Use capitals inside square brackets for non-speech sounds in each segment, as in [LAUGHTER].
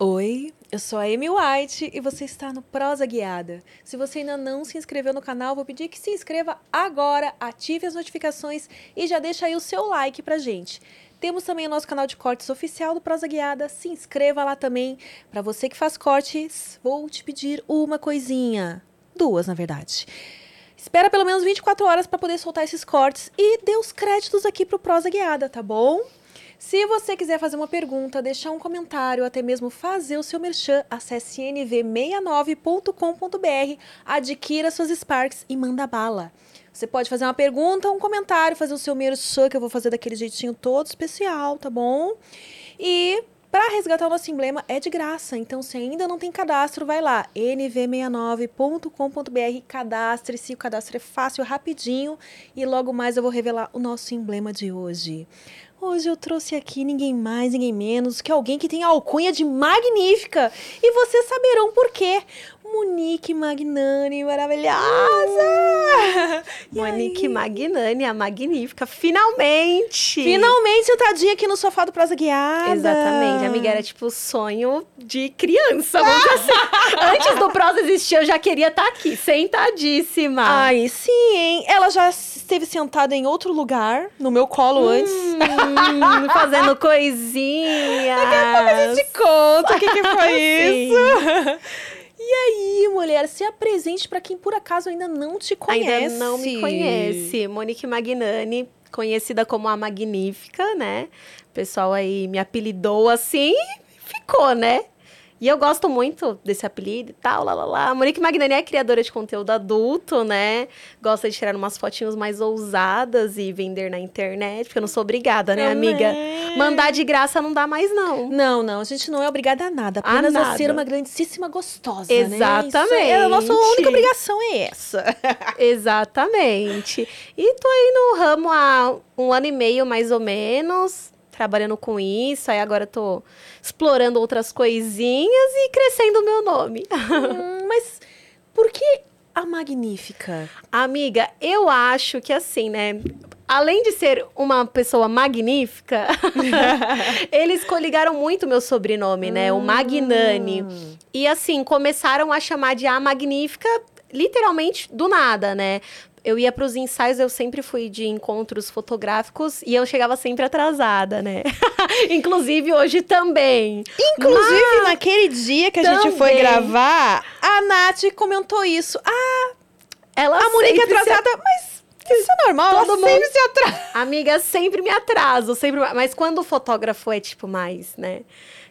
Oi, eu sou a Amy White e você está no Prosa Guiada. Se você ainda não se inscreveu no canal, vou pedir que se inscreva agora, ative as notificações e já deixa aí o seu like pra gente. Temos também o nosso canal de cortes oficial do Prosa Guiada. Se inscreva lá também. Para você que faz cortes, vou te pedir uma coisinha. Duas, na verdade. Espera pelo menos 24 horas para poder soltar esses cortes e dê os créditos aqui pro Prosa Guiada, tá bom? Se você quiser fazer uma pergunta, deixar um comentário, até mesmo fazer o seu merchan, acesse nv69.com.br, adquira suas Sparks e manda bala. Você pode fazer uma pergunta, um comentário, fazer o seu merchan, que eu vou fazer daquele jeitinho todo especial, tá bom? E para resgatar o nosso emblema é de graça, então se ainda não tem cadastro, vai lá, nv69.com.br, cadastre-se, o cadastro é fácil, rapidinho e logo mais eu vou revelar o nosso emblema de hoje. Hoje eu trouxe aqui ninguém mais, ninguém menos que alguém que tem alcunha de magnífica. E vocês saberão por quê. Monique Magnani, maravilhosa! [LAUGHS] Monique aí? Magnani, a magnífica, finalmente! Finalmente sentadinha aqui no sofá do Prosa Guiada. Exatamente, amiga, era tipo sonho de criança, vamos dizer assim. [LAUGHS] Antes do Prosa existir, eu já queria estar tá aqui, sentadíssima. Ai, sim, hein? Ela já esteve sentada em outro lugar, no meu colo hum, antes. [LAUGHS] fazendo coisinha. Daqui a pouco a gente conta o que, que foi isso. E aí, mulher, se apresente para quem por acaso ainda não te conhece. Ainda não me conhece. Monique Magnani, conhecida como a Magnífica, né? O pessoal aí me apelidou assim, ficou, né? E eu gosto muito desse apelido e tal, lá, lá, lá. A Monique Magnani é criadora de conteúdo adulto, né? Gosta de tirar umas fotinhos mais ousadas e vender na internet, porque eu não sou obrigada, né, Também. amiga? Mandar de graça não dá mais, não. Não, não, a gente não é obrigada a nada. Apenas a, nada. a ser uma grandíssima gostosa, Exatamente. né? É, a nossa única obrigação é essa. [LAUGHS] Exatamente. E tô aí no ramo há um ano e meio, mais ou menos trabalhando com isso, aí agora tô explorando outras coisinhas e crescendo o meu nome. [LAUGHS] Hum, mas por que a Magnífica? Amiga, eu acho que assim, né? Além de ser uma pessoa magnífica, [LAUGHS] eles coligaram muito meu sobrenome, né? O Magnani. Hum. E assim, começaram a chamar de a Magnífica literalmente do nada, né? Eu ia para os ensaios, eu sempre fui de encontros fotográficos e eu chegava sempre atrasada, né? [LAUGHS] Inclusive hoje também. Inclusive, Mas... naquele dia que a também. gente foi gravar, a Nath comentou isso. Ah, ela a Monique atrasada, se... mas isso é normal, Todo mundo sempre se atrasa. Amiga, sempre me atraso, sempre. Mas quando o fotógrafo é tipo mais, né?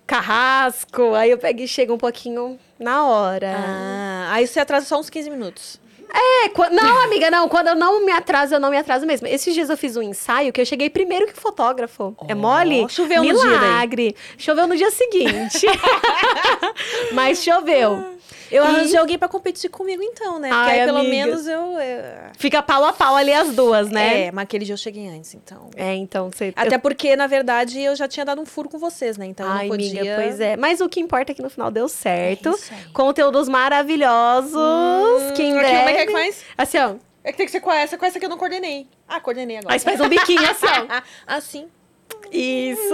Carrasco, aí eu pego e chego um pouquinho na hora. Ah, aí você atrasa só uns 15 minutos. É, não, amiga, não. Quando eu não me atraso, eu não me atraso mesmo. Esses dias eu fiz um ensaio que eu cheguei primeiro que o fotógrafo. Oh, é mole? Choveu Milagre. no dia Milagre. Choveu no dia seguinte. [LAUGHS] Mas choveu. Eu e... arranjei alguém pra competir comigo, então, né? Porque Ai, aí, pelo menos, eu, eu, Fica pau a pau ali as duas, né? É, mas aquele dia eu cheguei antes, então. É, então você. Até eu... porque, na verdade, eu já tinha dado um furo com vocês, né? Então Ai, eu não podia. Amiga, pois é. Mas o que importa é que no final deu certo. É Conteúdos maravilhosos. Hum, que em breve... Como é que é que faz? Assim, ó. É que tem que ser com essa, com essa que eu não coordenei. Ah, coordenei agora. Aí você faz um biquinho assim, ó. [LAUGHS] assim. Isso.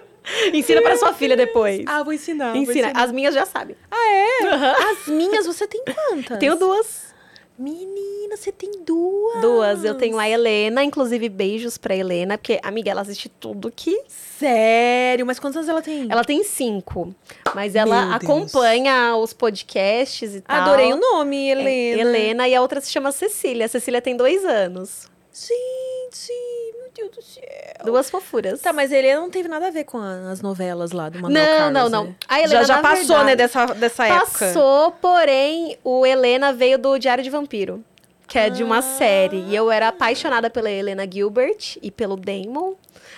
[LAUGHS] [LAUGHS] Ensina para sua filha depois. Ah, vou ensinar. Ensina. Vou. As minhas já sabem. Ah, é? Uhum. As minhas, você tem quantas? Tenho duas. Menina, você tem duas. Duas. Eu tenho a Helena, inclusive beijos pra Helena, porque, amiga, ela assiste tudo que. Sério? Mas quantos anos ela tem? Ela tem cinco. Mas ela acompanha os podcasts e tal. Adorei o nome, Helena. É, Helena, e a outra se chama Cecília. A Cecília tem dois anos. Gente, Deus do céu. Duas fofuras. Tá, mas ele não teve nada a ver com as novelas lá do Manuel não, Carlos, Não, não, não. A Helena, já, já passou, verdade, né, dessa, dessa época. Passou, porém, o Helena veio do Diário de Vampiro. que é de uma Ah. série. E eu era apaixonada pela Helena Gilbert e pelo Damon.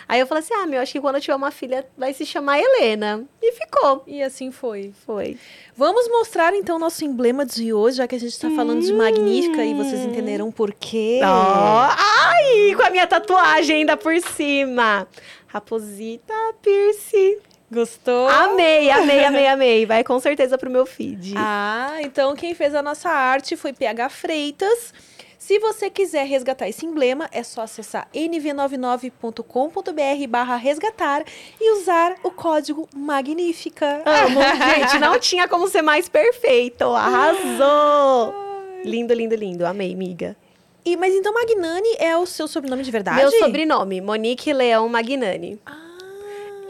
Aí eu falei assim: ah, meu, acho que quando eu tiver uma filha vai se chamar Helena. E ficou. E assim foi. Foi. Vamos mostrar então nosso emblema de hoje, já que a gente tá falando de Magnífica e vocês entenderão por quê. Ó, ai, com a minha tatuagem ainda por cima. Raposita Pierce. Gostou? Amei, amei, amei, amei. Vai com certeza pro meu feed. Ah, então quem fez a nossa arte foi PH Freitas. Se você quiser resgatar esse emblema, é só acessar nv99.com.br barra resgatar e usar o código Magnífica. Amo, [LAUGHS] gente, não tinha como ser mais perfeito. Arrasou! Lindo, lindo, lindo. Amei, miga. E, mas então Magnani é o seu sobrenome de verdade? Meu sobrenome, Monique Leão Magnani. Ah,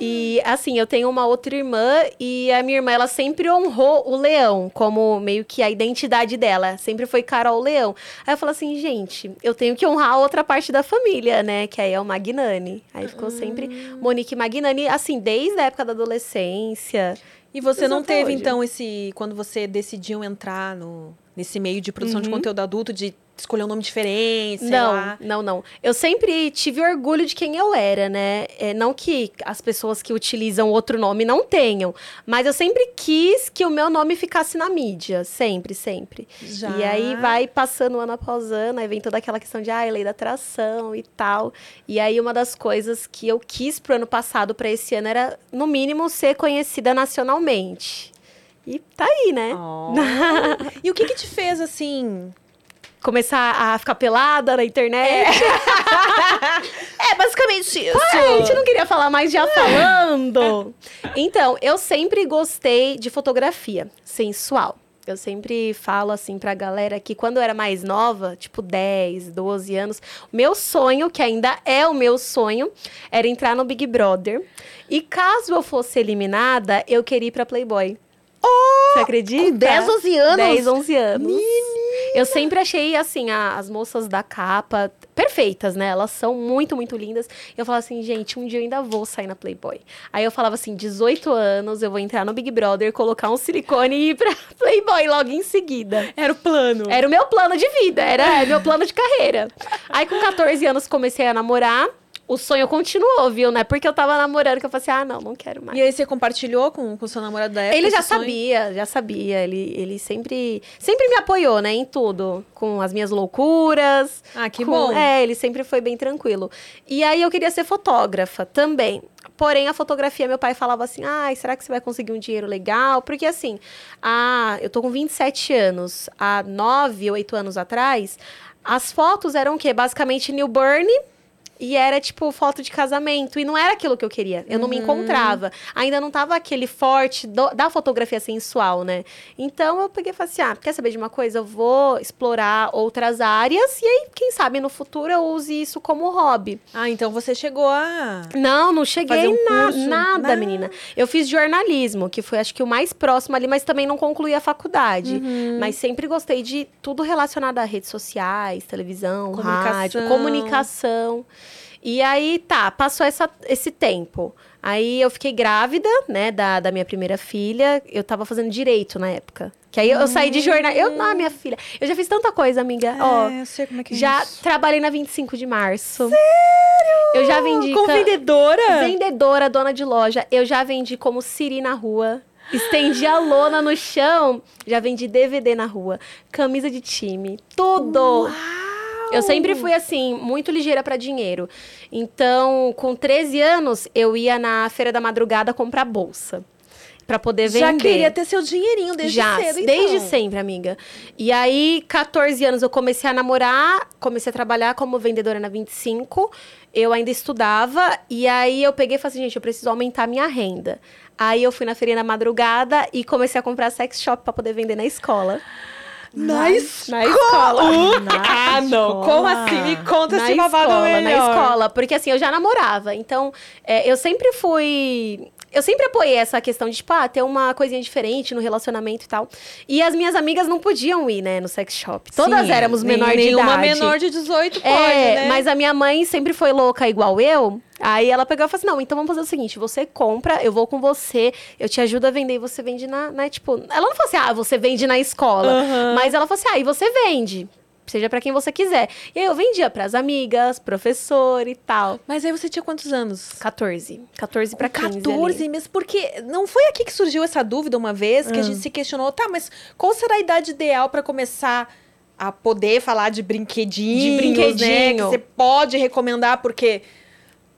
E assim, eu tenho uma outra irmã e a minha irmã, ela sempre honrou o leão como meio que a identidade dela. Sempre foi Carol Leão. Aí eu falo assim, gente, eu tenho que honrar a outra parte da família, né? Que aí é o Magnani. Aí ficou sempre Monique Magnani, assim, desde a época da adolescência. e você não teve hoje. então esse quando você decidiu entrar no nesse meio de produção de conteúdo adulto de escolher um nome diferente, não, lá. não, não. Eu sempre tive orgulho de quem eu era, né? É, não que as pessoas que utilizam outro nome não tenham, mas eu sempre quis que o meu nome ficasse na mídia. Sempre, sempre. Já. E aí vai passando ano após ano, aí vem toda aquela questão de, ah, lei da atração e tal. E aí uma das coisas que eu quis pro ano passado, pra esse ano, era, no mínimo, ser conhecida nacionalmente. E tá aí, né? Ó. [LAUGHS] e o que que te fez assim? Começar a ficar pelada na internet. É [LAUGHS] basicamente isso. Ué, a gente não queria falar mais já falando. [LAUGHS] Então, eu sempre gostei de fotografia sensual. Eu sempre falo assim pra galera que quando eu era mais nova, tipo 10, 12 anos, meu sonho, que ainda é o meu sonho, era entrar no Big Brother. E caso eu fosse eliminada, eu queria ir pra Playboy. Você acredita? com 10, 11 anos? 10, 11 anos. Eu sempre achei, assim, a- as moças da capa perfeitas, né? Elas são muito, muito lindas. Eu falava assim, gente, um dia eu ainda vou sair na Playboy. Aí eu falava assim, 18 anos, eu vou entrar no Big Brother, colocar um silicone e ir pra [LAUGHS] Playboy logo em seguida. Era o plano. Era o meu plano de vida, era meu plano de carreira. Aí com 14 anos comecei a namorar. O sonho continuou, viu, né? Porque eu tava namorando, que eu falei assim, ah, não, não quero mais. E aí você compartilhou com o seu namorado da época? Ele já esse sonho? sabia, já sabia. Ele, ele sempre, sempre me apoiou, né, em tudo. Com as minhas loucuras. Ah, que com- bom. É, ele sempre foi bem tranquilo. E aí eu queria ser fotógrafa também. Porém, a fotografia, meu pai falava assim: ai, será que você vai conseguir um dinheiro legal? Porque assim, ah, eu tô com 27 anos. Há 9, 8 anos atrás, as fotos eram o quê? Basicamente newborn. E era, tipo, foto de casamento. E não era aquilo que eu queria. Eu não me encontrava. Ainda não tava aquele forte do- da fotografia sensual, né? Então eu peguei e falei assim: ah, quer saber de uma coisa? Eu vou explorar outras áreas. E aí, quem sabe no futuro eu use isso como hobby. Ah, então você chegou a. Não, não cheguei um na- Nada. menina. Eu fiz jornalismo, que foi acho que o mais próximo ali, mas também não concluí a faculdade. Uhum. Mas sempre gostei de tudo relacionado a redes sociais, televisão, Comunicação. rádio, comunicação. E aí, tá, passou essa, esse tempo. Aí eu fiquei grávida, né, da, da minha primeira filha. Eu tava fazendo direito na época. Que aí eu, eu saí de jornal. Eu, não, minha filha. Eu já fiz tanta coisa, amiga. Ó, É, eu sei como é que é já isso. trabalhei na 25 de março. Sério? Eu já vendi. Com ca- vendedora? Vendedora, dona de loja. Eu já vendi como Siri na rua. Estendi a lona no chão. Já vendi DVD na rua. Camisa de time. Tudo. Eu sempre fui assim, muito ligeira pra dinheiro. Então, com 13 anos, eu ia na feira da madrugada comprar bolsa. Pra poder vender. Já queria ter seu dinheirinho desde Já, cedo, então. desde sempre, amiga. E aí, 14 anos, eu comecei a namorar, comecei a trabalhar como vendedora na 25. Eu ainda estudava, e aí eu peguei e falei assim, gente, eu preciso aumentar minha renda. Aí eu fui na feirinha na madrugada e comecei a comprar sex shop pra poder vender na escola. Na escola? Na escola. [LAUGHS] Ah, não. Como assim? Me conta na esse babado escola, melhor. na escola, porque assim, eu já namorava, então é, eu sempre fui. Eu sempre apoiei essa questão de, tipo, ah, ter uma coisinha diferente no relacionamento e tal. E as minhas amigas não podiam ir, né, no sex shop. Todas Sim, éramos menor de nenhuma idade. menor de 18 pode, É, né? mas a minha mãe sempre foi louca igual eu. Aí ela pegou e falou assim: não, então vamos fazer o seguinte: você compra, eu vou com você, eu te ajudo a vender e você vende na, na. Tipo, ela não falou assim, ah, você vende na escola. Aham. Mas ela falou assim: ah, e você vende. Seja para quem você quiser. E aí eu vendia pras amigas, professor e tal. Mas aí você tinha quantos anos? 14. 14 para 15. 14 ali. mesmo, porque não foi aqui que surgiu essa dúvida uma vez, que a Ah. gente se questionou, tá, mas qual será a idade ideal pra começar a poder falar de brinquedinhos, De né? brinquedinho. Que você pode recomendar, porque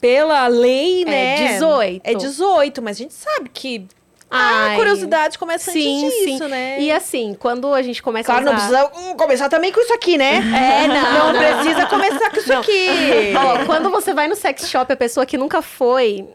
pela lei, né? 18. É 18, mas a gente sabe que Ai, a curiosidade começa sim, antes disso, sim. né? E assim, quando a gente começa Claro, a não usar... precisa hum, começar também com isso aqui, né? É, não, [LAUGHS] Não, não. precisa começar com isso aqui. Ó, quando você vai no sex shop, a pessoa que nunca foi,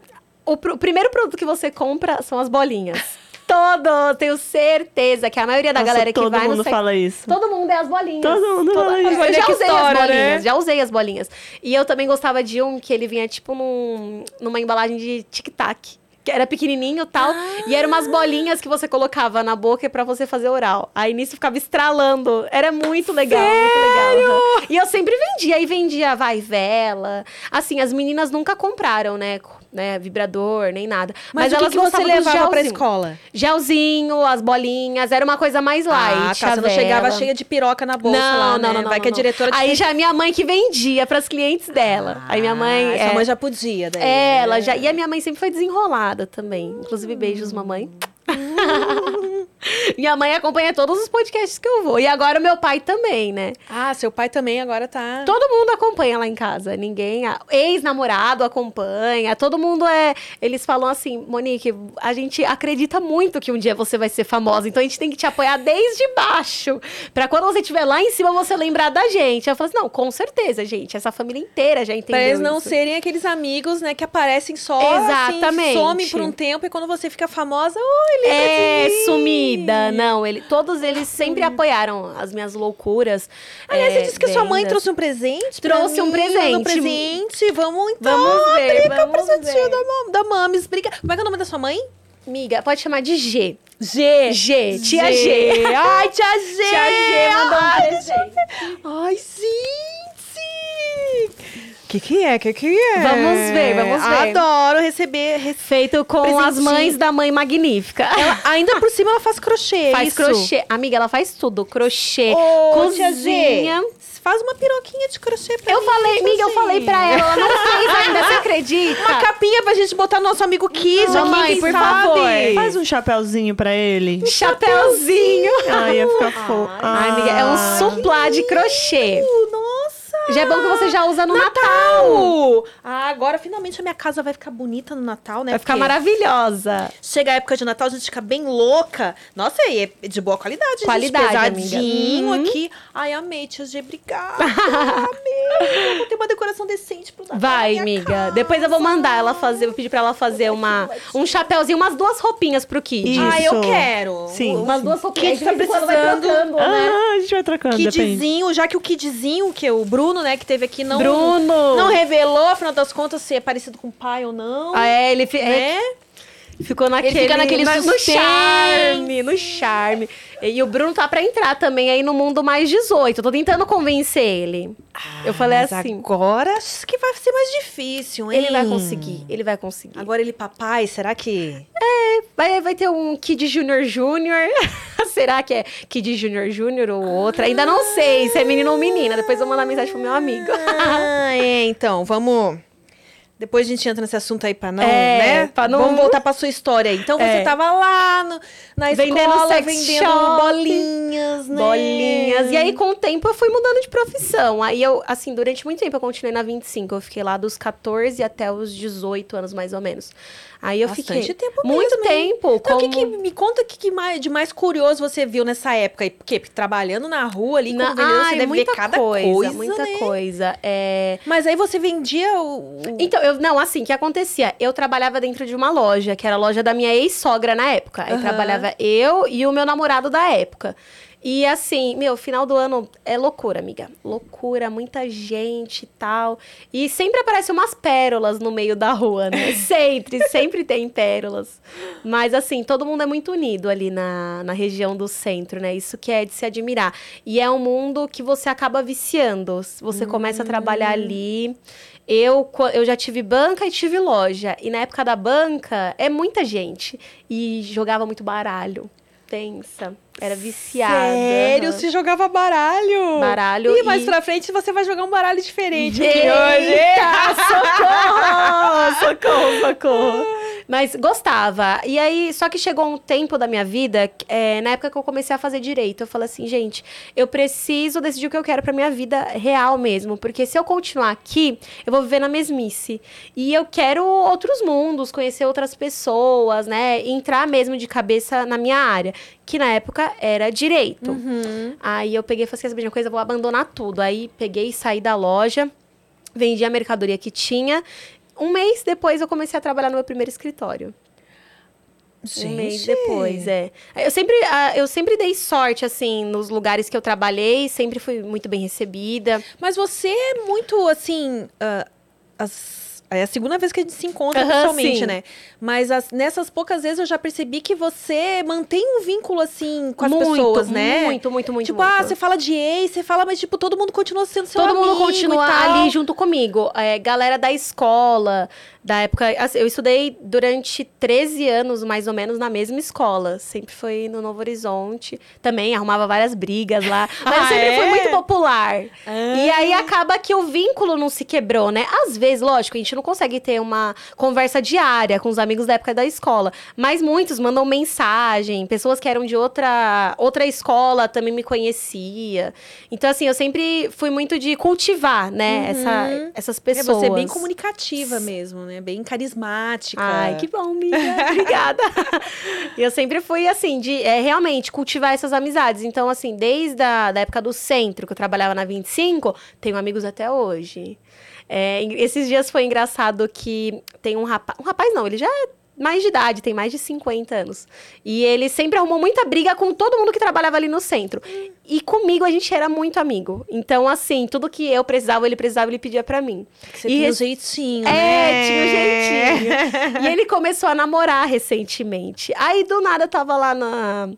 o, pr- o primeiro produto que você compra são as bolinhas. Todo, tenho certeza que a maioria da Nossa, galera que todo vai mundo no sex fala isso. Todo mundo é as bolinhas. Todo mundo fala isso. Eu já usei história, as bolinhas, né? já usei as bolinhas. E eu também gostava de um que ele vinha tipo num, numa embalagem de tic-tac. Que era pequenininho e tal. E eram umas bolinhas que você colocava na boca pra você fazer oral. Aí nisso ficava estralando. Era muito legal, muito legal. Uhum. E eu sempre vendia. E vendia vai vela. Assim, as meninas nunca compraram, né? Né vibrador, nem nada. Mas, o que, elas que você gostavam do levava pra escola? Gelzinho, as bolinhas. Era uma coisa mais light. ah, tá. a Você não chegava cheia de piroca na bolsa não, lá, não, né? não, não, Vai não, que a não. diretora te Aí já é minha mãe que vendia para as clientes dela. aí minha mãe. Ah, é, Sua mãe já podia, daí. é, ela né? já. E a minha mãe sempre foi desenrolada também. Inclusive, beijos, mamãe. [LAUGHS] minha mãe acompanha todos os podcasts que eu vou. E agora o meu pai também, né? Ah, seu pai também agora tá. Todo mundo acompanha lá em casa. Ninguém. a- Ex-namorado acompanha. Todo mundo é. Eles falam assim, Monique, a gente acredita muito que um dia você vai ser famosa. Então a gente tem que te apoiar desde baixo. Pra quando você estiver lá em cima, você lembrar da gente. Eu falo assim, não, com certeza, gente. Essa família inteira já entendeu. Pra eles não isso. serem aqueles amigos, né, que aparecem só, Exatamente. assim, somem por um tempo e quando você fica famosa, oi, lembra É, de sumida. Não, ele, todos eles sempre apoiaram as minhas loucuras. Aliás, é, você disse que a sua mãe vendas. trouxe um presente Trouxe um presente. Um presente. Vamos então. Vamos ver, Aplica o vamos presentinho ver. da, da Mames. Briga. Como é que é o nome da sua mãe? Miga, pode chamar de G. G. G, tia G. Ai, tia [LAUGHS] G. Tia G mandou um Ai, presente. Ai, gente! Que que é? Que que é? Vamos ver, vamos ver. Adoro receber. rece- Feito com as Presentinho. mães da mãe magnífica. Ela, ainda por cima ela faz crochê. [LAUGHS] faz isso? crochê. Amiga, ela faz tudo. Crochê, Ô, cozinha. Faz uma piroquinha de crochê pra Eu mim, falei, amiga, eu falei pra ela. Ela não fez ainda, você [LAUGHS] acredita? Uma capinha pra gente botar no nosso amigo Kiss Mamãe, aqui, quem por sabe? favor. Faz um chapéuzinho pra ele. Chapeuzinho. Ah, ia ficar [LAUGHS] fofo. Ai, amiga, é um suplá de crochê. Nossa! Já é bom que você já usa no Natal. Natal! Ah, agora finalmente a minha casa vai ficar bonita no Natal, né? Vai ficar Porque maravilhosa. Chega a época de Natal, a gente fica bem louca. Nossa, e é de boa qualidade, Qualidade, gente. amiga. Pesadinho Uhum. aqui. Ai, amei, tia G, obrigada. amei. Eu vou ter uma decoração decente pro Natal. na Vai, minha amiga. casa. Depois eu vou mandar ela fazer, vou pedir pra ela fazer uma, um chapéuzinho, umas duas roupinhas pro Kid. Isso. Ah, eu quero. Sim. Umas duas roupinhas. Kid tá quando vai precisando. trocando, né? Ah, a gente vai trocando, depende. Kidzinho, já que o Kidzinho, que é o Bruno, né, que teve aqui, não, Bruno! não revelou, afinal das contas, se é parecido com o pai ou não. Ah, é, ele é, né? Ficou naquele, fica naquele na- no charme, no charme. E o Bruno tá pra entrar também aí no mundo mais 18. Eu tô tentando convencer ele. eu falei assim, Agora acho que vai ser mais difícil, hein? ele vai conseguir, ele vai conseguir. Agora ele papai, será que. Vai, vai ter um Kid Junior Júnior. [LAUGHS] Será que é Kid Junior Júnior ou outra? Ainda não sei se é menino ou menina. Depois eu vou mandar mensagem pro meu amigo. Ah, é, então, vamos. Depois a gente entra nesse assunto aí pra não, É, né? pra não- Vamos voltar pra sua história aí. Então você É. tava lá no- na Vendendo escola sex vendendo shop, bolinhas, né? Bolinhas. E aí, com o tempo, eu fui mudando de profissão. Aí eu, assim, durante muito tempo eu continuei na 25. Eu fiquei lá dos 14 até os 18 anos, mais ou menos. Aí eu Bastante fiquei. tempo Muito mesmo, hein? tempo. Então, o que, como- que- me conta o que, que mais, de mais curioso você viu nessa época? Porque trabalhando na rua ali, Na- como você deve muita ver cada coisa, coisa, muita né? coisa. É... Mas aí você vendia o... Então, eu, não, assim, o que acontecia? Eu trabalhava dentro de uma loja, que era a loja da minha ex-sogra na época. Aí Aham. trabalhava eu e o meu namorado da época. E assim, meu, final do ano é loucura, amiga. Loucura, muita gente e tal. E sempre aparecem umas pérolas no meio da rua, né? [LAUGHS] Sempre, sempre tem pérolas. Mas assim, todo mundo é muito unido ali na, na região do centro, né? Isso que é de se admirar. E é um mundo que você acaba viciando. Você começa a trabalhar ali. Eu, eu já tive banca e tive loja. E na época da banca, é muita gente. E jogava muito baralho. Tensa. Era viciada. Sério? Você jogava baralho? Baralho E mais pra frente você vai jogar um baralho diferente aqui Eita, hoje. socorro! [LAUGHS] Socorro, socorro. Mas gostava. E aí, só que chegou um tempo da minha vida, é, na época que eu comecei a fazer direito, eu falei assim, gente, eu preciso decidir o que eu quero pra minha vida real mesmo. Porque se eu continuar aqui, eu vou viver na mesmice. E eu quero outros mundos, conhecer outras pessoas, né? Entrar mesmo de cabeça na minha área. Que na época era direito. Uhum. Aí eu peguei e falei assim, "Quer saber de uma coisa, vou abandonar tudo. Aí peguei e saí da loja, vendi a mercadoria que tinha. Um mês depois eu comecei a trabalhar no meu primeiro escritório. Um mês depois, é. Eu sempre, eu sempre dei sorte, assim, nos lugares que eu trabalhei, sempre fui muito bem recebida. Mas você é muito, assim... ah, as- É a segunda vez que a gente se encontra Aham, pessoalmente, sim. né? Mas as- nessas poucas vezes eu já percebi que você mantém um vínculo, assim, com as muito, pessoas, né? Muito, muito, muito. Tipo, muito. ah, você fala de ex, você fala, mas, tipo, todo mundo continua sendo seu Todo amigo mundo continua e ali junto comigo. É, galera da escola, da época. assim, eu estudei durante 13 anos, mais ou menos, na mesma escola. Sempre foi no Novo Horizonte. Também arrumava várias brigas lá. [LAUGHS] Mas eu Ah, sempre é? fui muito popular. Ah. E aí acaba que o vínculo não se quebrou, né? Às vezes, lógico, a gente não consegue ter uma conversa diária com os amigos da época da escola. Mas muitos mandam mensagem. Pessoas que eram de outra, outra escola também me conhecia. Então, assim, eu sempre fui muito de cultivar, né? Essa, essas É, pessoas. você é bem comunicativa mesmo, né? Bem carismática. Ai, que bom, amiga. [LAUGHS] Obrigada. E eu sempre fui, assim, de é, realmente cultivar essas amizades. Então, assim, desde a da época do centro, que eu trabalhava na 25, tenho amigos até hoje. É, esses dias foi engraçado que tem um rapaz. Um rapaz não, ele já é mais de idade, tem mais de 50 anos. E ele sempre arrumou muita briga com todo mundo que trabalhava ali no centro. E comigo a gente era muito amigo. Então, assim, tudo que eu precisava, ele precisava, ele pedia pra mim. Você E tem um res- jeitinho, É, né? tinha um jeitinho. e ele começou a namorar recentemente. Aí, do nada, eu tava lá na,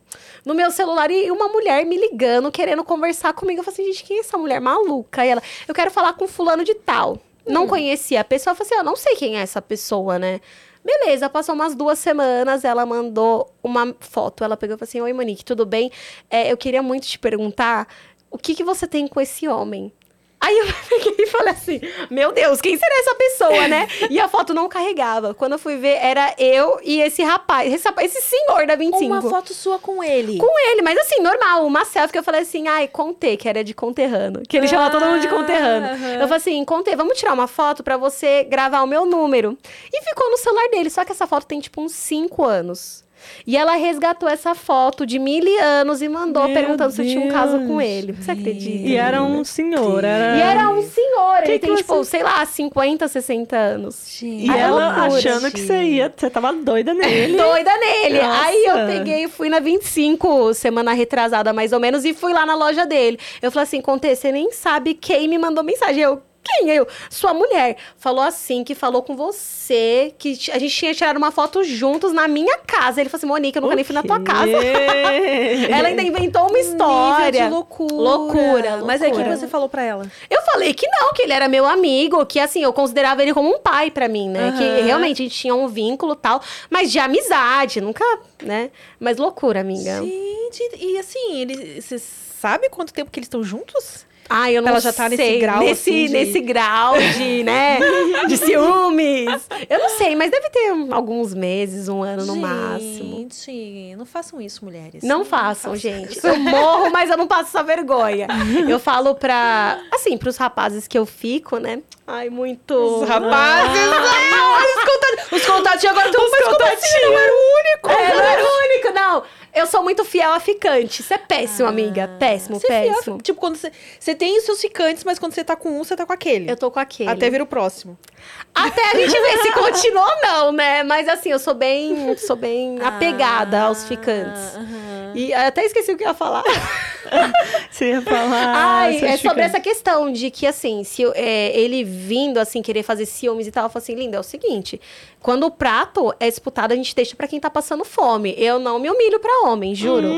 no meu celular e uma mulher me ligando, querendo conversar comigo. Eu falei assim, gente, quem é essa mulher maluca? E ela, eu quero falar com fulano de tal. Não conhecia a pessoa. Eu falei assim, eu não sei quem é essa pessoa, né? Beleza, passou umas duas semanas, ela mandou uma foto. Ela pegou e falou assim: Oi, Monique, tudo bem? É, eu queria muito te perguntar o que, que você tem com esse homem. Aí eu [LAUGHS] peguei e falei assim: Meu Deus, quem será essa pessoa, né? E a foto não carregava. Quando eu fui ver, era eu e esse rapaz, esse, rapaz- esse senhor da 25. Uma foto sua com ele. Com ele, mas assim, normal, uma selfie que eu falei assim, ai, Conte, que era de conterrano. Que ele chama todo mundo de conterrano. Eu falei assim, Conte, vamos tirar uma foto pra você gravar o meu número. E ficou no celular dele, só que essa foto tem tipo uns 5 anos. E ela resgatou essa foto de mil anos e mandou Meu perguntando se eu tinha um caso com Deus. ele. Você acredita? E era um senhor, era... E era um senhor, Que ele que tem, você- tipo, sei lá, 50, 60 anos. Gente, E Ai, ela loucura, achando que você ia, você tava doida nele. [LAUGHS] Doida nele. Nossa. Aí eu peguei e fui na 25, semana retrasada mais ou menos, e fui lá na loja dele. Eu falei assim, Conte, você nem sabe quem me mandou mensagem. Eu, quem? Eu, sua mulher. Falou assim, que falou com você, que a gente tinha tirado uma foto juntos na minha casa. Ele falou assim, Monique, eu nunca nem fui na tua casa. [LAUGHS] Ela ainda inventou uma Nível história. de loucura. Loucura, Mas aí o que loucura. você falou pra ela? Eu falei que não, que ele era meu amigo, que assim, eu considerava ele como um pai pra mim, né? Que Aham. realmente a gente tinha um vínculo tal, mas de amizade, nunca, né? Mas loucura, amiga. Gente, e assim, ele, você sabe quanto tempo que eles estão juntos? Ai, eu não Ela já tá nesse sei, grau, nesse, assim, de- nesse grau de, né, de [LAUGHS] ciúmes. Eu não sei, mas deve ter alguns meses, um ano no máximo. Gente, não façam isso, mulheres. Não façam, gente. Eu morro, mas eu não passo essa vergonha. Eu falo pra, assim, pros rapazes que eu fico, né? Ai, muito... Os rapazes, ah, os contatos, os contatinhos agora estão mais como assim? Não era o único. É, não era o único, não. Eu sou muito fiel a ficante. Isso é péssimo, amiga. Péssimo, Você fiel, péssimo. tipo, quando você, você tem os seus ficantes, mas quando você tá com um, você tá com aquele. Eu tô com aquele. Até vir o próximo. Até a gente ver se [LAUGHS] continua ou não, né? Mas assim, eu sou bem, sou bem apegada aos ficantes. Ah, aham. E até esqueci o que eu ia falar. [LAUGHS] Você ia falar... Ai, é sobre ficantes. essa questão de que, assim, se é, ele vindo, assim, querer fazer ciúmes e tal, eu falo assim, linda, é o seguinte, quando o prato é disputado, a gente deixa pra quem tá passando fome. Eu não me humilho pra homem, juro.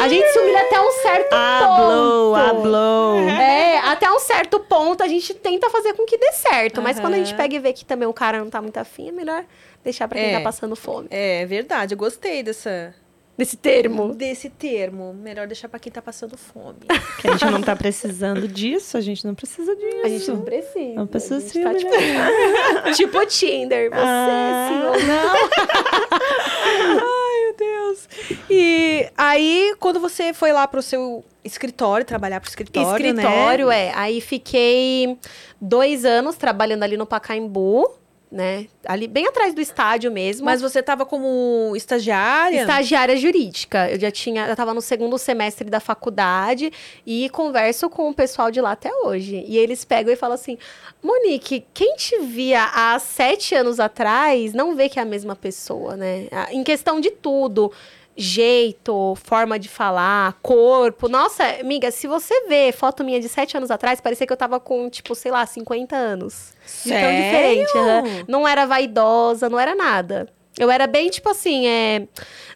A gente se humilha até um certo Hablou, ponto. hablou. É, até um certo ponto a gente tenta fazer com que dê certo. Mas quando a gente pega e vê que também o cara não tá muito afim, é melhor deixar pra quem É. tá passando fome. É verdade, eu gostei dessa. Desse termo. Desse termo. Melhor deixar pra quem tá passando fome. Que a gente não tá precisando disso, a gente não precisa disso. A gente não precisa. Não precisa a gente se tá, humilhar. tipo, [LAUGHS] tipo Tinder. Você Ah. sim ou não. [LAUGHS] Ai, meu Deus. E aí, quando você foi lá pro seu escritório, trabalhar pro escritório, Escritório, né? é. Aí fiquei dois anos trabalhando ali no Pacaembu, né? Ali bem atrás do estádio mesmo. Mas você tava como estagiária? Estagiária jurídica. Eu já tinha, eu tava no segundo semestre da faculdade e converso com o pessoal de lá até hoje. E eles pegam e falam assim: Monique, quem te via há sete anos atrás não vê que é a mesma pessoa, né? Em questão de tudo. Jeito, forma de falar, corpo. Nossa, amiga, se você vê foto minha de sete anos atrás, parecia que eu tava com, tipo, sei lá, 50 anos. De tão Sério? diferente. aham. Não era vaidosa, não era nada. Eu era bem, tipo assim, é...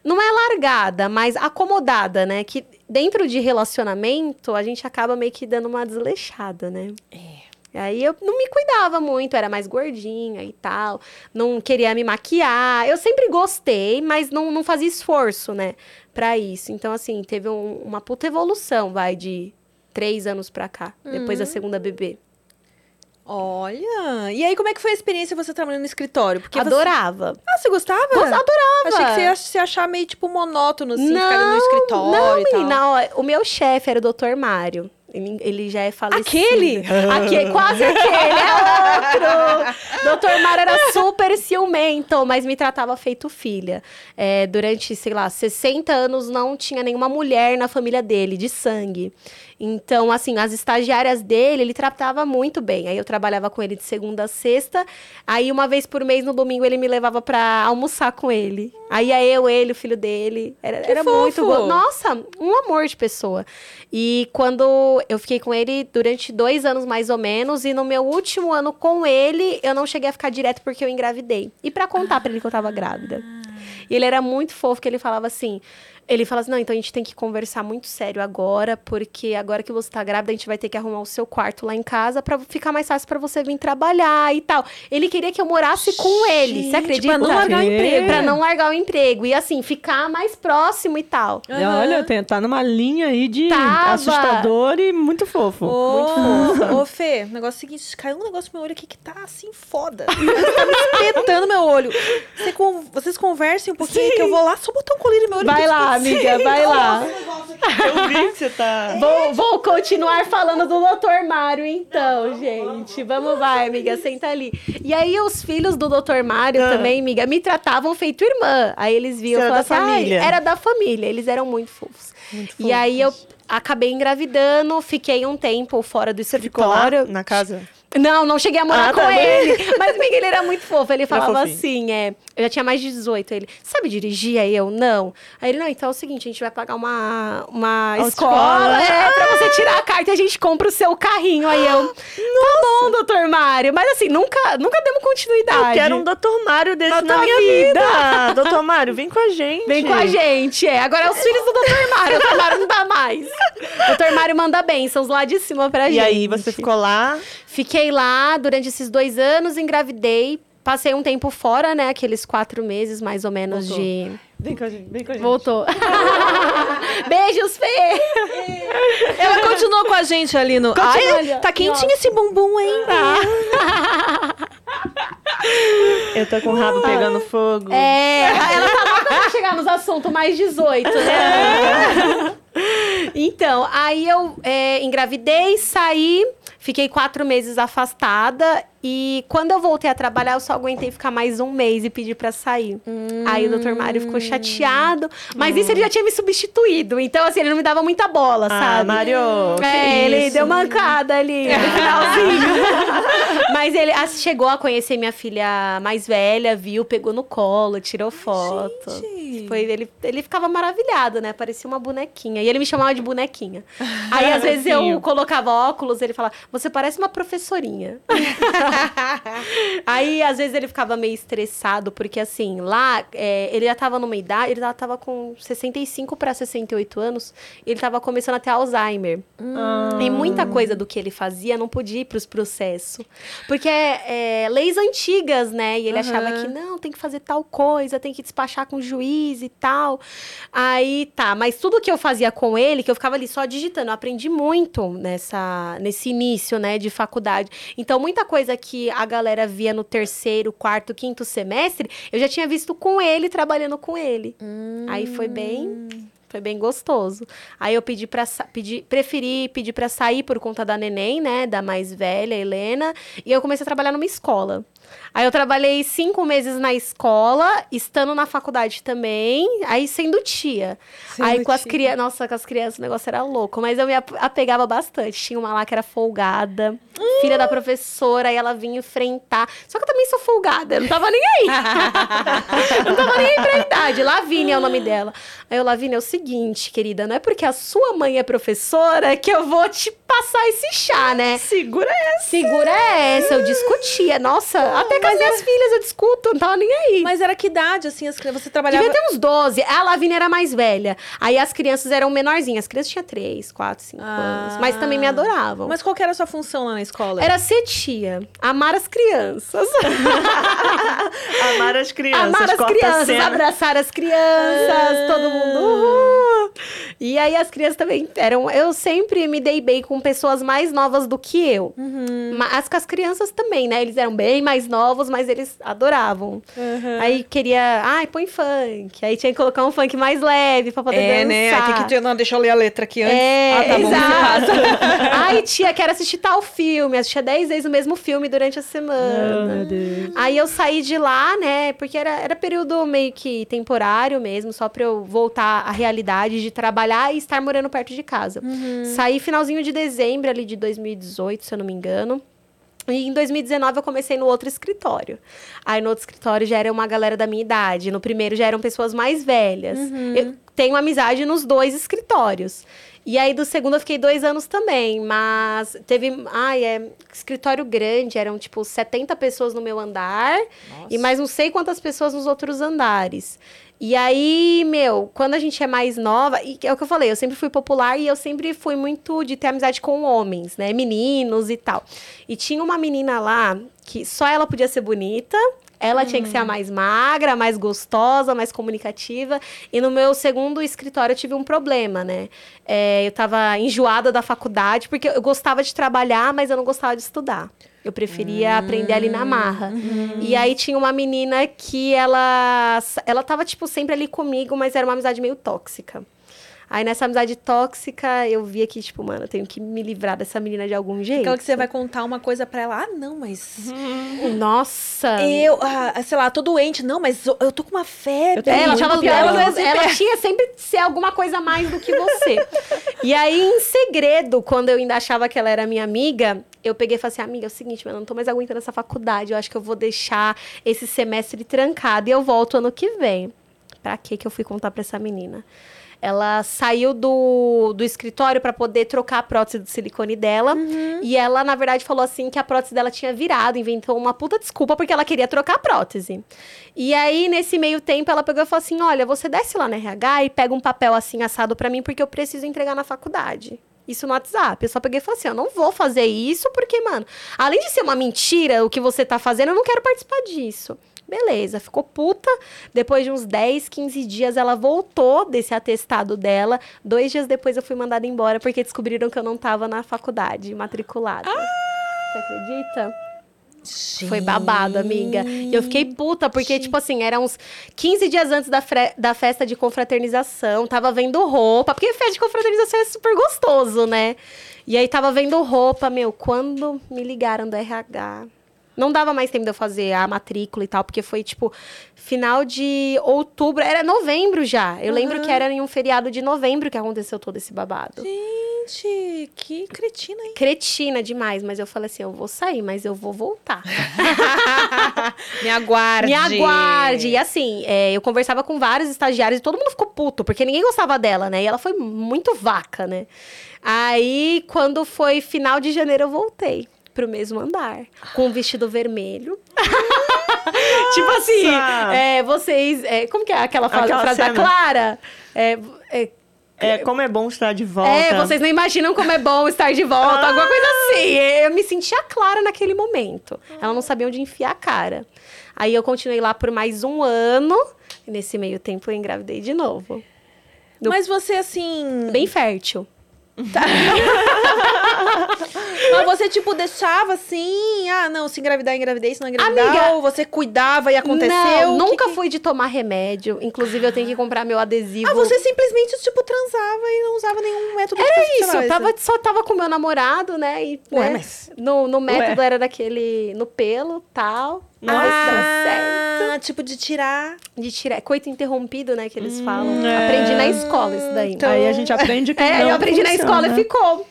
não é largada, mas acomodada, né? Que dentro de relacionamento, a gente acaba meio que dando uma desleixada, né? É. Aí eu não me cuidava muito, era mais gordinha e tal. Não queria me maquiar. Eu sempre gostei, mas não, não fazia esforço, né? Pra isso. Então, assim, teve um- uma puta evolução, vai, de três anos pra cá, depois da segunda bebê. Olha. E aí, como é que foi a experiência você trabalhando no escritório? Porque você- Adorava. Ah, você gostava? Adorava. Achei que você ia se achar meio, tipo, monótono, assim, ficar no Não, escritório Não, e tal. menina, ó, o meu chefe era o Dr. Mário. Ele, ele já é falecido. Aquele? Aquele, quase aquele, é outro. Doutor Mário era super ciumento, mas me tratava feito filha. É, durante, sei lá, 60 anos não tinha nenhuma mulher na família dele, de sangue. Então, assim, as estagiárias dele, ele tratava muito bem. Aí eu trabalhava com ele de segunda a sexta. Aí, uma vez por mês, no domingo, ele me levava pra almoçar com ele. Aí ia eu, ele, o filho dele. Era, era muito bom. Nossa, um amor de pessoa. E quando eu fiquei com ele durante dois anos mais ou menos, e no meu último ano com ele, eu não cheguei a ficar direto porque eu engravidei. E pra contar pra ele que eu tava grávida. E ele era muito fofo, que ele falava assim. Ele fala assim: não, então a gente tem que conversar muito sério agora, porque agora que você tá grávida, a gente vai ter que arrumar o seu quarto lá em casa pra ficar mais fácil pra você vir trabalhar e tal. Ele queria que eu morasse com ele, você Gente, acredita? Pra não largar o emprego. Pra não largar o emprego. E assim, ficar mais próximo e tal. Aham. Olha, tem, tá numa linha aí de Tava. assustador e muito fofo. Ô, ô, Fê, o negócio é o seguinte, caiu um negócio no meu olho aqui que tá assim foda. tá me espetando meu olho. Você con- vocês conversem um pouquinho que eu vou lá só botar um colírio no meu olho. Vai que lá, amiga, vai lá. Eu vi que você tá. Vou, vou continuar falando do Dr. Mário, então, gente. Vamos, vai, amiga, senta ali. E aí, os filhos do Dr. Mário Ah. também, amiga, me tratavam feito irmã. Aí eles viam e falavam assim, família. "Ai, era da família. Eles eram muito fofos. e aí, eu acabei engravidando, fiquei um tempo fora do Você ficou lá escritório. na casa? Não, não cheguei a morar Ah, com tá bem. ele. [LAUGHS] Mas, amiga, ele era muito fofo. Ele falava assim, é... Eu já tinha mais de 18. Ele, sabe dirigir? Aí eu, não. Aí ele, não, então é o seguinte, a gente vai pagar uma, uma Autoescola. escola. É, pra você tirar a carta e a gente compra o seu carrinho. Aí eu, tá bom, doutor Mário. Mas assim, nunca, nunca demos continuidade. Eu quero um Dr. Mário desse Na na, minha vida. vida. Dr. Mário, vem com a gente. Vem com a gente, é. Agora é os filhos do doutor Mário. Doutor Mário não dá mais. Doutor Mário manda bênçãos lá de cima pra gente. E aí, você ficou lá. Fiquei lá durante esses dois anos, engravidei. Passei um tempo fora, né? Aqueles quatro meses, mais ou menos, Voltou. de... Vem com a gente. Vem com a gente. Voltou. [LAUGHS] Beijos, Fê! Ela continuou com a gente ali no... Ai, olha. tá quentinho esse bumbum ainda. [LAUGHS] Eu tô com o rabo pegando fogo. É, ela tá louca pra chegar nos assuntos mais 18, né? [LAUGHS] então, aí eu é, engravidei, saí, fiquei quatro meses afastada. E quando eu voltei a trabalhar, eu só aguentei ficar mais um mês e pedi pra sair. Aí o Dr. Mário ficou chateado. Mas isso ele já tinha me substituído. Então, assim, ele não me dava muita bola, Ah, sabe? Mário. É, ele isso. deu mancada ali no finalzinho. [LAUGHS] Mas ele ah, chegou a conhecer minha filha mais velha, viu, pegou no colo, tirou foto. Gente. Foi, ele, ele ficava maravilhado, né? Parecia uma bonequinha. E ele me chamava de bonequinha. Aí, às [LAUGHS] vezes, eu colocava óculos, ele falava, você parece uma professorinha. [LAUGHS] [LAUGHS] Aí, às vezes, ele ficava meio estressado, porque assim, lá, é, ele já tava numa idade, ele já tava com 65 para 68 anos, ele tava começando a ter Alzheimer. E muita coisa do que ele fazia não podia ir pros processos. Porque é, é, leis antigas, né? E ele achava que não, tem que fazer tal coisa, tem que despachar com o juiz e tal. Aí tá, mas tudo que eu fazia com ele, que eu ficava ali só digitando, eu aprendi muito nessa, nesse início, né, de faculdade. Então, muita coisa que a galera via no terceiro, quarto, quinto semestre, eu já tinha visto com ele, trabalhando com ele. Aí foi bem. Foi bem gostoso. Aí eu pedi para pedi, preferi pedir para sair por conta da neném, né, da mais velha, Helena, e eu comecei a trabalhar numa escola. Aí eu trabalhei cinco meses na escola, estando na faculdade também, aí sendo tia. Sendo aí com as tia. crianças, nossa, com as crianças o negócio era louco, mas eu me ap- apegava bastante. Tinha uma lá que era folgada, filha da professora, aí ela vinha enfrentar. Só que eu também sou folgada, eu não tava nem aí. [LAUGHS] não tava nem aí pra idade. Lavínia é o nome dela. Aí eu, Lavínia, é o seguinte, querida, não é porque a sua mãe é professora que eu vou te passar esse chá, né? Segura essa. Segura essa, eu discutia. Nossa, até com as minhas filhas eu discuto, não tava nem aí. Mas era que idade, assim, as crianças? Você trabalhava... Devia ter uns 12. A Lavínia era mais velha. Aí as crianças eram menorzinhas. As crianças tinham 3, 4, 5 Ah. anos. Mas também me adoravam. Mas qual que era a sua função lá na escola? Era ser tia. Amar as crianças. [LAUGHS] Amar as crianças. Amar as crianças, abraçar as crianças, todo mundo. Uhul. E aí as crianças também eram. Eu sempre me dei bem com pessoas mais novas do que eu. Mas com as crianças também, né? Eles eram bem mais novos, mas eles adoravam. Aí queria. Ai, põe funk. Aí tinha que colocar um funk mais leve pra poder É, dançar. né? Aí tem que. Não, deixa eu ler a letra aqui antes. É, ah, tá bom, exato. passa. [LAUGHS] Ai, tia, quero assistir tal filme. Assistia 10 vezes o mesmo filme durante a semana. Aí eu saí de lá, né? Porque era, era período meio que temporário mesmo, só pra eu voltar à realidade de trabalhar e estar morando perto de casa. Saí finalzinho de dezembro ali de 2018, se eu não me engano. E em 2019 eu comecei no outro escritório. Aí no outro escritório já era uma galera da minha idade. No primeiro já eram pessoas mais velhas. Eu tenho amizade nos dois escritórios. E aí do segundo eu fiquei dois anos também. Mas teve. Ai, é. Escritório grande, eram tipo 70 pessoas no meu andar. E mais não sei quantas pessoas nos outros andares. E aí, meu, quando a gente é mais nova, e é o que eu falei, eu sempre fui popular e eu sempre fui muito de ter amizade com homens, né? Meninos e tal. E tinha uma menina lá que só ela podia ser bonita. Ela tinha que ser a mais magra, a mais gostosa, mais comunicativa. E no meu segundo escritório eu tive um problema, né? É, eu tava enjoada da faculdade, porque eu gostava de trabalhar, mas eu não gostava de estudar. Eu preferia aprender ali na marra. E aí tinha uma menina que ela. Ela tava, tipo, sempre ali comigo, mas era uma amizade meio tóxica. Aí nessa amizade tóxica, eu via que, tipo, mano, eu tenho que me livrar dessa menina de algum jeito. Aquela que você vai contar uma coisa pra ela. Ah, não, mas... [LAUGHS] Nossa! Eu, ah, sei lá, tô doente. Não, mas eu, eu tô com uma febre. É, ela achava pior. dela, Ela, assim, ela tinha sempre de ser alguma coisa a mais do que você. e aí, em segredo, quando eu ainda achava que ela era minha amiga, eu peguei e falei assim: amiga, é o seguinte, mano, eu não tô mais aguentando essa faculdade. Eu acho que eu vou deixar esse semestre trancado e eu volto ano que vem. Pra que que eu fui contar pra essa menina? Ela saiu do, do escritório para poder trocar a prótese do silicone dela. E ela, na verdade, falou assim que a prótese dela tinha virado, inventou uma puta desculpa porque ela queria trocar a prótese. E aí, nesse meio tempo, ela pegou e falou assim: Olha, você desce lá na RH e pega um papel assim assado para mim, porque eu preciso entregar na faculdade. Isso no WhatsApp. Eu só peguei e falei assim: eu não vou fazer isso, porque, mano, além de ser uma mentira o que você tá fazendo, eu não quero participar disso. Beleza, ficou puta. Depois de uns 10, 15 dias, ela voltou desse atestado dela. Dois dias depois eu fui mandada embora porque descobriram que eu não tava na faculdade matriculada. Você acredita? Foi babado, amiga. E eu fiquei puta, porque, tipo assim, eram uns 15 dias antes da, da festa de confraternização. Tava vendo roupa, porque festa de confraternização é super gostoso, né? E aí tava vendo roupa, meu, quando me ligaram do RH. Não dava mais tempo de eu fazer a matrícula e tal, porque foi, tipo, final de outubro. Era novembro já. Eu lembro que era em um feriado de novembro que aconteceu todo esse babado. Gente, que cretina, hein? Cretina demais, mas eu falei assim: eu vou sair, mas eu vou voltar. [LAUGHS] Me aguarde. Me aguarde. E assim, é, eu conversava com vários estagiários e todo mundo ficou puto, porque ninguém gostava dela, né? E ela foi muito vaca, né? Aí, quando foi final de janeiro, eu voltei. Pro mesmo andar, com um vestido vermelho. [LAUGHS] tipo assim, é, vocês. é, como que é aquela, fa- Aquela frase da cena. Clara? É, é, É, como é bom estar de volta. é, vocês não imaginam como é bom estar de volta, alguma coisa assim. Eu me sentia clara naquele momento. Ela não sabia onde enfiar a cara. Aí eu continuei lá por mais um ano. E nesse meio tempo eu engravidei de novo. Do- Mas você, assim. Bem fértil. [LAUGHS] Mas você, tipo, deixava assim. Ah, não, se engravidar, engravidei, se não engravidar. Amiga, ou você cuidava e aconteceu. Não, nunca que fui de tomar remédio. Inclusive, eu tenho que comprar meu adesivo. Ah, você simplesmente, tipo, transava e não usava nenhum método Era isso, eu tava, só tava com meu namorado, né? E, Ué, né, mas- no, no método era daquele no pelo tal. Mas deu certo. Ah, tipo, de tirar. De tirar. Coito interrompido, né? Que eles falam. é. Aprendi na escola isso daí. Aí a gente aprende que É, não eu aprendi na funciona. escola e ficou.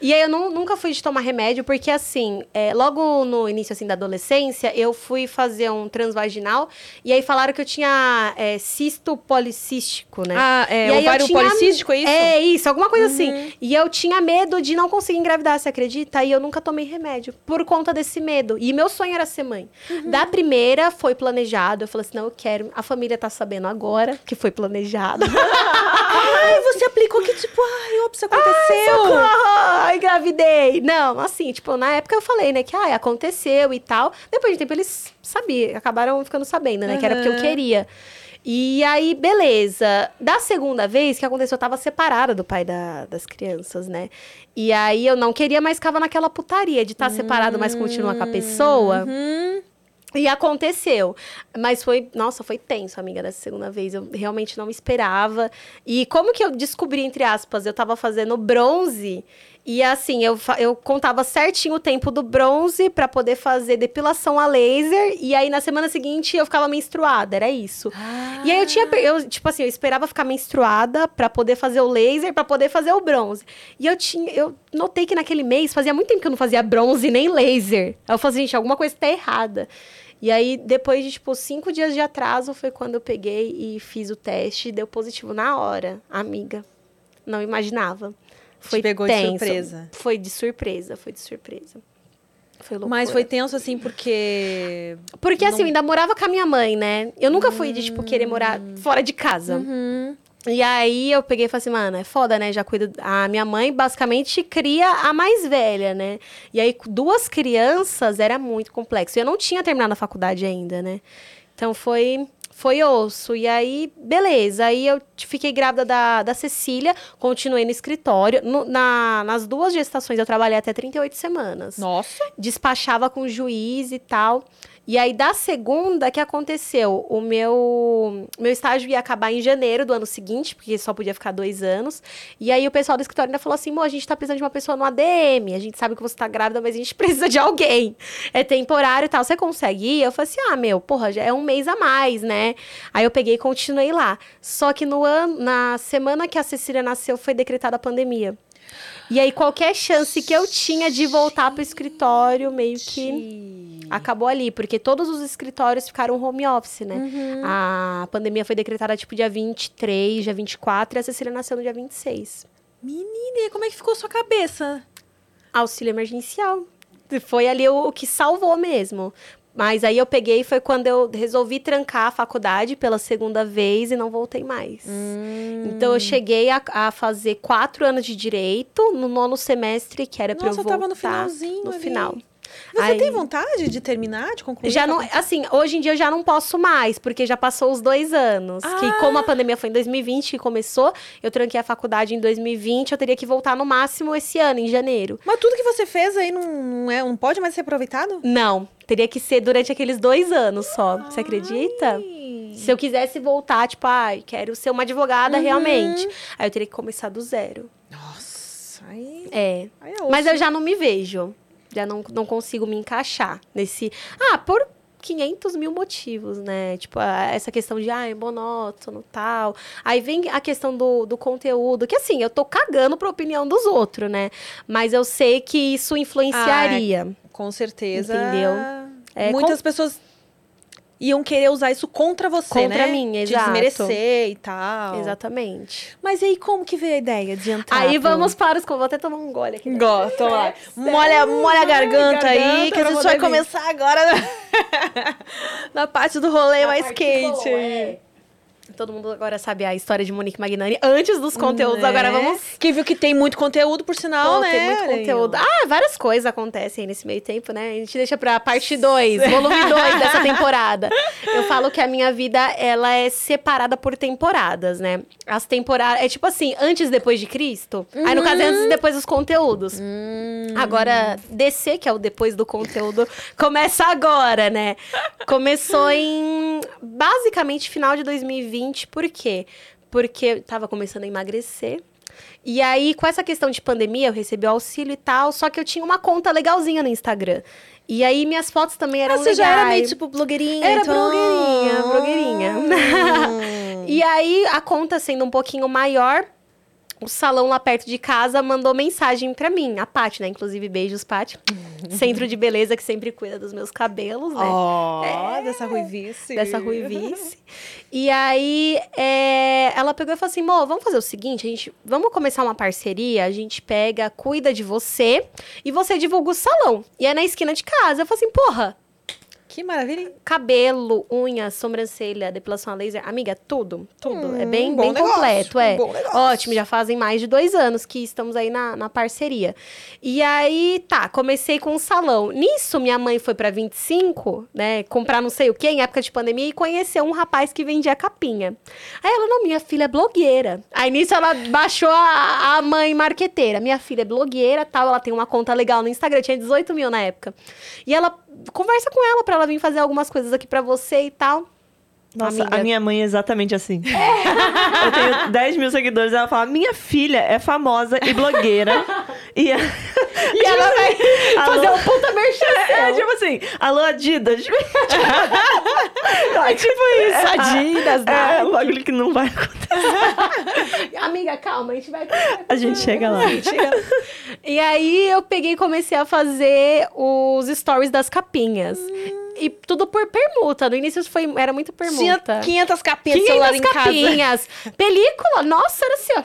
E aí eu nu- nunca fui de tomar remédio, porque assim, é, logo no início assim, da adolescência, eu fui fazer um transvaginal e aí falaram que eu tinha é, cisto policístico, né? Ah, é, E aí ovário tinha- policístico, é isso? É isso, alguma coisa assim. E eu tinha medo de não conseguir engravidar, você acredita? E eu nunca tomei remédio por conta desse medo. E meu sonho era ser mãe. Da primeira foi planejado, eu falei assim: não, eu quero. A família tá sabendo agora que foi planejado. [LAUGHS] Ai, você aplicou que, tipo, ai, ops, aconteceu. Socorro! [LAUGHS] Engravidei! Não, assim, tipo, na época eu falei, né, que ah, aconteceu e tal. Depois de tempo eles sabiam, acabaram ficando sabendo, né, que era porque eu queria. E aí, beleza. Da segunda vez que aconteceu, eu tava separada do pai da- das crianças, né? E aí eu não queria, mas ficava naquela putaria de estar separado, mas continuar com a pessoa. Uhum. E aconteceu. Mas foi, nossa, foi tenso, amiga, dessa segunda vez. Eu realmente não esperava. E como que eu descobri, entre aspas, eu tava fazendo bronze. E assim, eu, eu contava certinho o tempo do bronze pra poder fazer depilação a laser. E aí, na semana seguinte, eu ficava menstruada. Era isso. E aí eu tinha, per- eu, tipo assim, eu esperava ficar menstruada pra poder fazer o laser, pra poder fazer o bronze. E eu tinha, eu notei que naquele mês fazia muito tempo que eu não fazia bronze nem laser. Aí eu falei, gente, alguma coisa tá errada. E aí, depois de, tipo, cinco dias de atraso, foi quando eu peguei e fiz o teste e deu positivo na hora, amiga. Não imaginava. Foi pegou de tenso. surpresa. Foi de surpresa, foi de surpresa. Foi. Mas foi tenso, assim, porque... Porque assim, eu ainda morava com a minha mãe, né? Eu nunca fui de, tipo, querer morar fora de casa. Uhum. E aí eu peguei e falei assim, mano, é foda, né? Já cuido. A minha mãe basicamente cria a mais velha, né? E aí, duas crianças era muito complexo. E eu não tinha terminado a faculdade ainda, né? Então foi. Foi osso. E aí, beleza. Aí eu fiquei grávida da, da Cecília, continuei no escritório. No- na, nas duas gestações eu trabalhei até 38 semanas Nossa. despachava com o juiz e tal. E aí, da segunda, que aconteceu? O meu, meu estágio ia acabar em janeiro do ano seguinte, porque só podia ficar dois anos. E aí, o pessoal do escritório ainda falou assim: Mo, a gente tá precisando de uma pessoa no ADM. A gente sabe que você tá grávida, mas a gente [LAUGHS] precisa de alguém. É temporário e tal. Você consegue ir? Eu falei assim: ah, meu, porra, já é um mês a mais, né? Aí eu peguei e continuei lá. Só que no ano, na semana que a Cecília nasceu, foi decretada a pandemia. E aí, qualquer chance que eu tinha de voltar pro escritório, meio que acabou ali, porque todos os escritórios ficaram home office, né? Uhum. A pandemia foi decretada tipo dia 23, dia 24, e a Cecília nasceu no dia 26. Menina, e como é que ficou sua cabeça? Auxílio emergencial. Foi ali o, o que salvou mesmo. Mas aí eu peguei, foi quando eu resolvi trancar a faculdade pela segunda vez e não voltei mais. Hum. Então eu cheguei a, a fazer quatro anos de direito no nono semestre, que era pra eu Nossa, eu voltar tava no finalzinho no ali. final. Você Aí- tem vontade de terminar, de concluir? Já não, assim, hoje em dia eu já não posso mais, porque já passou os dois anos. Ah! Que como a pandemia foi em 2020 que começou, eu tranquei a faculdade em 2020, eu teria que voltar no máximo esse ano, em janeiro. Mas tudo que você fez aí não, não, é, não pode mais ser aproveitado? Não, teria que ser durante aqueles dois anos só. Você acredita? Ai. Se eu quisesse voltar, tipo, ai, quero ser uma advogada Uhum. realmente. Aí eu teria que começar do zero. Nossa, aí, É. aí é. Mas eu já não me vejo. Já não, não consigo me encaixar nesse. Ah, por 500 mil motivos, né? Tipo, essa questão de, ah, é monótono tal. Aí vem a questão do, do conteúdo, que assim, eu tô cagando pra opinião dos outros, né? Mas eu sei que isso influenciaria. Com certeza. Entendeu? É, Muitas pessoas iam querer usar isso contra você, Contra né? mim, De exato. desmerecer e tal. Exatamente. Mas e aí, como que veio a ideia de entrar? Aí pro- vamos para os... Vou até tomar um gole aqui. Gosto, lá. É, Molha, molha a garganta, aí, garganta que a gente vai começar agora na, [LAUGHS] na parte do rolê Na mais quente. é. Todo mundo agora sabe a história de Monique Magnani antes dos conteúdos. Né? Agora vamos Que viu que tem muito conteúdo, por sinal, Pô, né? tem muito conteúdo. Ah, várias coisas acontecem aí nesse meio tempo, né? A gente deixa pra parte 2, [LAUGHS] volume 2 dessa temporada. Eu falo que a minha vida, ela é separada por temporadas, né? As temporadas... É tipo assim, antes e depois de Cristo. Aí, no caso, é antes e depois dos conteúdos. Agora, DC, que é o depois do conteúdo, começa agora, né? Começou em, basicamente, final de 2020. Por quê? Porque eu tava começando a emagrecer. E aí, com essa questão de pandemia, eu recebi o auxílio e tal, só que eu tinha uma conta legalzinha no Instagram. E aí, minhas fotos também eram Ah, você legais. já era meio tipo blogueirinha, Era então. blogueirinha, blogueirinha. Hum. [LAUGHS] E aí, a conta sendo um pouquinho maior, o salão lá perto de casa mandou mensagem pra mim, a Paty, né? Inclusive, beijos, Paty. [LAUGHS] Centro de beleza que sempre cuida dos meus cabelos, né? Ó, dessa ruivice. dessa ruivice. E aí, é, ela pegou e falou assim, Mo, vamos fazer o seguinte, a gente, vamos começar uma parceria, a gente pega, cuida de você e você divulga o salão. E é na esquina de casa. Eu falei assim, porra, Que maravilha, hein? cabelo, unha, sobrancelha, depilação a laser, amiga, tudo, tudo. é Hum, bem, bom bem negócio, completo, é. Ótimo, já fazem mais de dois anos que estamos aí na, na parceria. E aí, tá, comecei com um salão. Nisso, minha mãe foi pra 25, né, comprar não sei o que, em época de pandemia, e conheceu um rapaz que vendia capinha. Aí ela, não, minha filha é blogueira. Aí nisso ela baixou a, a mãe marqueteira. Minha filha é blogueira, tal, ela tem uma conta legal no Instagram, tinha 18 mil na época. E ela, conversa com ela pra ela vir fazer algumas coisas aqui pra você e tal. Nossa, Amiga. a minha mãe é exatamente assim. [LAUGHS] Eu tenho 10 mil seguidores, ela fala: minha filha é famosa e blogueira. e, a- E [LAUGHS] ela vai [LAUGHS] Alô? fazer um puta merchan. é tipo assim, alô Adidas. É tipo isso, Adidas, É, um bagulho que não vai acontecer. Amiga, calma, a gente vai... A gente chega lá. E aí eu peguei e comecei a fazer os stories das capinhas. E tudo por permuta. No início foi, era muito Tinha permuta. 500 capinhas de celular 500 em casa. capinhas. Película, nossa, era assim, ó.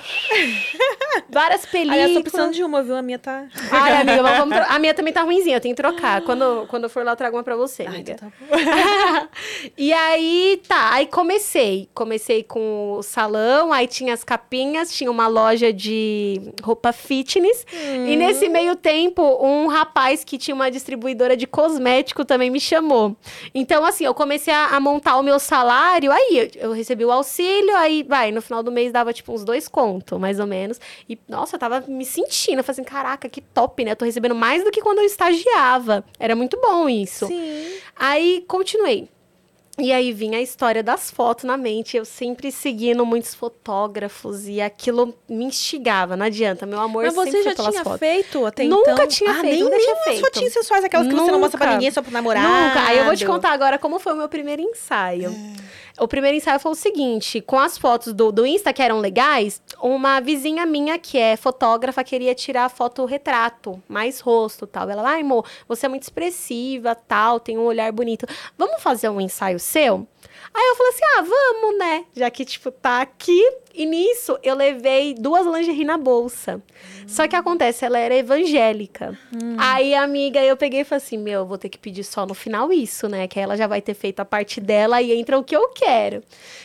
Várias películas. Aliás, tô precisando de uma, viu? A minha tá... Ai, amiga, mas vamos tro- a minha também tá ruimzinha, eu tenho que trocar. Quando, quando eu for lá, eu trago uma pra você, Ai, amiga. então tá bom. [LAUGHS] e aí, tá, aí comecei. Comecei com o salão, aí tinha as capinhas, tinha uma loja de roupa fitness. E nesse meio tempo, um rapaz que tinha uma distribuidora de cosmético também me chamou. Então, assim, eu comecei a, a montar o meu salário, aí eu, eu recebi o auxílio, aí, vai, no final do mês dava, tipo, uns dois contos, mais ou menos. E, nossa, eu tava me sentindo, eu falei assim, caraca, que top, né? Eu tô recebendo mais do que quando eu estagiava. Era muito bom isso. Sim. Aí continuei. E aí vinha a história das fotos na mente. Eu sempre seguindo muitos fotógrafos e aquilo me instigava. Não adianta, meu amor Mas você já tinha fotos. feito até Nunca então? tinha ah, feito, nem, nunca nem tinha feito. fotinhas sensuais, aquelas que você não mostra pra ninguém, só pro namorado. Nunca. Aí eu vou te contar agora como foi o meu primeiro ensaio. O primeiro ensaio foi o seguinte: com as fotos do, do Insta que eram legais, uma vizinha minha que é fotógrafa queria tirar foto retrato, mais rosto tal. Ela, ai, amor, você é muito expressiva, tal, tem um olhar bonito. Vamos fazer um ensaio seu? Aí eu falei assim: ah, vamos, né? Já que, tipo, tá aqui. E nisso eu levei duas lingerie na bolsa. Só que acontece, ela era evangélica. Aí, amiga, eu peguei e falei assim: meu, eu vou ter que pedir só no final isso, né? Que aí ela já vai ter feito a parte dela e entra o que eu quero.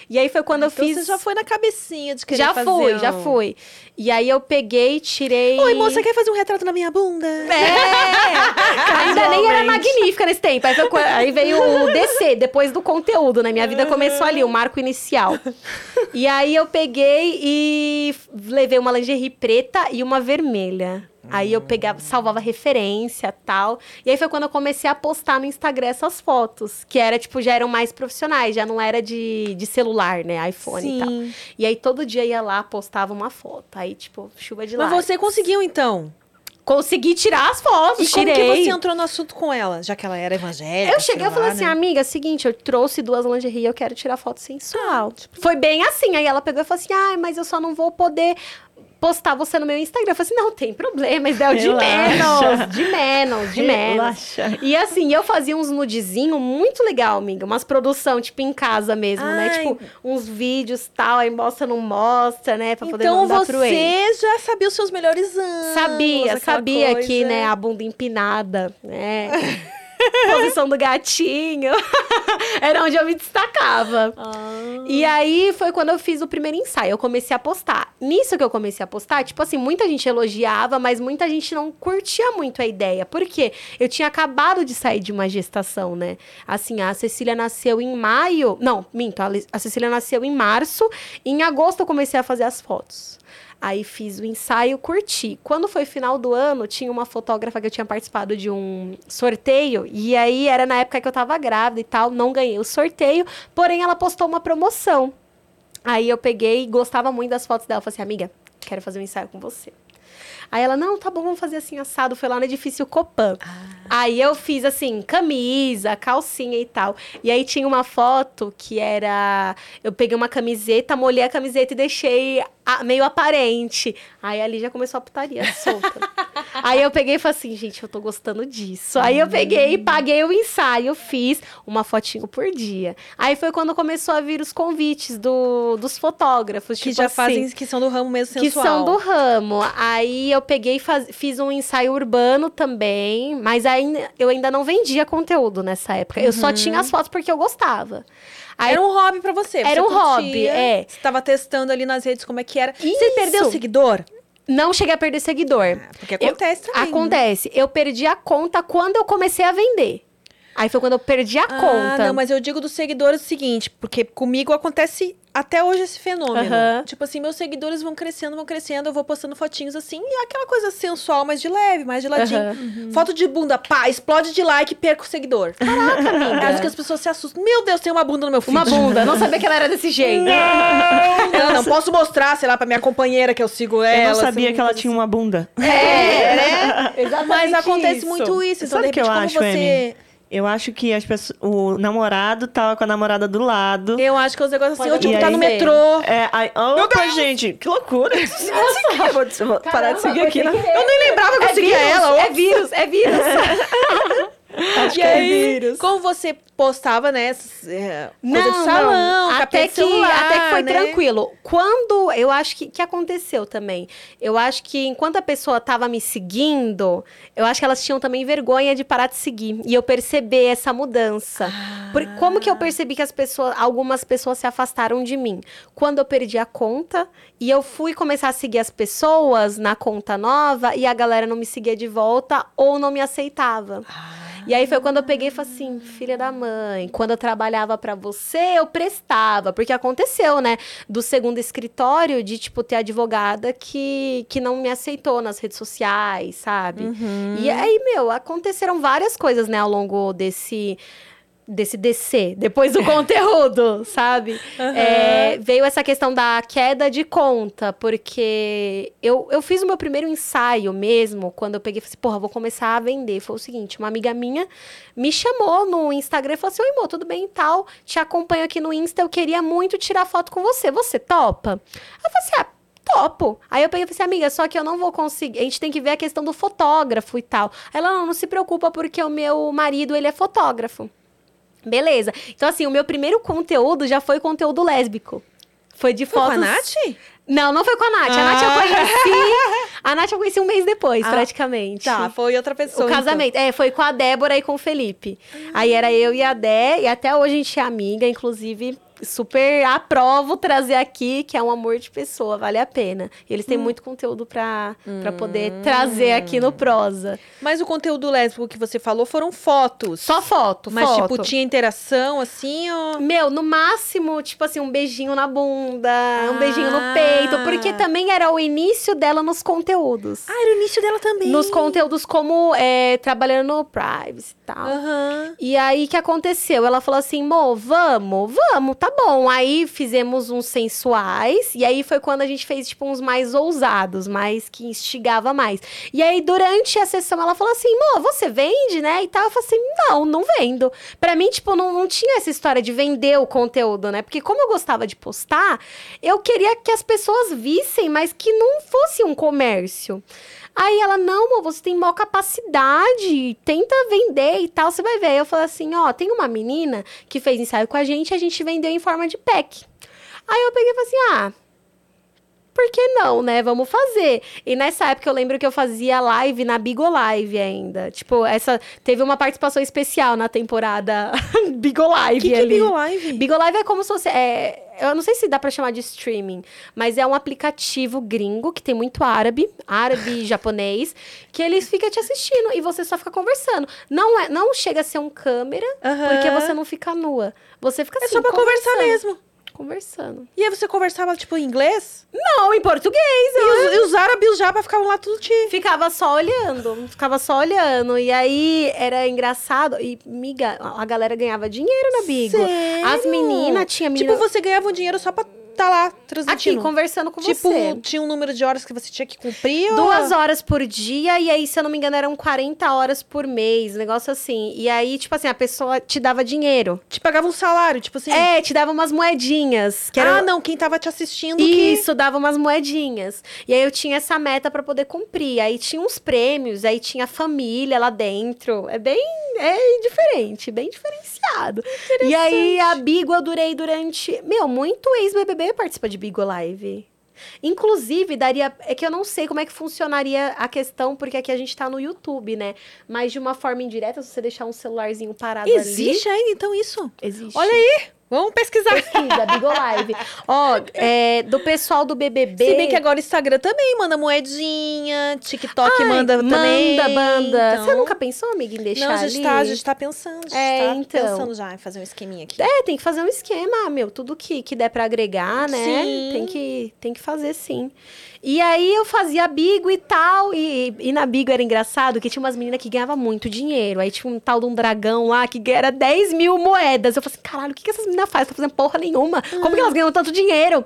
E aí foi quando eu Então fiz. você já foi na cabecinha de querer já fazer fui, um- já fui. E aí eu peguei, tirei. Oi, moça, quer fazer um retrato na minha bunda? É! [LAUGHS] Ainda nem era magnífica nesse tempo. Aí, foi aí veio o DC, depois do conteúdo, né? Minha vida começou ali, o marco inicial. E aí eu peguei e levei uma lingerie preta e uma vermelha. Aí eu pegava, salvava referência tal. E aí foi quando eu comecei a postar no Instagram essas fotos. Que era, tipo, já eram mais profissionais, já não era de, de celular, né? iPhone e tal. Sim. E aí todo dia ia lá, postava uma foto. Aí, tipo, chuva de Mas likes. você conseguiu, então? Consegui tirar as fotos, E como tirei. que você entrou no assunto com ela? Já que ela era evangélica. Eu cheguei e falei lá, assim, né? amiga, seguinte, eu trouxe duas lingerie eu quero tirar foto sensual. Foi bem assim. Aí ela pegou e falou assim, ai, mas eu só não vou poder postar você no meu Instagram. Eu falei assim, não, tem problema, o de menos, de menos, de menos. Relaxa. E assim, eu fazia uns nudezinhos muito legal, amiga. Umas produção, tipo, em casa mesmo, né? Ai. Tipo, uns vídeos tal, aí mostra, não mostra, né? Pra poder Então mandar pro ex. você já sabia os seus melhores anos. Sabia, sabia coisa. que, né, a bunda empinada, né? [LAUGHS] [LAUGHS] Posição do gatinho. [LAUGHS] Era onde eu me destacava. Ah. E aí foi quando eu fiz o primeiro ensaio. Eu comecei a postar. Nisso que eu comecei a postar, tipo assim, muita gente elogiava, mas muita gente não curtia muito a ideia. Por quê? Eu tinha acabado de sair de uma gestação, né? Assim, a Cecília nasceu em maio. Não, minto. A Cecília nasceu em março. Em agosto eu comecei a fazer as fotos. Aí fiz o ensaio, curti. Quando foi final do ano, tinha uma fotógrafa que eu tinha participado de um sorteio. E aí era na época que eu tava grávida e tal, não ganhei o sorteio. Porém, ela postou uma promoção. Aí eu peguei e gostava muito das fotos dela. Falei assim, amiga, quero fazer um ensaio com você. Aí ela, não, tá bom, vamos fazer assim assado. Foi lá no edifício Copan. Aí eu fiz assim, camisa, calcinha e tal. E aí tinha uma foto que era. Eu peguei uma camiseta, molhei a camiseta e deixei a- meio aparente. Aí ali já começou a putaria solta. [LAUGHS] aí eu peguei e falei assim, gente, eu tô gostando disso. Aí eu peguei e paguei o ensaio, fiz uma fotinho por dia. Aí foi quando começou a vir os convites do, dos fotógrafos. Que tipo já assim, fazem, que são do ramo mesmo sensual. que são do ramo. Aí eu peguei e faz- fiz um ensaio urbano também, mas ainda, eu ainda não vendia conteúdo nessa época. Eu só tinha as fotos porque eu gostava. Aí Era um hobby pra você. Era você um curtia, hobby, é. Você tava testando ali nas redes como é que era. Você Isso. perdeu seguidor? não cheguei a perder seguidor. Porque acontece também. né? Acontece. Eu perdi a conta quando eu comecei a vender. Aí foi quando eu perdi a Ah, conta. não, mas eu digo dos seguidores o seguinte, porque comigo acontece até hoje esse fenômeno. Tipo assim, meus seguidores vão crescendo, vão crescendo, eu vou postando fotinhos assim, e é aquela coisa sensual, mas de leve, mais de ladinho. Aham. Foto de bunda, pá, explode de like e perco o seguidor. Caraca, [LAUGHS] amiga. Acho que as pessoas se assustam. Meu Deus, tem uma bunda no meu feed. Uma bunda. Não sabia que ela era desse jeito. Não, [LAUGHS] não posso mostrar, sei lá, pra minha companheira que eu sigo ela. Eu não assim, sabia que ela tinha uma bunda. É, né? Exatamente Mas acontece isso. muito isso. Então, Sabe de o que eu repente, como acho, você. Eu acho que as pessoas, o namorado tava com a namorada do lado. Eu acho que os negócios assim, eu tipo, tá no metrô. É, aí, opa, gente, que loucura. [LAUGHS] eu vou, eu vou parar de seguir aqui. né? Eu nem lembrava que eu É seguia vírus, ela. É vírus, é vírus. [LAUGHS] e aí, como você postava, né? é, de salão, até capinha que, celular, até que foi né? tranquilo. Quando eu acho que, que aconteceu também, eu acho que enquanto a pessoa tava me seguindo, eu acho que elas tinham também vergonha de parar de seguir e eu perceber essa mudança. Por- como que eu percebi que as pessoas, algumas pessoas se afastaram de mim? Quando eu perdi a conta e eu fui começar a seguir as pessoas na conta nova e a galera não me seguia de volta ou não me aceitava. E aí foi quando eu peguei e falei assim, filha da mãe, quando eu trabalhava pra você, eu prestava, porque aconteceu, né, do segundo escritório de tipo ter advogada que que não me aceitou nas redes sociais, sabe? Uhum. E aí, meu, aconteceram várias coisas, né, ao longo desse desse DC, depois do [LAUGHS] conteúdo, sabe? É, veio essa questão da queda de conta, porque eu, eu fiz o meu primeiro ensaio mesmo, quando eu peguei e falei assim, porra, vou começar a vender. Foi o seguinte, uma amiga minha me chamou no Instagram e falou assim, oi, amor, tudo bem e tal? Te acompanho aqui no Insta, eu queria muito tirar foto com você. Você topa? Eu falei assim, ah, topo. Aí eu peguei e falei assim, amiga, só que eu não vou conseguir. A gente tem que ver a questão do fotógrafo e tal. Ela, não, não se preocupa, porque o meu marido, ele é fotógrafo. Beleza. Então, assim, o meu primeiro conteúdo já foi conteúdo lésbico. Foi de Foi com fotos. a Nath? Não, não foi com a Nath. A Nath eu Ah. conheci. A Nath eu conheci um mês depois, Ah, praticamente. Tá, foi outra pessoa. O então. casamento. É, foi com a Débora e com o Felipe. Aí era eu e a Dé, e até hoje a gente é amiga, inclusive. Super aprovo trazer aqui, que é um amor de pessoa, vale a pena. E eles Hum. têm muito conteúdo pra, pra poder trazer aqui no Prosa. Mas o conteúdo lésbico que você falou foram fotos. Só foto, Mas, foto. tipo, tinha interação, assim, ó. Meu, no máximo, tipo assim, um beijinho na bunda, um beijinho no Ah. peito, porque também era o início dela nos conteúdos. Ah, era o início dela também. Nos conteúdos como é, trabalhando no privacy e tal. Aham. E aí, o que aconteceu? Ela falou assim, Mo, vamos, vamos, tá bom. Aí fizemos uns sensuais. E aí foi quando a gente fez, tipo, uns mais ousados, mais que instigava mais. E aí, durante a sessão, ela falou assim: Mô, você vende, né? E tal. Eu falei assim: não, não vendo. Pra mim, tipo, não, não tinha essa história de vender o conteúdo, né? Porque como eu gostava de postar, eu queria que as pessoas vissem, mas que não fosse um comércio. Aí ela, não, amor, você tem maior capacidade, tenta vender e tal, você vai ver. Aí eu falei assim, ó, tem uma menina que fez ensaio com a gente, a gente vendeu em forma de pack. Aí eu peguei e falei assim, ah, por que não, né? Vamos fazer. E nessa época eu lembro que eu fazia live na Bigo Live ainda. Tipo, essa teve uma participação especial na temporada [LAUGHS] Bigo Live que que é ali. Bigo Live? Bigo Live é como se fosse. É, eu não sei se dá pra chamar de streaming, mas é um aplicativo gringo que tem muito árabe, árabe e [LAUGHS] japonês, que eles ficam te assistindo e você só fica conversando. Não, é, não chega a ser um câmera, porque você não fica nua. Você fica É assim. só pra conversar mesmo. Conversando. E aí você conversava, tipo, em inglês? Não, em português. E eu- os, e os árabes jabas ficavam lá tudo te... Ficava só olhando, ficava só olhando. E aí era engraçado. E, miga, a galera ganhava dinheiro na Bigo. Sério? As meninas, tinha menina. Tipo, você ganhava um dinheiro só pra tá lá aqui, transmitindo. conversando com tipo, você. tinha um número de horas que você tinha que cumprir? ou- Duas horas por dia, e aí, se eu não me engano, eram 40 horas por mês, um negócio assim. E aí, tipo assim, a pessoa te dava dinheiro. Te pagava um salário, tipo assim. É, te dava umas moedinhas. Que Ah, era... não, quem tava te assistindo que... Isso, dava umas moedinhas. E aí eu tinha essa meta pra poder cumprir. Aí tinha uns prêmios, aí tinha família lá dentro. É bem é diferente, bem diferenciado. E aí a Bigo eu durei durante, meu, muito ex-BBB participa de Bigo Live. Inclusive, daria. É que eu não sei como é que funcionaria a questão, porque aqui a gente tá no YouTube, né? Mas de uma forma indireta, se você deixar um celularzinho parado Existe ainda, então, isso? ali. Existe. Olha aí, vamos pesquisar. Pesquisa, Bigo Live. Ó, é, do pessoal do BBB. Se bem que agora o Instagram também manda moedinha, TikTok Ai, manda também. Manda, banda. então- Você nunca pensou, amiga, em deixar Não, a ali? gente, tá, a gente tá pensando. A gente É, tá então. pensando já em fazer um esqueminha aqui. É, tem que fazer um esquema, meu. Tudo que, que der pra agregar, né? Sim. Tem que, tem que fazer sim. E aí eu fazia bigo e tal. E, e na bigo era engraçado que tinha umas meninas que ganhavam muito dinheiro. Aí tinha um tal de um dragão lá que era 10 mil moedas. Eu falei assim, caralho, o que, que essas meninas fazem? Tá fazendo porra nenhuma. Como que elas ganham tanto dinheiro?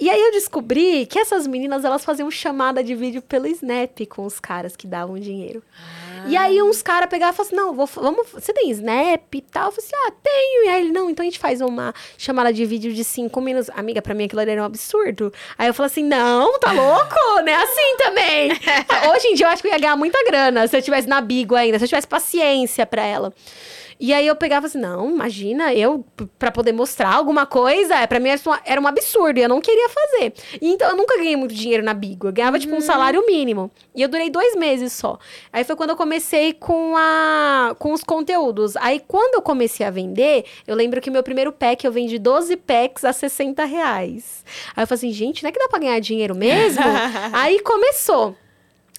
E aí eu descobri que essas meninas, elas faziam chamada de vídeo pelo Snap com os caras que davam dinheiro. E aí uns caras pegavam e falavam assim, não, vou, vamos, você tem Snap e tal? Eu falei assim, ah, tenho. E aí ele, não, então a gente faz uma chamada de vídeo de cinco minutos. Amiga, pra mim aquilo ali era um absurdo. Aí eu falei assim, não, tá louco? [LAUGHS] Não é assim também. Hoje em dia eu acho que eu ia ganhar muita grana se eu tivesse na Bigo ainda, se eu tivesse paciência pra ela. E aí eu pegava assim, não, imagina, eu, p- pra poder mostrar alguma coisa, é, pra mim era um- absurdo, e eu não queria fazer. E então eu nunca ganhei muito dinheiro na Bigo, eu ganhava tipo um salário mínimo. E eu durei dois meses só. Aí foi quando eu comecei com, a, com os conteúdos. Aí quando eu comecei a vender, eu lembro que meu primeiro pack eu vendi 12 packs a 60 reais. Aí eu falei assim, gente, não é que dá pra ganhar dinheiro mesmo? [LAUGHS] aí começou.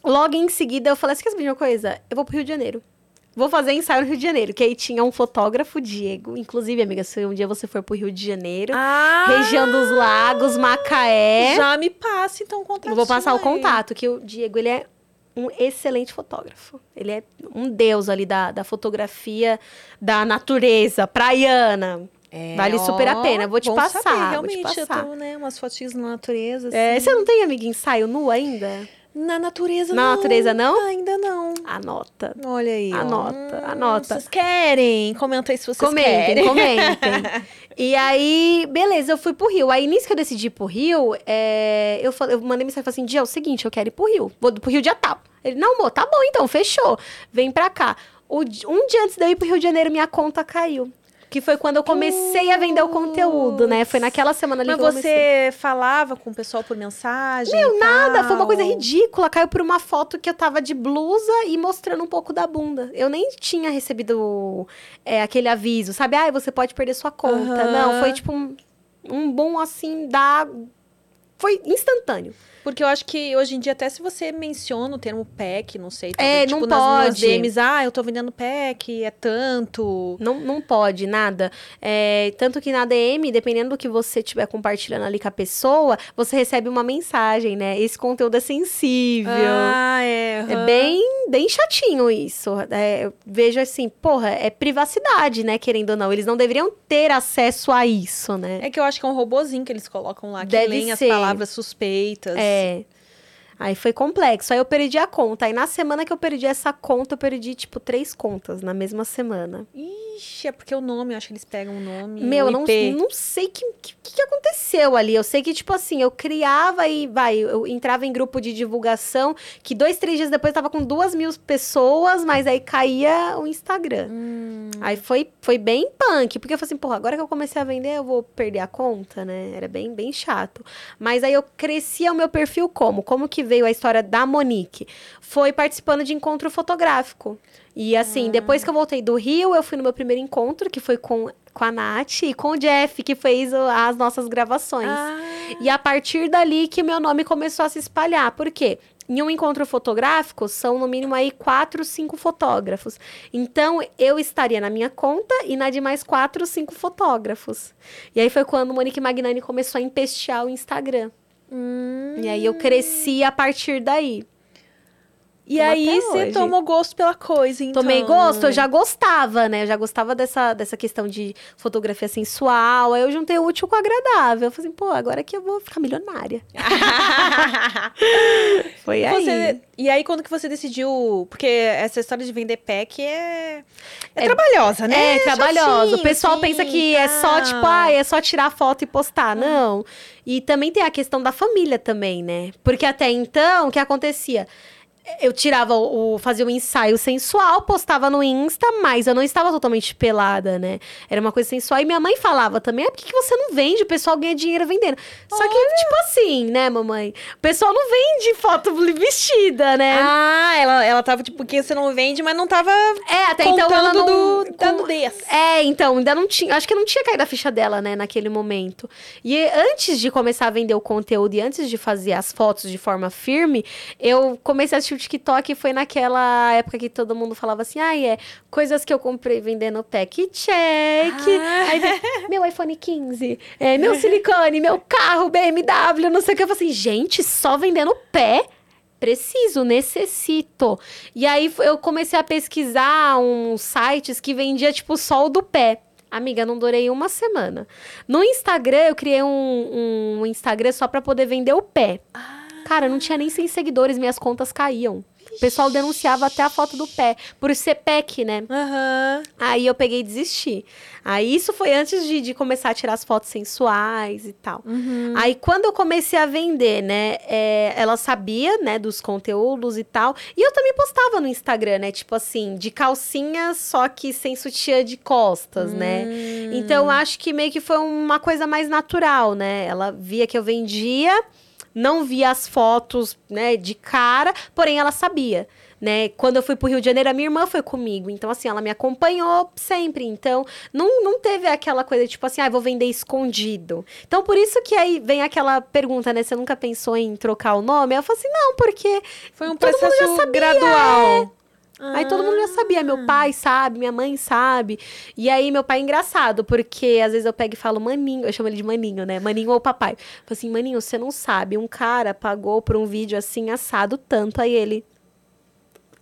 Logo em seguida eu falei assim, quer saber de uma coisa? Eu vou pro Rio de Janeiro. Vou fazer ensaio no Rio de Janeiro, que aí tinha um fotógrafo, Diego. Inclusive, amiga, se um dia você for pro Rio de Janeiro, Ah, região dos lagos, Macaé, Já me passa, então, o contato. eu vou passar o aí. contato, que o Diego, ele é um excelente fotógrafo. Ele é um deus ali da, da fotografia da natureza, praiana. É, Vale super a ó, pena, vou te passar, saber, vou te realmente, passar. eu tô, né, umas fotinhas na natureza, assim. É, você não tem, amiga, ensaio nu ainda? Na natureza, Na não. natureza, não? Ainda não. Anota. Olha aí, ó. Anota, anota. Vocês querem? Comenta aí se vocês Comentem, querem. [LAUGHS] comentem. e aí, beleza, eu fui pro Rio. Aí, nisso que eu decidi ir pro Rio, é, eu, falei, eu mandei mensagem e falei assim: Dia, é o seguinte, eu quero ir pro Rio. Vou pro Rio dia tal. Ele, não, amor, tá bom então, fechou. Vem pra cá. Um dia antes de eu ir pro Rio de Janeiro, minha conta caiu. Que foi quando eu comecei a vender o conteúdo, né? Foi naquela semana ali Mas que eu comecei. você falava com o pessoal por mensagem? E nada, foi uma coisa ridícula. Caiu por uma foto que eu tava de blusa e mostrando um pouco da bunda. Eu nem tinha recebido é, aquele aviso, sabe? Ah, você pode perder sua conta. Aham. Não, foi tipo um, um bom assim da. foi instantâneo. Porque eu acho que hoje em dia, até se você menciona o termo PEC, não sei, É, talvez, não tipo, nas, nas pode. DMs, ah, eu tô vendendo PEC, é tanto. Não, não pode, nada. É, tanto que na DM, dependendo do que você estiver compartilhando ali com a pessoa, você recebe uma mensagem, né? Esse conteúdo é sensível. Ah, é. É aham. bem, bem chatinho isso. É, eu vejo assim, porra, é privacidade, né? Querendo ou não. Eles não deveriam ter acesso a isso, né? É que eu acho que é um robozinho que eles colocam lá, que Deve leem as ser. palavras suspeitas. É. 诶 Aí foi complexo. Aí eu perdi a conta. Aí na semana que eu perdi essa conta, eu perdi, tipo, três contas na mesma semana. Ixi, é porque o nome, eu acho que eles pegam o nome. Meu, eu não, não sei o que, que, que aconteceu ali. Eu sei que, tipo assim, eu criava e, vai, eu entrava em grupo de divulgação, que dois, três dias depois tava com duas mil pessoas, mas aí caía o Instagram. Hum. Aí foi, foi bem punk, porque eu falei assim, porra, agora que eu comecei a vender, eu vou perder a conta, né? Era bem, bem chato. Mas aí eu crescia o meu perfil como? Como que veio a história da Monique? Foi participando de encontro fotográfico. E assim, depois que eu voltei do Rio, eu fui no meu primeiro encontro, que foi com, com a Nath e com o Jeff, que fez as nossas gravações. Ah, E a partir dali que meu nome começou a se espalhar. Por quê? Em um encontro fotográfico, são no mínimo aí quatro, cinco fotógrafos. Então, eu estaria na minha conta e na de mais quatro, cinco fotógrafos. E aí foi quando Monique Magnani começou a empestear o Instagram. Hum. E aí eu cresci a partir daí. E Como aí você hoje. tomou gosto pela coisa, então. Tomei gosto, eu já gostava, né? Eu já gostava dessa, dessa questão de fotografia sensual. Aí eu juntei o útil com o agradável. Eu falei assim, pô, agora que eu vou ficar milionária. [LAUGHS] Foi aí. Você- e aí, quando que você decidiu... Porque essa história de vender pack é... É, É- trabalhosa, né? É, trabalhoso. chatinho, O pessoal assim, pensa que é só, tá. tipo, ah, é só tirar foto e postar. Não. E também tem a questão da família também, né? Porque até então, o que acontecia? Eu tirava o, fazia um ensaio sensual, postava no Insta, mas eu não estava totalmente pelada, né? Era uma coisa sensual. E minha mãe falava também: ah, por que, que você não vende? O pessoal ganha dinheiro vendendo. Só que, tipo assim, né, mamãe? O pessoal não vende foto vestida, né? Ah, ela, ela tava, tipo, porque você não vende, mas não tava é, até então ela não. do, da com- nudez. É, então, ainda não tinha. Acho que não tinha caído a ficha dela, né, naquele momento. E antes de começar a vender o conteúdo e antes de fazer as fotos de forma firme, eu comecei a assistir TikTok foi naquela época que todo mundo falava assim: ai, é coisas que eu comprei vendendo pack check. Ah. Aí [LAUGHS] meu iPhone 15, é, meu silicone, meu carro BMW, não sei o que. Eu falei assim, gente, só vendendo pé. Preciso, necessito. E aí eu comecei a pesquisar uns sites que vendia, tipo, só o do pé. Amiga, não durei uma semana. No Instagram, eu criei um, um Instagram só pra poder vender o pé. Cara, não tinha nem 100 seguidores, minhas contas caíam. O pessoal denunciava até a foto do pé, por ser PEC, né? Aham. Aí eu peguei e desisti. Aí isso foi antes de, de começar a tirar as fotos sensuais e tal. Uhum. Aí quando eu comecei a vender, né, é, ela sabia, né, dos conteúdos e tal. E eu também postava no Instagram, né, tipo assim, de calcinha, só que sem sutiã de costas, né. Hum. Então acho que meio que foi uma coisa mais natural, né. Ela via que eu vendia, não via as fotos, né, de cara, porém ela sabia. Né? Quando eu fui pro Rio de Janeiro, a minha irmã foi comigo. Então, assim, ela me acompanhou sempre. Então, não, não teve aquela coisa, tipo assim, ah, vou vender escondido. Então, por isso que aí vem aquela pergunta, né? Você nunca pensou em trocar o nome? Eu falei assim, não, porque Foi um todo mundo já gradual. Aí todo mundo já sabia, meu pai sabe, minha mãe sabe. E aí meu pai é engraçado, porque às vezes eu pego e falo maninho, eu chamo ele de maninho, né? Maninho ou papai. Falo assim, maninho, você não sabe, um cara pagou por um vídeo assim assado tanto, aí ele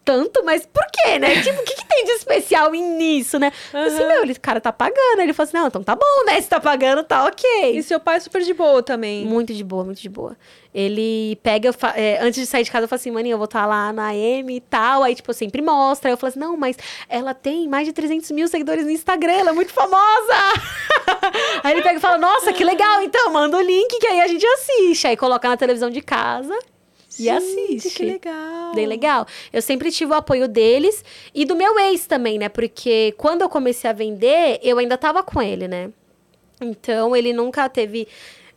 tanto, mas por quê, né? [LAUGHS] Tipo, o que, que tem de especial em nisso, né? Eu falei assim, meu, ele, o cara tá pagando. Aí Ele falou assim, não, então tá bom, né? Se tá pagando, tá ok. E seu pai é super de boa também. Muito de boa, muito de boa. Ele pega, fa- é, antes de sair de casa, eu falo assim, maninho, eu vou estar lá na M e tal. Aí, tipo, sempre mostra. Aí eu falo assim, não, mas ela tem mais de 300 mil seguidores no Instagram, ela é muito famosa. [LAUGHS] aí ele pega e fala, nossa, que legal, então, manda o link que aí a gente assiste. Aí coloca na televisão de casa e Gente, assiste. Que legal. Bem legal. Eu sempre tive o apoio deles e do meu ex também, né? Porque quando eu comecei a vender, eu ainda tava com ele, né? Então ele nunca teve.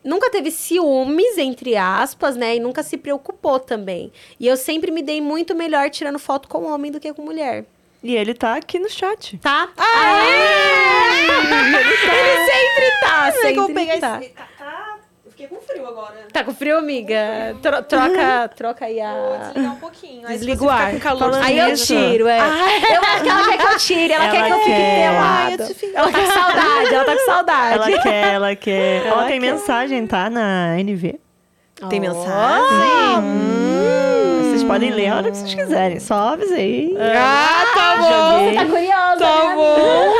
Nunca teve ciúmes, entre aspas, né? E nunca se preocupou também. E eu sempre me dei muito melhor tirando foto com homem do que com mulher. E ele tá aqui no chat. Tá? Aê! ele sempre tá, Como é que eu vou sempre tá. Tá, tá. Frio agora. Tá com frio, amiga? Tro- troca, troca aí Vou a... desligar um pouquinho. Aí Desliga o ar. com calor, Aí eu tiro, é. Eu acho que ela quer que eu tire, ela, quer Ela que eu fique quer. Ai, pelada. Ela tá com saudade, ela tá com saudade. Ela quer, ela quer. Ela Ó, tem quer. mensagem, tá? Na NV. Tem Ó. mensagem? Hum, Vocês podem ler a hora que vocês quiserem. Só avisei. Ah, tá bom. Você tá curiosa, Tá né, bom.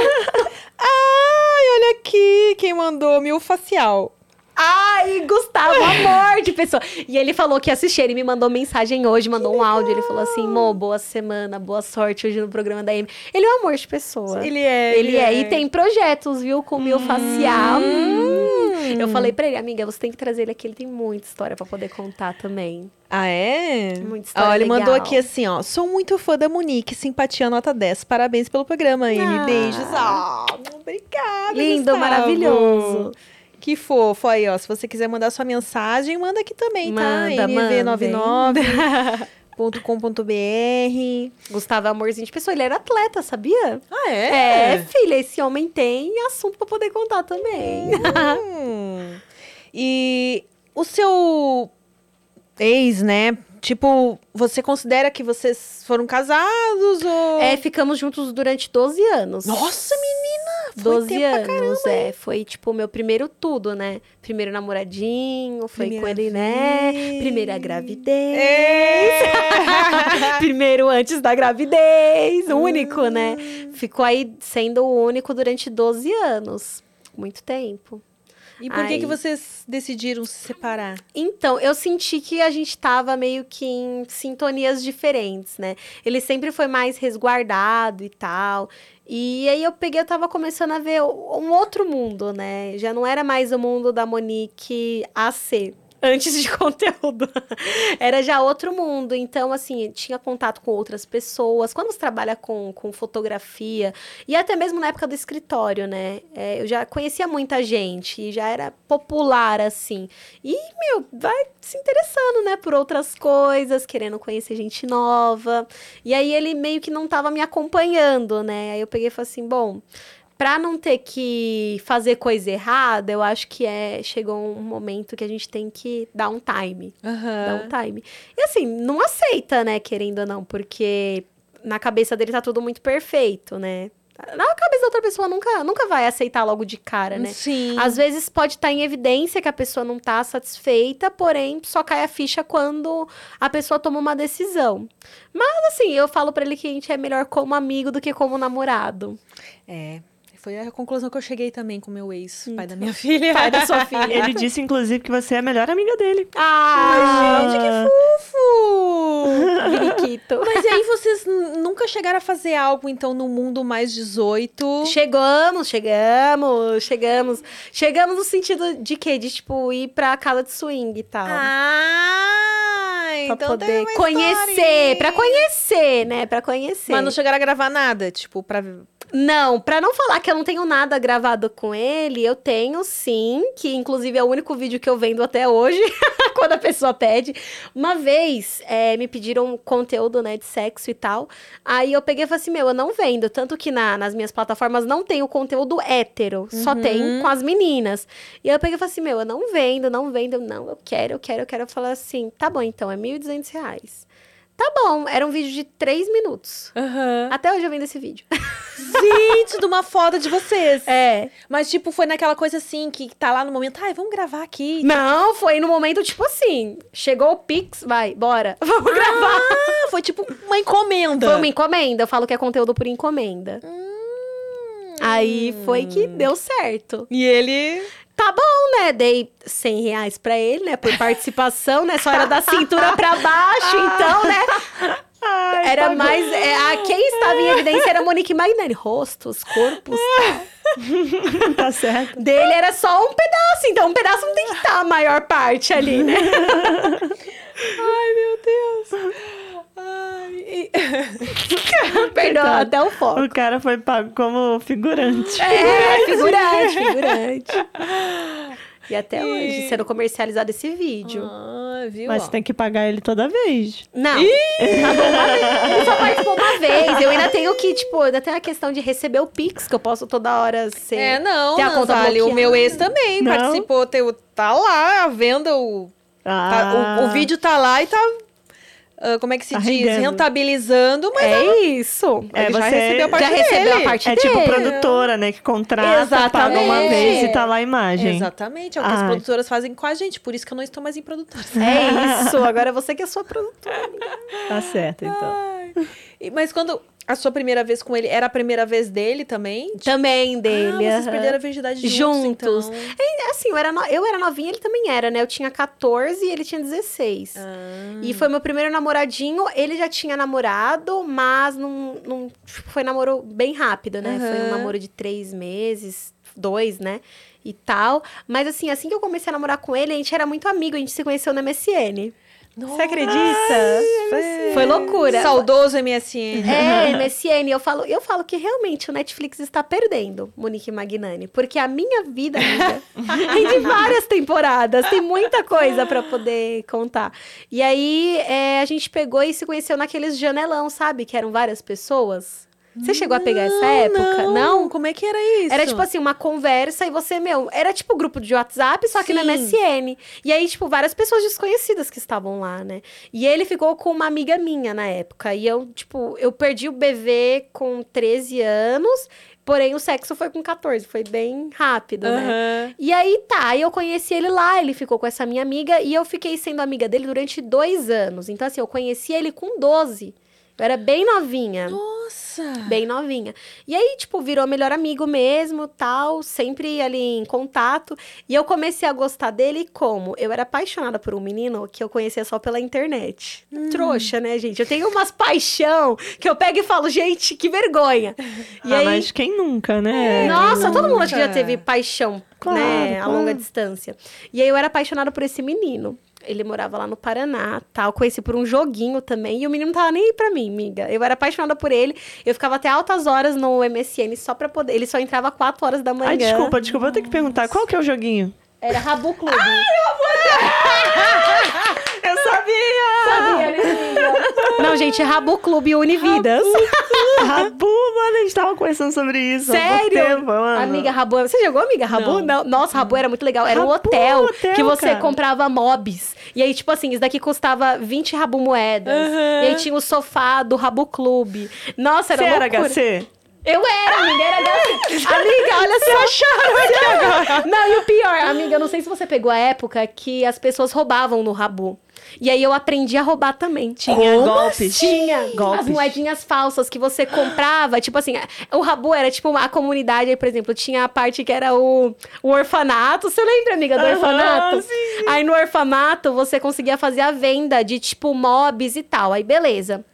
[LAUGHS] Ai, olha aqui quem mandou mil facial. Ai, Gustavo, amor de pessoa. E ele falou que ia assistir, ele me mandou mensagem hoje, mandou um áudio. Ele falou assim: Mo, boa semana, boa sorte hoje no programa da Amy. Ele é um amor de pessoa. Ele é. Ele é. E tem projetos, viu, com mil facial. Hum. Eu falei pra ele, amiga, você tem que trazer ele aqui, ele tem muita história pra poder contar também. Ah, é? Muita história Ó, ele mandou aqui assim, ó. Sou muito fã da Monique, simpatia nota 10. Parabéns pelo programa, Amy. Ah. Beijos. Ah, obrigada, Lindo, Gustavo. maravilhoso. Que fofo. Aí, ó, se você quiser mandar sua mensagem, manda aqui também, Manda, tá? nv99.com.br. Gustavo amorzinho de pessoa, ele era atleta, sabia? Ah, é? É, filha, esse homem tem assunto pra poder contar também. Hum. E o seu ex, né? Tipo, você considera que vocês foram casados ou... É, ficamos juntos durante 12 anos. Nossa, menina! Foi 12 tempo pra anos, é. Foi, tipo, o meu primeiro tudo, né? Primeiro namoradinho, foi Primeira com ele, né? vez. Primeira gravidez. É. [LAUGHS] Primeiro antes da gravidez, único, né? Ficou aí sendo o único durante 12 anos. Muito tempo. E por que, Ai. que vocês decidiram se separar? Então, eu senti que a gente tava meio que em sintonias diferentes, né? Ele sempre foi mais resguardado e tal. E aí eu peguei, eu tava começando a ver um outro mundo, né? Já não era mais o mundo da Monique AC. Antes de [LAUGHS] conteúdo. Era já outro mundo. Então, assim, tinha contato com outras pessoas. Quando você trabalha com, com fotografia, e até mesmo na época do escritório, né? É, eu já conhecia muita gente, e já era popular, assim. E, meu, vai se interessando, né, por outras coisas, querendo conhecer gente nova. E aí ele meio que não tava me acompanhando, né? Aí eu peguei e falei assim, bom, pra não ter que fazer coisa errada, eu acho que é chegou um momento que a gente tem que dar um time, dar um time. E assim, não aceita, né, querendo ou não, porque na cabeça dele tá tudo muito perfeito, né? Na cabeça da outra pessoa nunca, nunca vai aceitar logo de cara, né? Sim. Às vezes pode estar em evidência que a pessoa não tá satisfeita, porém só cai a ficha quando a pessoa toma uma decisão. Mas assim, eu falo pra ele que a gente é melhor como amigo do que como namorado. É. Foi a conclusão que eu cheguei também com meu ex, pai da minha [LAUGHS] filha. Pai da sua filha. Ele disse, inclusive, que você é a melhor amiga dele. Ah, Gente, que fofo! [LAUGHS] Periquito. Mas e aí vocês nunca chegaram a fazer algo, então, no mundo mais 18? Chegamos, chegamos, chegamos. Chegamos no sentido de quê? De, tipo, ir pra casa de swing e tal. Ah, pra então tem poder uma conhecer, historinha. pra conhecer, né? Pra conhecer. Mas não chegaram a gravar nada, tipo, pra... Não, pra não falar que eu não tenho nada gravado com ele, eu tenho sim, que inclusive é o único vídeo que eu vendo até hoje, [LAUGHS] quando a pessoa pede. Uma vez é, me pediram conteúdo, né, de sexo e tal. Aí eu peguei e falei assim: meu, eu não vendo. Tanto que na- nas minhas plataformas não tem o conteúdo hétero, só tem com as meninas. E aí eu peguei e falei assim: meu, eu não vendo, não vendo. Não, eu quero, eu quero, eu quero. Eu falei assim: tá bom, então, é 1.200 reais. Tá bom, era um vídeo de três minutos. Até hoje eu vendo esse vídeo. Gente, de uma foto de vocês. É. Mas, tipo, foi naquela coisa assim, que tá lá no momento, ai, vamos gravar aqui. Não, foi no momento, tipo assim, chegou o Pix, vai, bora, [LAUGHS] vamos gravar. Ah, foi tipo uma encomenda. Foi uma encomenda, eu falo que é conteúdo por encomenda. Hum. Aí foi que deu certo. E ele... Tá bom, né? Dei 100 reais pra ele, né? Por participação, né? Só era da cintura pra baixo, [LAUGHS] então, né? era mais. é, a, quem estava em evidência era Monique Magnani. Rostos, corpos. [LAUGHS] tá certo. Dele era só um pedaço, então um pedaço não tem que estar a maior parte ali, né? [LAUGHS] Ai, meu Deus. Ai. e- [LAUGHS] Perdão, até o foco. O cara foi pago como figurante. É, [LAUGHS] figurante, figurante. E até hoje, sendo comercializado esse vídeo. Ah, viu? Mas ó. você tem que pagar ele toda vez. Não. Vez. Ele só participou uma vez. Eu ainda tenho que, tipo, ainda tem a questão de receber o Pix, que eu posso toda hora ser. É, não, ter a conta Nazália, o meu ex também Não? participou, tem- tá lá, a venda, o, tá- o, o vídeo tá lá e tá, ah, como é que se Tá diz? rendendo. Rentabilizando, mas É isso. É, ele já você recebeu a parte já recebeu dele. a parte É tipo dele. produtora, né? Que contrata, paga uma vez e tá lá a imagem. Exatamente, é o que as Ai. produtoras fazem com a gente, por isso que eu não estou mais em produtora. É isso. Agora é você que é sua produtora. Tá certo, então. E- Mas quando a sua primeira vez com ele, era a primeira vez dele também? Também dele. Ah, vocês perderam a virgindade juntos, Juntos. então. É, assim, eu era, no- eu era novinha, ele também era, né? Eu tinha 14 e ele tinha 16. Ah. E foi meu primeiro namoradinho. Ele já tinha namorado, mas não, não foi namoro bem rápido, né? Foi um namoro de três meses, dois, né? E tal. Mas assim, assim que eu comecei a namorar com ele, a gente era muito amigo, a gente se conheceu no MSN. Você acredita? Foi loucura. Saudoso MSN. É, MSN. Eu falo, eu falo que realmente o Netflix está perdendo Monique Magnani. Porque a minha vida, amiga, [LAUGHS] tem de várias temporadas. Tem muita coisa pra poder contar. E aí, é, a gente pegou e se conheceu naqueles janelão, sabe? Que eram várias pessoas. Você chegou a pegar essa época? Não? Como é que era isso? Era tipo assim, uma conversa e você, meu, era tipo grupo de WhatsApp, só que no Sim. MSN. E aí, tipo, várias pessoas desconhecidas que estavam lá, né? E ele ficou com uma amiga minha na época. E eu, tipo, eu perdi o bebê com 13 anos, porém o sexo foi com 14, foi bem rápido, né? Aham. E aí tá, aí eu conheci ele lá, ele ficou com essa minha amiga e eu fiquei sendo amiga dele durante dois anos. Então, assim, eu conheci ele com 12. Eu era bem novinha. Nossa! Bem novinha. E aí, tipo, virou melhor amigo mesmo, tal, sempre ali em contato. E eu comecei a gostar dele como? Eu era apaixonada por um menino que eu conhecia só pela internet. Trouxa, né, gente? Eu tenho umas paixão que eu pego e falo, gente, que vergonha. [LAUGHS] E ah, aí, mas quem nunca, né? nossa, todo mundo nunca? acho que já teve paixão, Claro, né, a claro. longa distância. E aí eu era apaixonada por esse menino. Ele morava lá no Paraná, tal, conheci por um joguinho também, e o menino não tava nem aí pra mim, miga. Eu era apaixonada por ele, eu ficava até altas horas no MSN só pra poder, ele só entrava 4 horas da manhã. Ai, desculpa, desculpa, eu tenho que perguntar, qual que é o joguinho? Era Rabu Clube. Eu sabia! Sabia, né, amiga? Não, gente, Rabu Clube Unividas. Rabu, mano, a gente tava conversando sobre isso. Sério? tempo. Amiga Rabu, você jogou amiga Rabu? Não. Nossa, Rabu era muito legal. Era um Rabu, hotel, hotel, que você cara. comprava mobs. E aí, tipo assim, isso daqui custava 20 Rabu moedas. Aham. E aí tinha o sofá do Rabu Clube. Nossa, era Você era. HC? Eu era, amiga, era HC. [LAUGHS] amiga, olha só. acharam Não, e o pior, amiga, eu não sei se você pegou a época que as pessoas roubavam no Rabu. E aí eu aprendi a roubar também. Tinha golpes. Tinha Golpes. as moedinhas falsas que você comprava. tipo assim, o Rabu era tipo a comunidade, aí, por exemplo, tinha a parte que era o, o orfanato. Você lembra, amiga, do Aham, orfanato? sim. Aí no orfanato você conseguia fazer a venda de tipo mobs e tal. Aí beleza.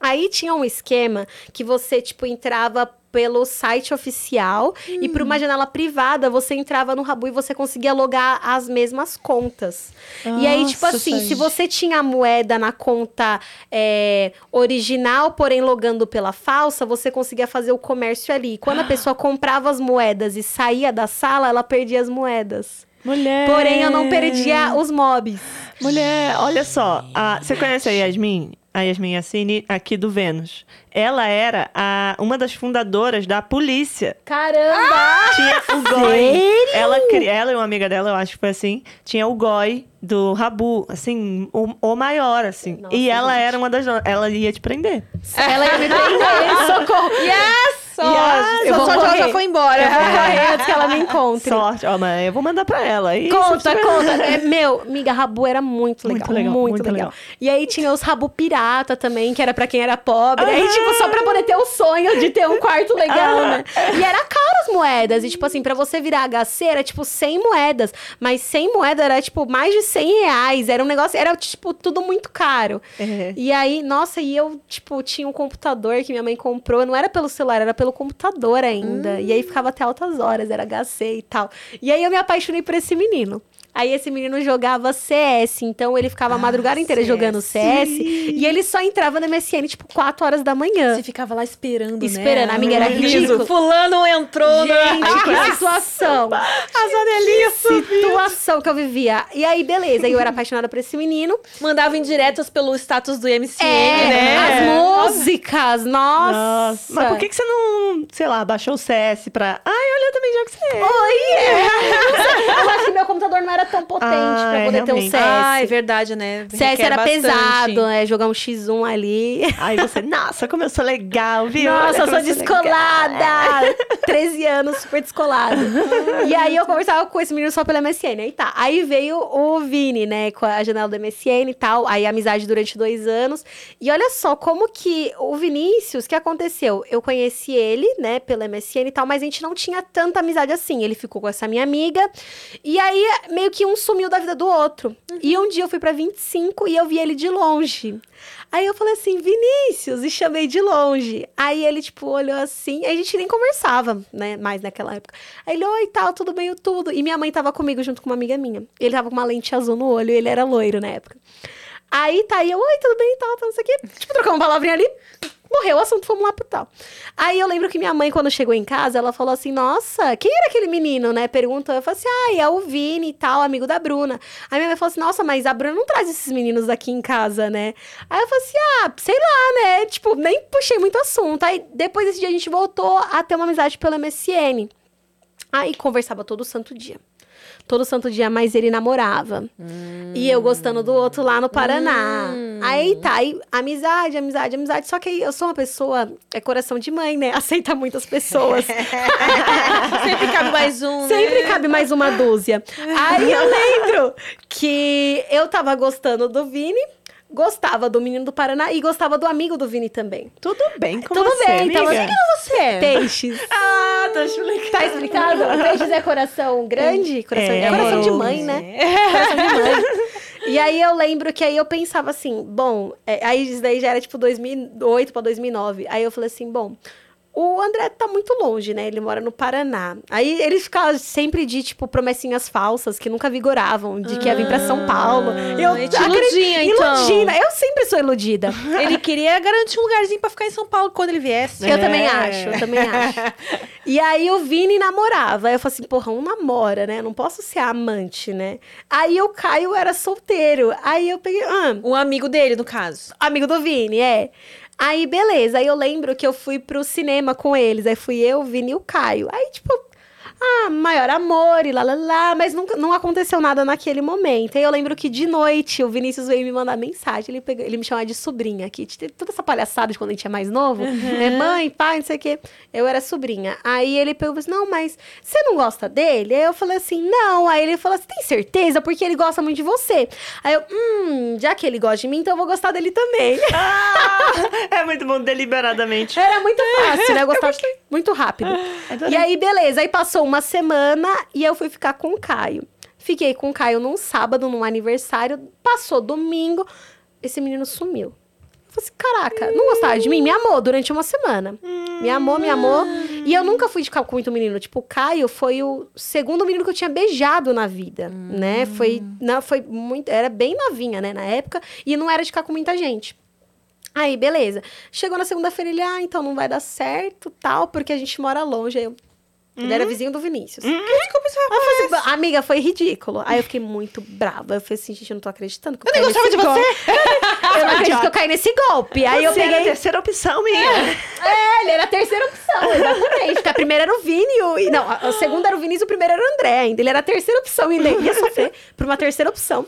Aí tinha um esquema que você, tipo, entrava pelo site oficial e por uma janela privada você entrava no Rabu e você conseguia logar as mesmas contas. e aí, tipo Nossa, assim, se Sandy. você tinha a moeda na conta é, original, porém logando pela falsa, você conseguia fazer o comércio ali. Quando a pessoa comprava as moedas e saía da sala, ela perdia as moedas. Mulher. Porém, eu não perdia os mobs. Mulher, olha só. a- você conhece a Yasmin? A Yasmin Yassine, aqui do Vênus. Ela era a, uma das fundadoras da polícia. Caramba! Tinha o GOI. Ela, ela e uma amiga dela, eu acho que foi assim, tinha o GOI do Rabu, assim, o, o maior, assim. Nossa, e ela gente. era uma das. Ela ia te prender. Ela ia me prender, [LAUGHS] socorro. Yes! Só, Yes, eu vou sorte ela já foi embora. Eu vou [LAUGHS] antes que ela me encontre. Sorte. Ó, mas eu vou mandar pra ela. Aí, Conta, conta. [LAUGHS] É, meu, miga, Rabu era muito legal. Muito legal, Muito, muito legal. legal. E aí tinha os Rabu pirata também, que era pra quem era pobre. Aí, tipo, só pra poder ter o sonho de ter um quarto legal, né? E era caro as moedas. E, tipo assim, pra você virar HC era, tipo, 100 moedas. Mas 100 moedas era, tipo, mais de 100 reais. Era um negócio, era, tipo, tudo muito caro. É. E aí, nossa, e eu, tipo, tinha um computador que minha mãe comprou. Não era pelo celular, era pelo computador ainda. E aí ficava até altas horas, era HC e tal. E aí eu me apaixonei por esse menino. Aí esse menino jogava CS, então ele ficava a madrugada inteira CS. jogando CS. E ele só entrava no MSN, tipo, 4 horas da manhã. Você ficava lá esperando, Esperando, né? amiga, era ridículo. Fulano entrou na... Gente, que situação. As orelhinhas Situação que eu vivia. E aí, beleza. Eu era apaixonada por esse menino. Mandava indiretas pelo status do MCN, É, né? as músicas, nossa. Mas por que, que você não, sei lá, baixou o CS pra. Ai, olha, eu também jogo CS. Oi! é. [LAUGHS] Eu acho que meu computador não era tão potente Ah, pra é, poder ter um. CS. Ah, é verdade, né? CS Requer era bastante. pesado, é, jogar um X1 ali. Aí você, nossa, como eu sou legal, viu? Nossa, eu sou descolada! [LAUGHS] 13 anos, super descolada. e aí eu conversava com esse menino só pelo MSN. Aí tá. Aí veio o Vini, né, com a janela do MSN e tal. Aí amizade durante dois anos. E olha só como que o Vinícius, o que aconteceu? Eu conheci ele, né, pelo MSN e tal, mas a gente não tinha tanta amizade assim. Ele ficou com essa minha amiga. E aí, meio que um sumiu da vida do outro. E um dia eu fui pra 25 e eu vi ele de longe. Aí eu falei assim, Vinícius, e chamei de longe. Aí ele, tipo, olhou assim, a gente nem conversava, né, mais naquela época. Aí ele, oi, tal, tudo bem, tudo. E minha mãe tava comigo junto com uma amiga minha. Ele tava com uma lente azul no olho, e ele era loiro na época. Aí tá, aí eu, oi, tudo bem, tal, tal, não sei o quê. Tipo, trocamos uma palavrinha ali, morreu o assunto, fomos lá pro tal. Aí eu lembro que minha mãe, quando chegou em casa, ela falou assim, nossa, quem era aquele menino, né? Perguntou, eu falei assim, ah, é o Vini e tal, amigo da Bruna. Aí minha mãe falou assim, nossa, mas a Bruna não traz esses meninos aqui em casa, né? Aí eu falei assim, ah, sei lá, né? Tipo, nem puxei muito assunto. Aí depois desse dia a gente voltou a ter uma amizade pelo MSN. Aí conversava todo santo dia. Todo santo dia, mas ele namorava. E eu gostando do outro lá no Paraná. Aí tá, aí, amizade, amizade, amizade. Só que aí eu sou uma pessoa, é coração de mãe, né? [LAUGHS] Aceita muitas pessoas. [LAUGHS] Sempre cabe mais um, Sempre né? cabe mais uma dúzia. Aí eu lembro que eu tava gostando do Vini, gostava do menino do Paraná e gostava do amigo do Vini também. Tudo bem com Tudo você, bem, então você- Você é? Peixes. [LAUGHS] Ah, tá explicando. Tá explicado? Peixes é coração grande? Coração, É, é, coração de mãe, né? Coração de mãe. [LAUGHS] E aí eu lembro que aí eu pensava assim, bom, é, aí isso daí já era tipo 2008 pra 2009. Aí eu falei assim, bom, o André tá muito longe, né? Ele mora no Paraná. Aí ele ficava sempre de, tipo, promessinhas falsas que nunca vigoravam, de que ia vir pra São Paulo. Eu então. Iludida. Eu sempre sou iludida. [LAUGHS] Ele queria garantir um lugarzinho pra ficar em São Paulo quando ele viesse. Eu É. também acho, eu também acho. E aí o Vini namorava. Aí eu falei assim, porra, um namora, né? Não posso ser amante, né? Aí o Caio era solteiro. Aí eu peguei, ah, Um amigo dele, no caso. amigo do Vini, é. Aí, beleza. Aí eu lembro que eu fui pro cinema com eles. Aí fui eu, Vini e o Caio. Aí, tipo, ah, maior amor e lá, lá, lá. Mas nunca, não aconteceu nada naquele momento. Aí eu lembro que de noite o Vinícius veio me mandar mensagem. Ele, pegou, ele me chamava de sobrinha aqui. Teve toda essa palhaçada de quando a gente é mais novo. Né? Mãe, pai, não sei o quê. Eu era sobrinha. Aí ele pegou e falou assim, não, mas você não gosta dele? Aí eu falei assim, não. Aí ele falou assim, tem certeza? Porque ele gosta muito de você. Aí eu, hum, já que ele gosta de mim, então eu vou gostar dele também. [LAUGHS] Ah, é muito bom, deliberadamente. Era muito fácil, né? Eu gostava muito rápido. E aí, beleza. Aí passou uma semana e eu fui ficar com o Caio. Fiquei com o Caio num sábado, num aniversário. Passou domingo, esse menino sumiu. Eu falei assim, caraca, não gostava de mim? Me amou durante uma semana. Me amou, me amou. E eu nunca fui de ficar com muito menino. Tipo, o Caio foi o segundo menino que eu tinha beijado na vida, né? Foi, não, foi muito... Era bem novinha, né? Na época. E não era de ficar com muita gente. Aí, beleza. Chegou na segunda-feira, ele, ah, então não vai dar certo, tal, porque a gente mora longe. Aí eu, ele era vizinho do Vinícius. Desculpa, isso Aí eu falei assim, amiga, foi ridículo. Aí eu fiquei muito brava. Eu falei assim, gente, eu não tô acreditando que eu, Eu nem [LAUGHS] gostava de nesse você. golpe. Eu não acredito que eu caí nesse golpe. Aí eu Você era a peguei... terceira opção minha. É, ele era a terceira opção, exatamente. Porque a primeira era o Vini e o... Não, a segunda era o Vinícius e o primeiro era o André ainda. Ele era a terceira opção e ele ia sofrer por uma terceira opção.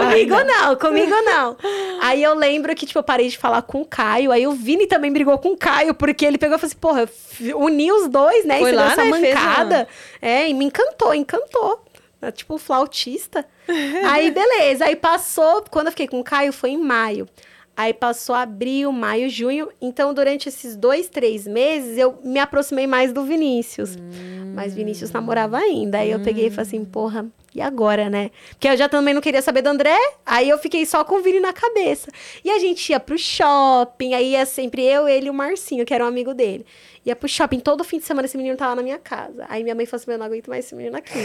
Comigo não, comigo não. Aí eu lembro que, tipo, eu parei de falar com o Caio. Aí o Vini também brigou com o Caio, porque ele pegou e falou assim, porra, uni os dois, né? Foi e você deu lá, essa né, mancada. É, e me encantou, encantou. É tipo um flautista. [LAUGHS] aí, beleza. Aí passou, quando eu fiquei com o Caio, foi em maio. Aí passou abril, maio, junho. Então, durante esses dois, três meses, eu me aproximei mais do Vinícius. Mas Vinícius namorava ainda. Aí eu peguei e falei assim, porra, E agora, né? Porque eu já também não queria saber do André, aí eu fiquei só com o Vini na cabeça. E a gente ia pro shopping, aí ia sempre eu, ele e o Marcinho, que era um amigo dele. Ia pro shopping, todo fim de semana esse menino tava na minha casa. Aí minha mãe falou assim, eu não aguento mais esse menino aqui.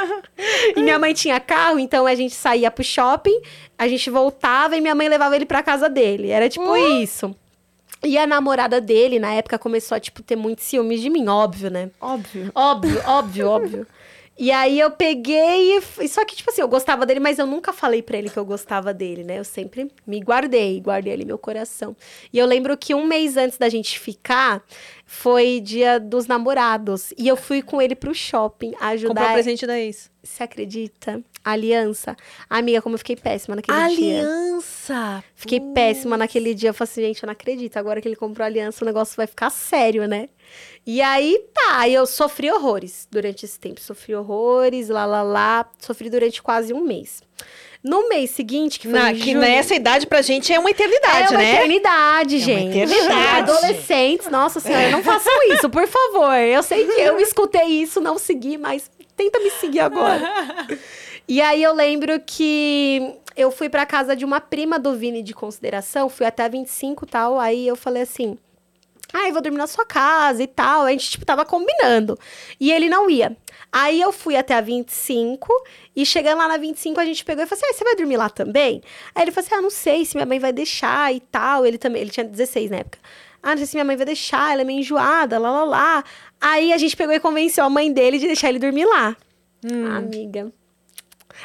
[LAUGHS] e minha mãe tinha carro, então a gente saía pro shopping, a gente voltava e minha mãe levava ele pra casa dele. Era tipo isso. E a namorada dele, na época, começou a, tipo, ter muito ciúmes de mim, óbvio, né? Óbvio. Óbvio, óbvio, óbvio. E aí eu peguei e. Só que, tipo assim, eu gostava dele, mas eu nunca falei pra ele que eu gostava dele, né? Eu sempre me guardei, guardei ali meu coração. E eu lembro que um mês antes da gente ficar, foi dia dos namorados. E eu fui com ele pro shopping ajudar. Comprou o presente da ex. Você acredita? Aliança. Amiga, como eu fiquei péssima naquele dia. Aliança! Fiquei péssima naquele dia. Eu falei assim, gente, eu não acredito. Agora que ele comprou aliança, o negócio vai ficar sério, né? E aí, tá. Eu sofri horrores durante esse tempo. Sofri horrores, lá, lá, lá. Sofri durante quase um mês. No mês seguinte, que foi Na, que nessa idade pra gente é uma eternidade, é uma né? eternidade, gente. eternidade. Adolescentes, nossa senhora, não façam isso, por favor. Eu sei que eu escutei isso, não segui, mas tenta me seguir agora. E aí eu lembro que eu fui pra casa de uma prima do Vini de consideração, fui até 25 e tal, aí eu falei assim, ah, eu vou dormir na sua casa e tal. A gente, tipo, tava combinando. E ele não ia. Aí eu fui até a 25 e chegando lá na 25 a gente pegou e falou assim: ah, você vai dormir lá também? Aí ele falou assim: ah, não sei se minha mãe vai deixar e tal. Ele também, ele tinha 16 na época. Ah, não sei se minha mãe vai deixar, ela é meio enjoada, lá, lá, lá. Aí a gente pegou e convenceu a mãe dele de deixar ele dormir lá. Amiga.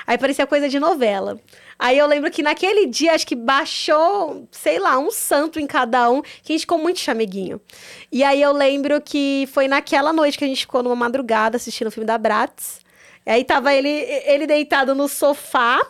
Aí parecia coisa de novela. Aí eu lembro que naquele dia, acho que baixou, sei lá, um santo em cada um, que a gente ficou muito chameguinho. E aí eu lembro que foi naquela noite que a gente ficou numa madrugada assistindo o filme da Bratz. Aí tava ele, ele deitado no sofá,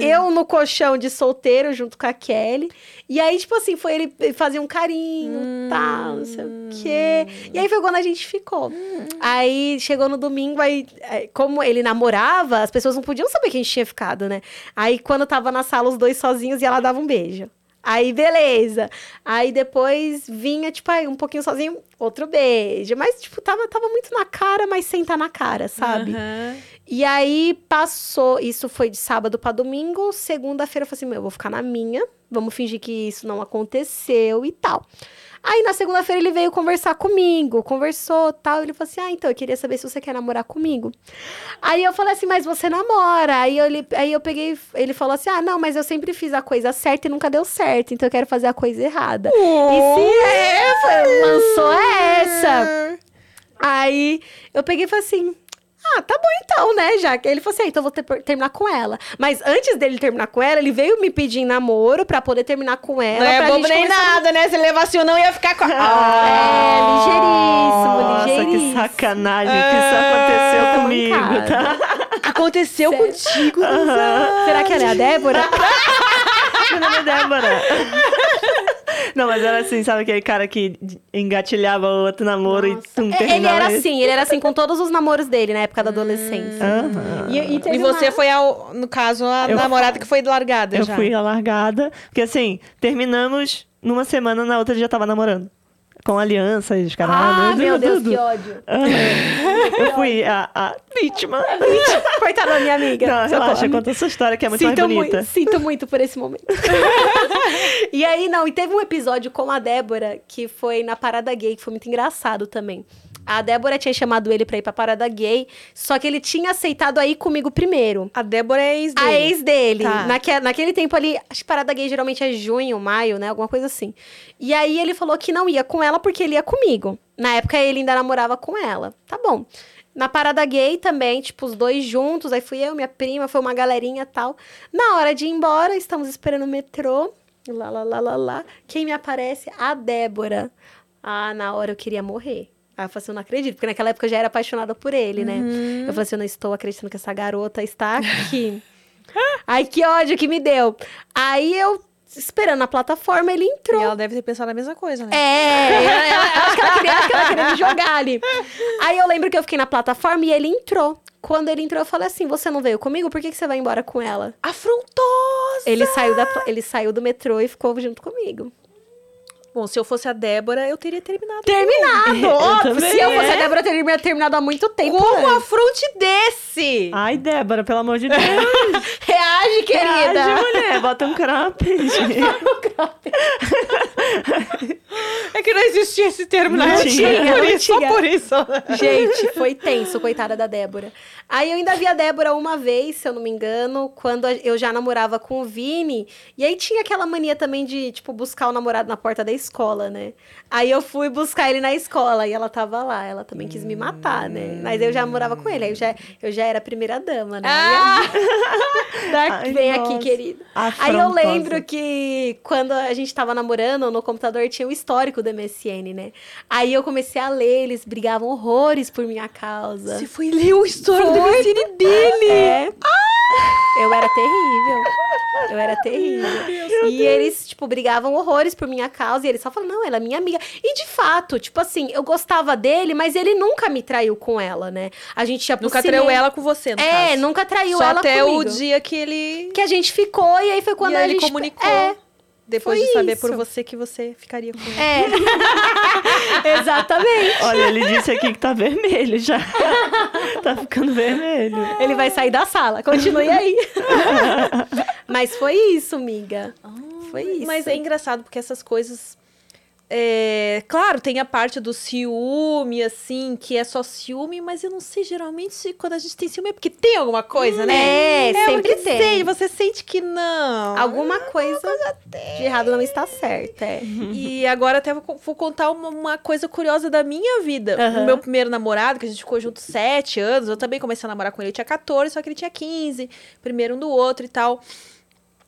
eu no colchão de solteiro junto com a Kelly. E aí, tipo assim, foi ele fazia um carinho, tal, não sei o quê. E aí foi quando a gente ficou. Aí chegou no domingo, aí, é, como ele namorava, as pessoas não podiam saber que a gente tinha ficado, né? Aí quando tava na sala os dois sozinhos e ela dava um beijo. Aí, beleza. Aí depois vinha, tipo, aí um pouquinho sozinho, outro beijo. Mas, tipo, tava, tava muito na cara, mas sem tá na cara, sabe? Aham. E aí passou, isso foi de sábado pra domingo, segunda-feira eu falei assim, meu, eu vou ficar na minha, vamos fingir que isso não aconteceu e tal. Aí na segunda-feira ele veio conversar comigo, conversou tal, ele falou assim, ah, então eu queria saber se você quer namorar comigo. Aí eu falei assim, mas você namora? Aí eu, aí eu peguei, ele falou assim, ah, não, mas eu sempre fiz a coisa certa e nunca deu certo, então eu quero fazer a coisa errada. E se é, foi- lançou essa. Aí eu peguei e falei assim. Ah, tá bom então, né? Já que ele falou assim, ah, então eu vou ter- terminar com ela. Mas antes dele terminar com ela, ele veio me pedir em namoro pra poder terminar com ela. Não é bobo nem nada, né? Se ele levasse o não, ia ficar com. É, ligeiríssimo, Nossa, que ligeiríssimo. sacanagem que isso aconteceu Tô comigo, tá? Aconteceu Sério? contigo. Será que ela é a Débora? [LAUGHS] Meu nome é Débora. [LAUGHS] Não, mas era assim, sabe aquele cara que engatilhava o outro namoro e tum, É, ele terminava era esse? assim, ele era assim com todos os namoros dele na época da adolescência. Aham. E, teve E você uma- foi, ao, no caso, a Eu- namorada que foi largada Eu já. fui a largada. Porque assim, terminamos numa semana, na outra ele já tava namorando. Com aliança os caras. Ah, meu Deus, que ódio. Eu fui a, a vítima. [LAUGHS] Coitada da minha amiga. Não, relaxa, conta a sua história que é muito sinto mais bonita. Muito, sinto muito por esse momento. [LAUGHS] e aí, não, e teve um episódio com a Débora que foi na parada gay, que foi muito engraçado também. A Débora tinha chamado ele pra ir pra parada gay, só que ele tinha aceitado aí comigo primeiro. A Débora é ex dele. A ex dele. Tá. Naque- naquele tempo ali, acho que parada gay geralmente é junho, maio, né? Alguma coisa assim. E aí ele falou que não ia com ela porque ele ia comigo. Na época ele ainda namorava com ela. Tá bom. Na parada gay também, tipo, os dois juntos. Aí fui eu, minha prima, foi uma galerinha e tal. Na hora de ir embora, estamos esperando o metrô. Lá, lá, lá, lá, lá. Quem me aparece? A Débora. Ah, na hora eu queria morrer. Aí eu falei assim, eu não acredito, porque naquela época eu já era apaixonada por ele, né? Eu falei assim, eu não estou acreditando que essa garota está aqui. [LAUGHS] Ai, que ódio que me deu. Aí eu, esperando na plataforma, ele E entrou. ela deve ter pensado a mesma coisa, né? É, ela- ela- acho que ela queria, acho que ela queria me jogar ali. Aí eu lembro que eu fiquei na plataforma e ele entrou. Quando ele entrou, eu falei assim: você não veio comigo? Por que, que você vai embora com ela? Afrontosa! Ele saiu, da, ele saiu do metrô e ficou junto comigo. Bom, se eu fosse a Débora, eu teria terminado. Terminado! [LAUGHS] óbvio. Se eu fosse é. a Débora, eu teria terminado há muito tempo. Como antes. afronte desse? Ai, Débora, pelo amor de Deus. [LAUGHS] Reage, querida! Reage, mulher, bota um cropped. [LAUGHS] É que não existia esse termo Não na tinha, por isso, só por isso. Gente, foi tenso, coitada da Débora. Aí eu ainda vi a Débora uma vez, se eu não me engano, quando eu já namorava com o Vini. E aí tinha aquela mania também de, tipo, buscar o namorado na porta da escola, né? Aí eu fui buscar ele na escola e ela tava lá. Ela também quis me matar, né? Mas eu já morava com ele, aí eu já, eu já era a primeira dama, né? Ah! [LAUGHS] Ai, Vem nossa. aqui, querida. Aí eu Afrontosa. lembro que quando a gente tava namorando, no computador tinha o histórico do MSN, né? Aí eu comecei a ler, eles brigavam horrores por minha causa. Você foi ler o histórico do Foi. MSN dele. É. Eu era terrível. Eu era terrível. e eles, tipo, brigavam horrores por minha causa. E ele só falou, não, ela é minha amiga. E de fato, tipo assim, eu gostava dele, mas ele nunca me traiu com ela, né? A gente pro Nunca traiu ela com você, no É, caso. nunca traiu Só ela até comigo. o dia que ele... Que a gente ficou, e aí foi quando e a ele gente... comunicou. É, Depois foi de saber por isso. você que você ficaria com ele. é. [LAUGHS] Exatamente. Olha, ele disse aqui que tá vermelho já. tá ficando vermelho. Ele vai sair da sala. Continue aí. [LAUGHS] Mas foi isso, miga. Foi isso. Mas é engraçado porque essas coisas. É, claro, tem a parte do ciúme, assim, que é só ciúme, mas eu não sei, geralmente, se quando a gente tem ciúme é porque tem alguma coisa, né? É, sempre porque tem. Sei, você sente que não. Alguma coisa de errado não está certa. É. E agora até vou, vou contar uma, uma coisa curiosa da minha vida. Aham. O meu primeiro namorado, que a gente ficou junto sete anos, eu também comecei a namorar com ele, eu tinha 14, só que ele tinha 15, primeiro um do outro e tal.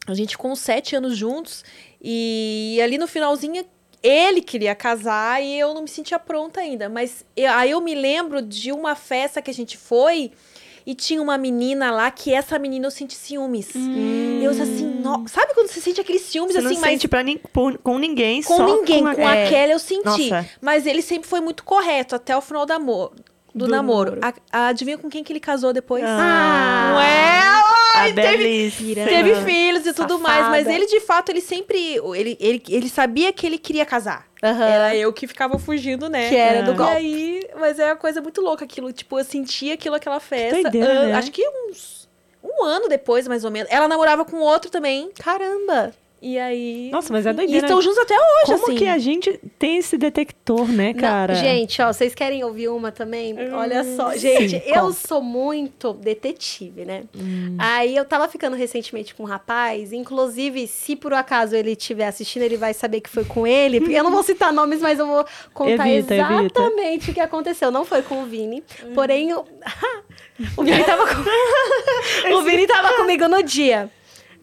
A gente ficou uns sete anos juntos, e ali no finalzinho ele queria casar e eu não me sentia pronta ainda. Mas eu- aí eu me lembro de uma festa que a gente foi. E tinha uma menina lá que essa menina eu senti ciúmes. Eu assim, no- sabe quando você sente aqueles ciúmes Você assim, não mas sente pra nin- por- com ninguém, com só ninguém, com, a... com é. aquela eu senti. Nossa. Mas ele sempre foi muito correto até o final do, amor, do, Do namoro. namoro. A- adivinha com quem que ele casou depois? Ah. Não é? A Ai, teve, teve filhos e tudo mais, mas Safada. ele de fato, ele sempre. Ele, ele, ele sabia que ele queria casar. Aham. Era eu que ficava fugindo, né? Que era do E golpe. aí, mas é uma coisa muito louca aquilo. Tipo, eu sentia aquilo, aquela festa. doideira, ah, né? Acho que uns. Um ano depois, mais ou menos. Ela namorava com outro também. Caramba. E aí. Nossa, mas é E doideira. estão juntos até hoje, Como assim. que a gente tem esse detector, né, Não, cara? gente, ó, vocês querem ouvir uma também? Olha só, sim, gente, eu conta. sou muito detetive, né? Aí eu tava ficando recentemente com um rapaz, inclusive, se por acaso ele estiver assistindo, ele vai saber que foi com ele. porque Eu não vou citar nomes, mas eu vou contar Evita, evita. exatamente o que aconteceu. Não foi com o Vini, porém o, [LAUGHS] o Vini tava com... [LAUGHS] o Vini tava comigo no dia.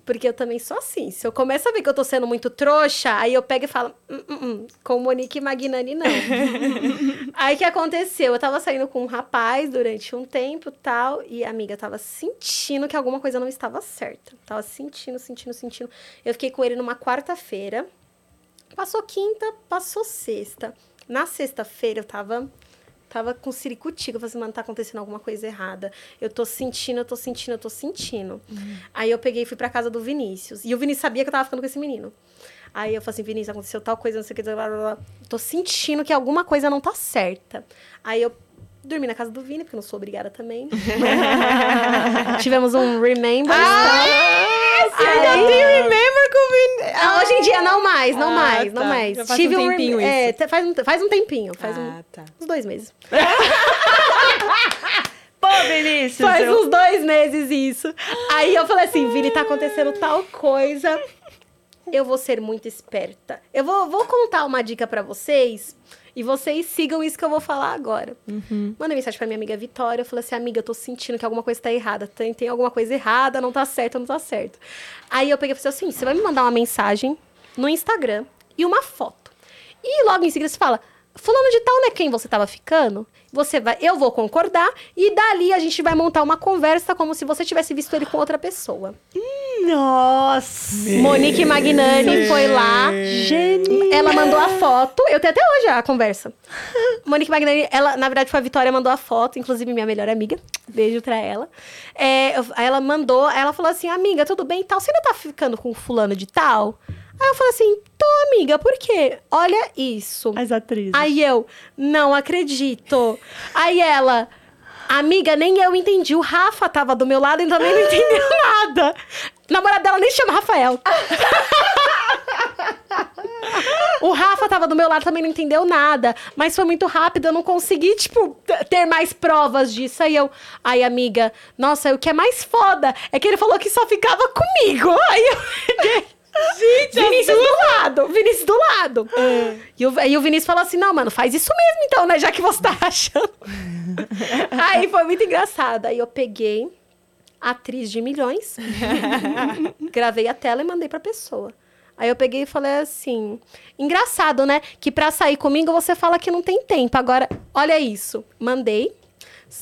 Porque eu também sou assim. Se eu começo a ver que eu tô sendo muito trouxa, aí eu pego e falo, hum, hum, hum, com Monique Magnani, não. [LAUGHS] aí o que aconteceu? Eu tava saindo com um rapaz durante um tempo tal, e a amiga tava sentindo que alguma coisa não estava certa. Tava sentindo, sentindo, sentindo. Eu fiquei com ele numa quarta-feira. Passou quinta, passou sexta. Na sexta-feira eu tava Tava com ciricutico. Eu falei assim, mano, tá acontecendo alguma coisa errada. Eu tô sentindo, eu tô sentindo, eu tô sentindo. Aí eu peguei e fui pra casa do Vinícius. E o Vinícius sabia que eu tava ficando com esse menino. Aí eu falei assim, Vinícius, aconteceu tal coisa, não sei o que. Blá, blá, blá. Tô sentindo que alguma coisa não tá certa. Aí eu dormi na casa do Vini, porque eu não sou obrigada também. [LAUGHS] [LAUGHS] Tivemos um remember. Você ainda tem remember Vini. Ah, hoje em dia não mais, não Ah, mais, não tá. mais. Já faz um rem- tempinho é, isso. te- faz, um, faz um tempinho, faz um, Ah, tá. uns dois meses. [LAUGHS] Pô, Vinícius! Faz eu- uns dois meses isso. Aí eu falei assim, Vini, tá acontecendo tal coisa. Eu vou ser muito esperta. Eu vou, vou contar uma dica pra vocês. E vocês sigam isso que eu vou falar agora. Mandei mensagem pra minha amiga Vitória. Eu falei assim, amiga, eu tô sentindo que alguma coisa tá errada. Tem, tem alguma coisa errada, não tá certo, não tá certo. Aí eu peguei e falei assim, você vai me mandar uma mensagem no Instagram e uma foto. E logo em seguida você fala, fulano de tal não é quem você tava ficando? Você vai, eu vou concordar e dali a gente vai montar uma conversa como se você tivesse visto ele com outra pessoa. Nossa! Monique Magnani foi lá. Genial! Ela mandou a foto. Eu tenho até hoje a conversa. [LAUGHS] Monique Magnani, ela, na verdade, foi a Vitória mandou a foto, inclusive minha melhor amiga. Beijo pra ela. É, ela mandou, aí ela falou assim: amiga, tudo bem e tal? Você ainda tá ficando com fulano de tal? Aí eu falei assim, tô, amiga, por quê? Olha isso. As atrizes. Aí eu, não acredito. Aí ela, amiga, nem eu entendi. O Rafa tava do meu lado e também não entendeu [LAUGHS] nada. O namorado dela nem chama Rafael. O Rafa tava do meu lado, também não entendeu nada. Mas foi muito rápido, eu não consegui, tipo, ter mais provas disso. Aí eu, ai, amiga, nossa, o que é mais foda é que ele falou que só ficava comigo. Aí eu. [LAUGHS] Gente, Vinícius do lado, Vinícius do lado. E o, aí o Vinícius falou assim: não, mano, faz isso mesmo então, né? Já que você tá [LAUGHS] achando. aí foi muito engraçado. Aí eu peguei atriz de milhões, [LAUGHS] gravei a tela e mandei pra pessoa. Aí eu peguei e falei assim: engraçado, né? Que pra sair comigo você fala que não tem tempo. Agora, olha isso. Mandei.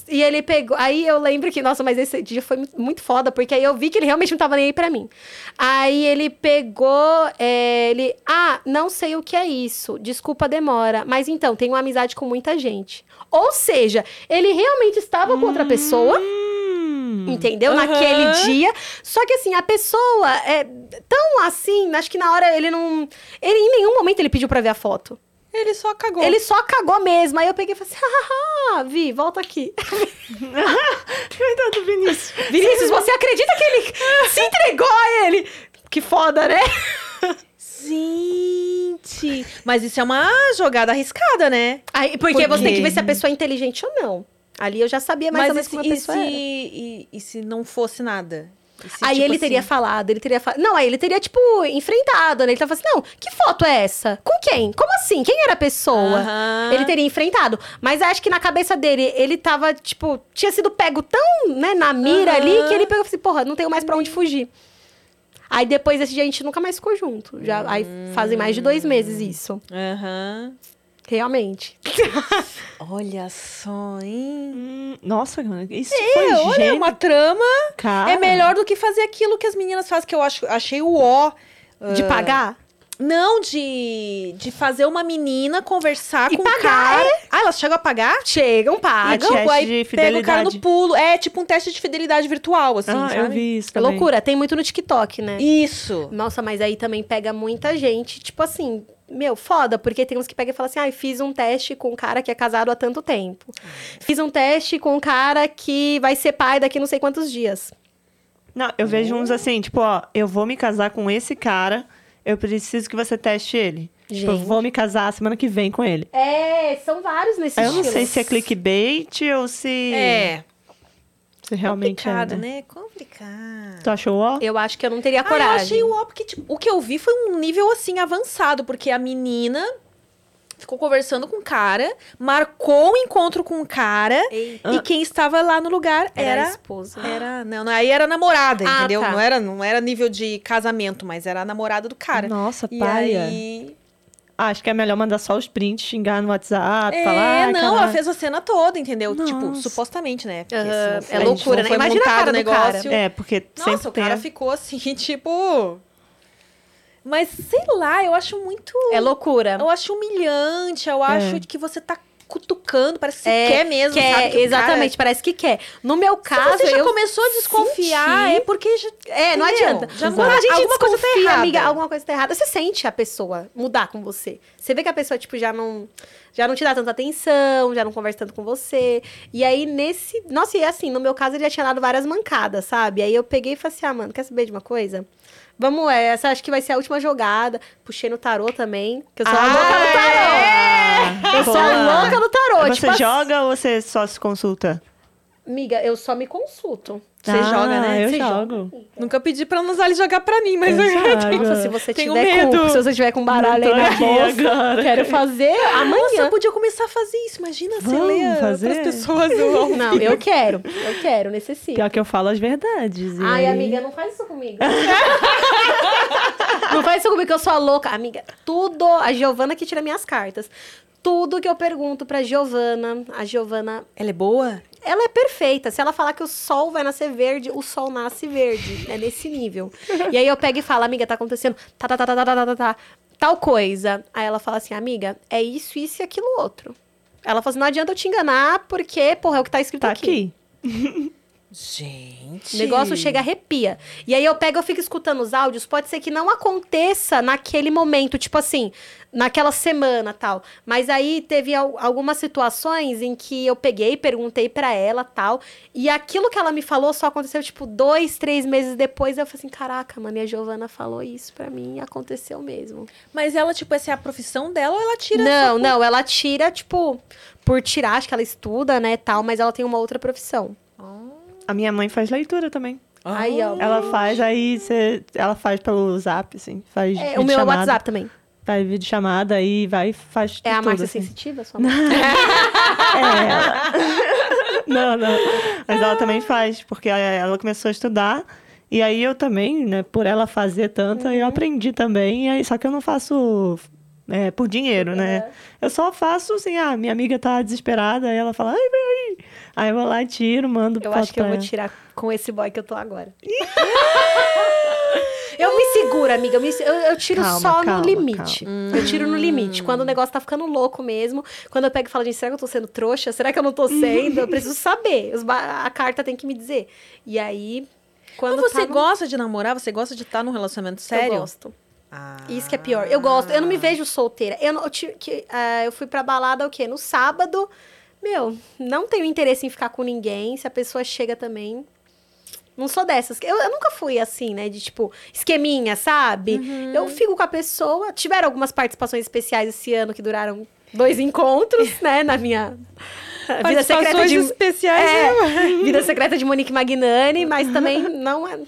E ele pegou. Aí eu lembro que, nossa, mas esse dia foi mu- muito foda, porque aí eu vi que ele realmente não tava nem aí pra mim. Aí ele pegou. é, ele. Ah, não sei o que é isso. Desculpa a demora. Mas então, tenho amizade com muita gente. Ou seja, ele realmente estava com outra pessoa. Hum. Entendeu? Aham. Naquele dia. Só que assim, a pessoa é tão assim, acho que na hora ele não. Ele em nenhum momento ele pediu pra ver a foto. Ele só cagou. Ele só cagou mesmo. Aí eu peguei e falei assim: haha, Vi, volta aqui. [LAUGHS] Coitado do Vinícius. Vinícius, você acredita que ele se entregou a ele? Que foda, né? Gente! Mas isso é uma jogada arriscada, né? Aí, porque Por você tem que ver se a pessoa é inteligente ou não. Ali eu já sabia mais ou menos como a se- e pessoa se, era. e, e se não fosse nada? Aí tipo ele assim, teria falado, ele teria falado. Não, aí ele teria, tipo, enfrentado, né? Ele tava assim, não, que foto é essa? Com quem? Como assim? Quem era a pessoa? Aham. Ele teria enfrentado. Mas acho que na cabeça dele, ele tava, tipo, tinha sido pego tão, né, na mira Aham. ali, que ele pegou e assim, porra, não tenho mais pra onde fugir. Aí depois desse dia a gente nunca mais ficou junto. Já, Aí fazem mais de dois meses isso. Aham. Realmente. [LAUGHS] Olha só, hein? Hum, nossa, isso É, foi olha, gênio. uma trama Cara. é melhor do que fazer aquilo que as meninas fazem, que eu acho, achei o ó. De pagar? Não, de, de fazer uma menina conversar E com pagar, o cara. Ah, elas chegam a pagar? Chegam, pagam. teste aí de pega o cara no pulo. É tipo um teste de fidelidade virtual, assim, Ah, sabe? eu vi isso É também. loucura, tem muito no TikTok, né? Isso. Nossa, mas aí também pega muita gente, tipo assim, meu, foda, porque tem uns que pegam e falam assim, ai, fiz um teste com um cara que é casado há tanto tempo. Fiz um teste com um cara que vai ser pai daqui não sei quantos dias. Não, eu vejo uns assim, tipo, ó, eu vou me casar com esse cara, eu preciso que você teste ele. Tipo, eu Gente. vou me casar semana que vem com ele. É, são vários nesse eu não sei se é clickbait ou se, É. realmente complicado, é. né? né? Complicado. Tu achou ó? Eu acho que eu não teria Ah, coragem. eu achei o ó, porque tipo, o que eu vi foi um nível assim avançado, porque a menina ficou conversando com o cara, marcou um encontro com o cara, Eita, e quem estava lá no lugar era, era a esposa. Era, não, não, aí era namorada, Ah, entendeu? tá. Não era, não era nível de casamento, mas era a namorada do cara. Nossa, E paia. aí, Ah, acho que é melhor mandar só os prints, xingar no WhatsApp, é, falar. "Ai, não, caralho." ela fez a cena toda, entendeu? Tipo, Nossa. supostamente, né? É loucura, né? foi Imagina a cara o do cara. negócio. É, porque Nossa, sempre o cara tem... ficou assim, [LAUGHS] tipo. Mas sei lá, eu acho muito. É loucura. Eu acho humilhante, eu acho que você tá cutucando, parece que você É, quer mesmo, Quer, sabe? que exatamente, parece que quer. No meu Cara, caso, se você já eu começou a desconfiar, senti- é porque já. É, não Entendeu? adianta. Já Quando a gente alguma coisa tá errada. amiga, alguma coisa tá errada, você sente a pessoa mudar com você. Você vê que a pessoa, tipo, já não, já não te dá tanta atenção, já não conversa tanto com você. E aí, nesse... Nossa, e assim, no meu caso, ele já tinha dado várias mancadas, sabe? Aí eu peguei e falei assim, ah, mano, quer saber de uma coisa? Vamos, é, essa acho que vai ser a última jogada. Puxei no tarô também, que eu sou a Ah, louca no tarô. Eu sou a Boa. louca no tarô. Você tipo assim, joga ou você só se consulta? Amiga, eu só me consulto. Você joga, né? Eu Você jogo. Nunca pedi pra Nuzali jogar pra mim, mas Eu eu jogo. Nossa, se você Tenho tiver medo. com, se você tiver com baralho aí na bolsa, agora. quero fazer [LAUGHS] Nossa, amanhã. eu podia começar a fazer isso. Imagina você Vamos ler fazer? pras pessoas. o- [LAUGHS] Não, eu quero. Eu quero, necessito. Pior que eu falo as verdades. e Ai, amiga, não faz isso comigo. [LAUGHS] não faz isso comigo, que eu sou a louca. Amiga, tudo. A Giovana que tira minhas cartas tudo que eu pergunto pra Giovana. A Giovana, ela é boa? Ela é perfeita. Se ela falar que o sol vai nascer verde, o sol nasce verde. É nesse nível. e aí eu pego e falo, amiga, tá acontecendo. Tá, tá, tá, tá, tá, tá, tá, tá. Tal coisa. Aí ela fala assim, amiga, é isso, isso e aquilo outro. Ela fala assim, não adianta eu te enganar, porque, porra, é o que tá escrito tá aqui. aqui. [LAUGHS] Gente. O negócio chega arrepia. E aí eu pego, eu fico escutando os áudios, pode ser que não aconteça naquele momento, tipo assim, naquela semana tal. Mas aí teve al- algumas situações em que eu peguei, perguntei pra ela tal. E aquilo que ela me falou só aconteceu, tipo, dois, três meses depois. Eu falei assim: caraca, mano, e a Giovana falou isso pra mim aconteceu mesmo. Mas ela, tipo, essa é a profissão dela ou ela tira não, por- não, ela tira, tipo, por tirar, acho que ela estuda, né, tal, mas ela tem uma outra profissão. A minha mãe faz leitura também. Aí, ó. Ela faz, aí você. Ela faz pelo zap, assim. Faz É, o meu é WhatsApp também. Faz vídeo chamada aí vai e faz É a Márcia assim. Sensitiva, sua [LAUGHS] mãe? É, ela. não, não. Mas ela também faz, porque ela começou a estudar. E aí eu também, né, por ela fazer tanto, Uhum. eu aprendi também. E aí, só que eu não faço é, por dinheiro, né? Eu só faço assim, ah, minha amiga tá desesperada, aí ela fala, ai, vem aí. Aí eu vou lá, tiro, mando Eu acho que eu vou tirar com esse boy que eu tô agora. eu me seguro, amiga. Eu, me- eu- eu tiro Calma, só calma, no limite. Hum. Eu tiro no limite. Quando o negócio tá ficando louco mesmo. Quando eu pego e falo, gente, será que eu tô sendo trouxa? Será que eu não tô sendo? Eu preciso saber. A carta tem que me dizer. E aí, quando Mas você tá no- gosta de namorar? Você gosta de estar num relacionamento sério? Eu gosto. Ah. Isso que é pior. Eu gosto. Eu não me vejo solteira. Eu, não, eu, que, ah, eu fui pra balada o quê? No sábado. Meu, não tenho interesse em ficar com ninguém. Se a pessoa chega também. Não sou dessas. Eu, eu nunca fui assim, né? De tipo, esqueminha, sabe? Uhum. Eu fico com a pessoa. Tiveram algumas participações especiais esse ano que duraram dois encontros, [LAUGHS] né? Na minha vida secreta de. especiais. É, vida secreta de Monique Magnani, mas também [LAUGHS] não é-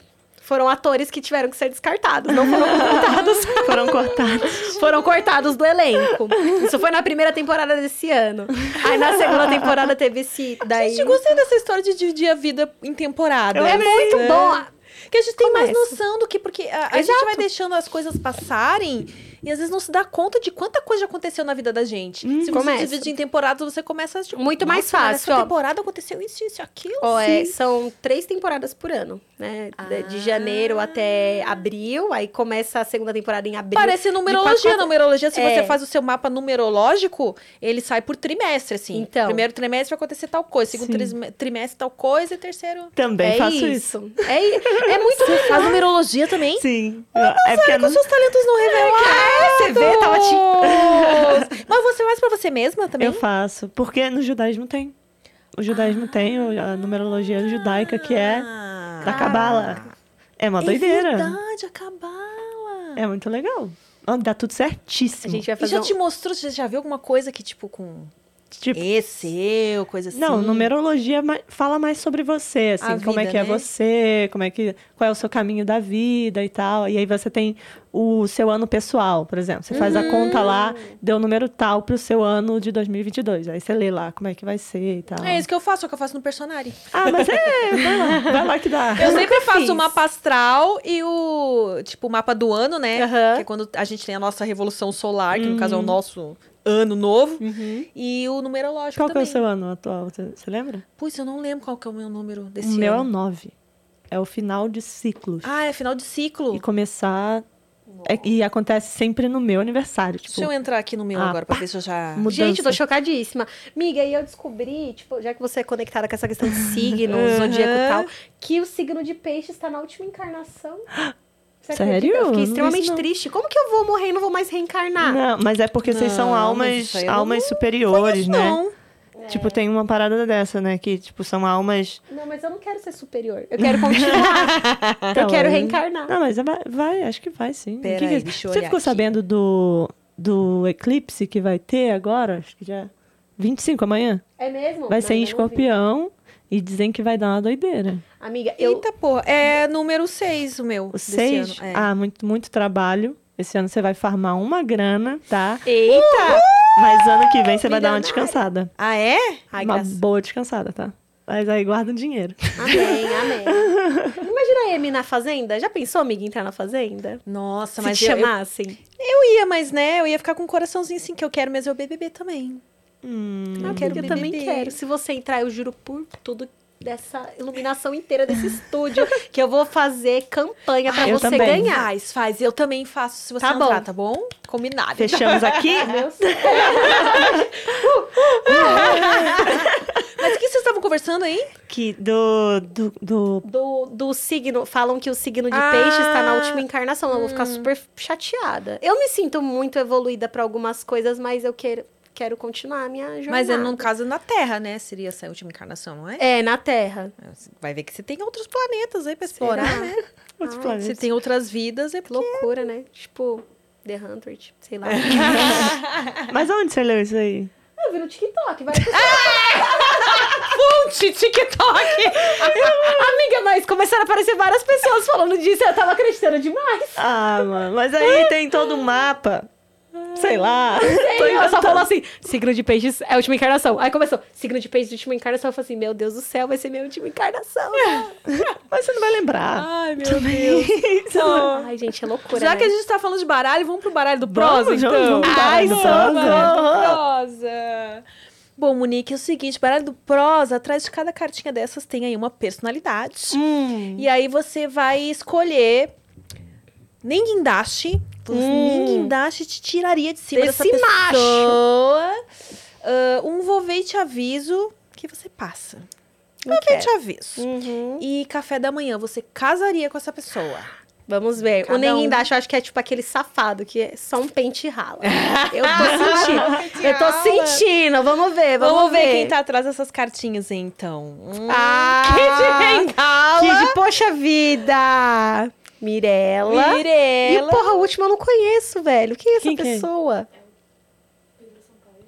foram atores que tiveram que ser descartados, não foram contratados. [LAUGHS] Foram cortados. foram cortados do elenco. Isso foi na primeira temporada desse ano. Aí na segunda temporada teve esse daí. Gente, gostei dessa história de dividir a vida em temporada. é muito bom. Que a gente tem mais Começa. noção do que. Porque a, a gente vai deixando as coisas passarem e às vezes não se dá conta de quanta coisa já aconteceu na vida da gente. se você Começa. divide em temporadas, você começa. Tipo, Muito mais "Nossa, mas fácil, Nessa ó. temporada aconteceu isso, isso, aquilo. Ó, é, são três temporadas por ano, né? De, de Ah. janeiro até abril, aí começa a segunda temporada em abril. Parece numerologia. quatro- Numerologia, se É. você faz o seu mapa numerológico, ele sai por trimestre, assim. Então. Primeiro trimestre vai acontecer tal coisa, segundo Sim. trimestre tal coisa e terceiro. Também é faço isso. isso. É, é muito [LAUGHS] Faz numerologia também? Sim. é porque eu Com não... seus talentos não revelados. É, você vê, tava [LAUGHS] te... Mas você faz pra você mesma também? Eu faço. Porque no judaísmo tem. O judaísmo tem o- a numerologia judaica, que é Ah. da Cabala. É uma É doideira. verdade, a cabala. É muito legal. Dá tudo A certíssimo. gente vai E fazer já um... te mostrou, você já viu alguma coisa que, tipo, com Tipo, esse, eu, coisa assim? Não, numerologia fala mais sobre você, assim, A como é vida, que é né? você, como é que, qual é o seu caminho da vida e tal. E aí você tem o seu ano pessoal, por exemplo. Você faz a conta lá, Hum. deu o número tal pro seu ano de 2022. Aí você lê lá como é que vai ser e tal. É isso que eu faço, é o que eu faço no personagem. Ah, mas é, [LAUGHS] vai lá, vai lá que dá. Eu sempre faço fiz. o mapa astral e o, tipo, o mapa do ano, né? Aham. Que é quando a gente tem a nossa revolução solar, que no caso é o nosso ano novo. E o numerológico Qual que é também. o seu ano atual? Você você lembra? Putz, eu não lembro qual que é o meu número O desse meu é o ano. 9. É o final de ciclos. Ah, é final de ciclo. E começar. é- e acontece sempre no meu aniversário. Tipo, Deixa eu entrar aqui no meu Ah, agora pra ver se eu já... mudança. Gente, eu tô chocadíssima. Miga, e eu descobri, tipo, já que você é conectada com essa questão de [LAUGHS] signo, zodíaco e tal, que o signo de peixe está na última encarnação. [GASPS] Você Sério? Eu Não fiquei extremamente não. triste. Como que eu vou morrer e não vou mais reencarnar? Não, mas é porque vocês são Não, mas almas, almas não superiores, né? Não. Tipo, tem uma parada dessa, né? Que, tipo, são almas. Não, mas eu não quero ser superior. Eu quero continuar. [LAUGHS] eu Então, quero é- reencarnar. Não, mas vai, vai, acho que vai sim. Pera O que que- aí, deixa eu Você ficou aqui. sabendo do, do eclipse que vai ter agora? Acho que já. 25 amanhã? É mesmo? Vai ser em Não, não escorpião e dizem que vai dar uma doideira. Amiga, eu. Eita, porra. É número 6 o meu. O desse 6? ano. É. Ah, muito, muito trabalho. Esse ano você vai farmar uma grana, tá? Eita! Mas ano que vem você vai dar uma Milionária. descansada. Ah, é? Ai, uma graças. boa descansada, tá? Mas aí guarda o dinheiro. Amém, amém. [LAUGHS] Imagina a Amy na fazenda. Já pensou, amiga, entrar na fazenda? Nossa, Se mas te eu, eu, chamassem. eu ia, mas né, eu ia ficar com um coraçãozinho assim, que eu quero, mas eu BBB também. Hum, Eu quero eu também quero. Se você entrar, eu juro por tudo dessa iluminação inteira desse estúdio que eu vou fazer campanha pra Ah, você também. ganhar. Faz, faz. Eu também faço se você Tá entrar, bom. tá bom? Combinado. Fechamos aqui. [LAUGHS] Meu [LAUGHS] Mas o que vocês estavam conversando aí? Que do, do, do... Do, do signo, falam que o signo de Ah. peixe está na última encarnação. Eu vou ficar super chateada. Eu me sinto muito evoluída pra algumas coisas, mas eu quero, quero continuar a minha jornada. Mas é no caso na Terra, né? Seria essa última encarnação, não é? É, na Terra. Vai ver que você tem outros planetas aí pra explorar, Será? né? [LAUGHS] Outros Ai, planetas. Você tem outras vidas, é Que porque... loucura, né? Tipo, The Hundred, sei lá. [LAUGHS] Mas onde você leu isso aí? Eu vi no TikTok, vai. [LAUGHS] Fonte, TikTok! Amiga, mas começaram a aparecer várias pessoas falando disso eu tava acreditando demais. Ah, mano, mas aí tem todo um mapa. Sei lá. [LAUGHS] Tô Ela só falou assim: signo de peixes é a última encarnação. Aí começou, signo de peixes, última encarnação. Eu falei assim: meu Deus do céu, vai ser minha última encarnação. [LAUGHS] Mas você não vai lembrar. Ai, meu Deus. [LAUGHS] Ó, Ai, gente, é loucura. Já né? que a gente tá falando de baralho, vamos pro baralho do prosa, vamos, então? vamos pro Ai, baralho do vamos, prosa. baralho do prosa. Bom, Monique, é o seguinte, baralho do prosa, atrás de cada cartinha dessas tem aí uma personalidade. Hum. E aí você vai escolher nem guindaste. Nem guindaste te tiraria de cima Desse dessa macho. pessoa. Ah, um vou ver e te aviso que você passa. Não Vou ver e te quero. aviso. Uhum. E café da manhã, você casaria com essa pessoa. Vamos ver. Cada o Neném um. Dash, eu acho que é tipo aquele safado, que é só um pente e rala. [LAUGHS] Eu tô sentindo. eu tô sentindo. Vamos ver, vamos, Vamos, ver. quem tá atrás dessas cartinhas, então. Hum, Ah, Kid Bengala. Kid, poxa vida. Mirella. E, Mirella. porra, a última eu não conheço, velho. Quem é essa Quem que é? pessoa?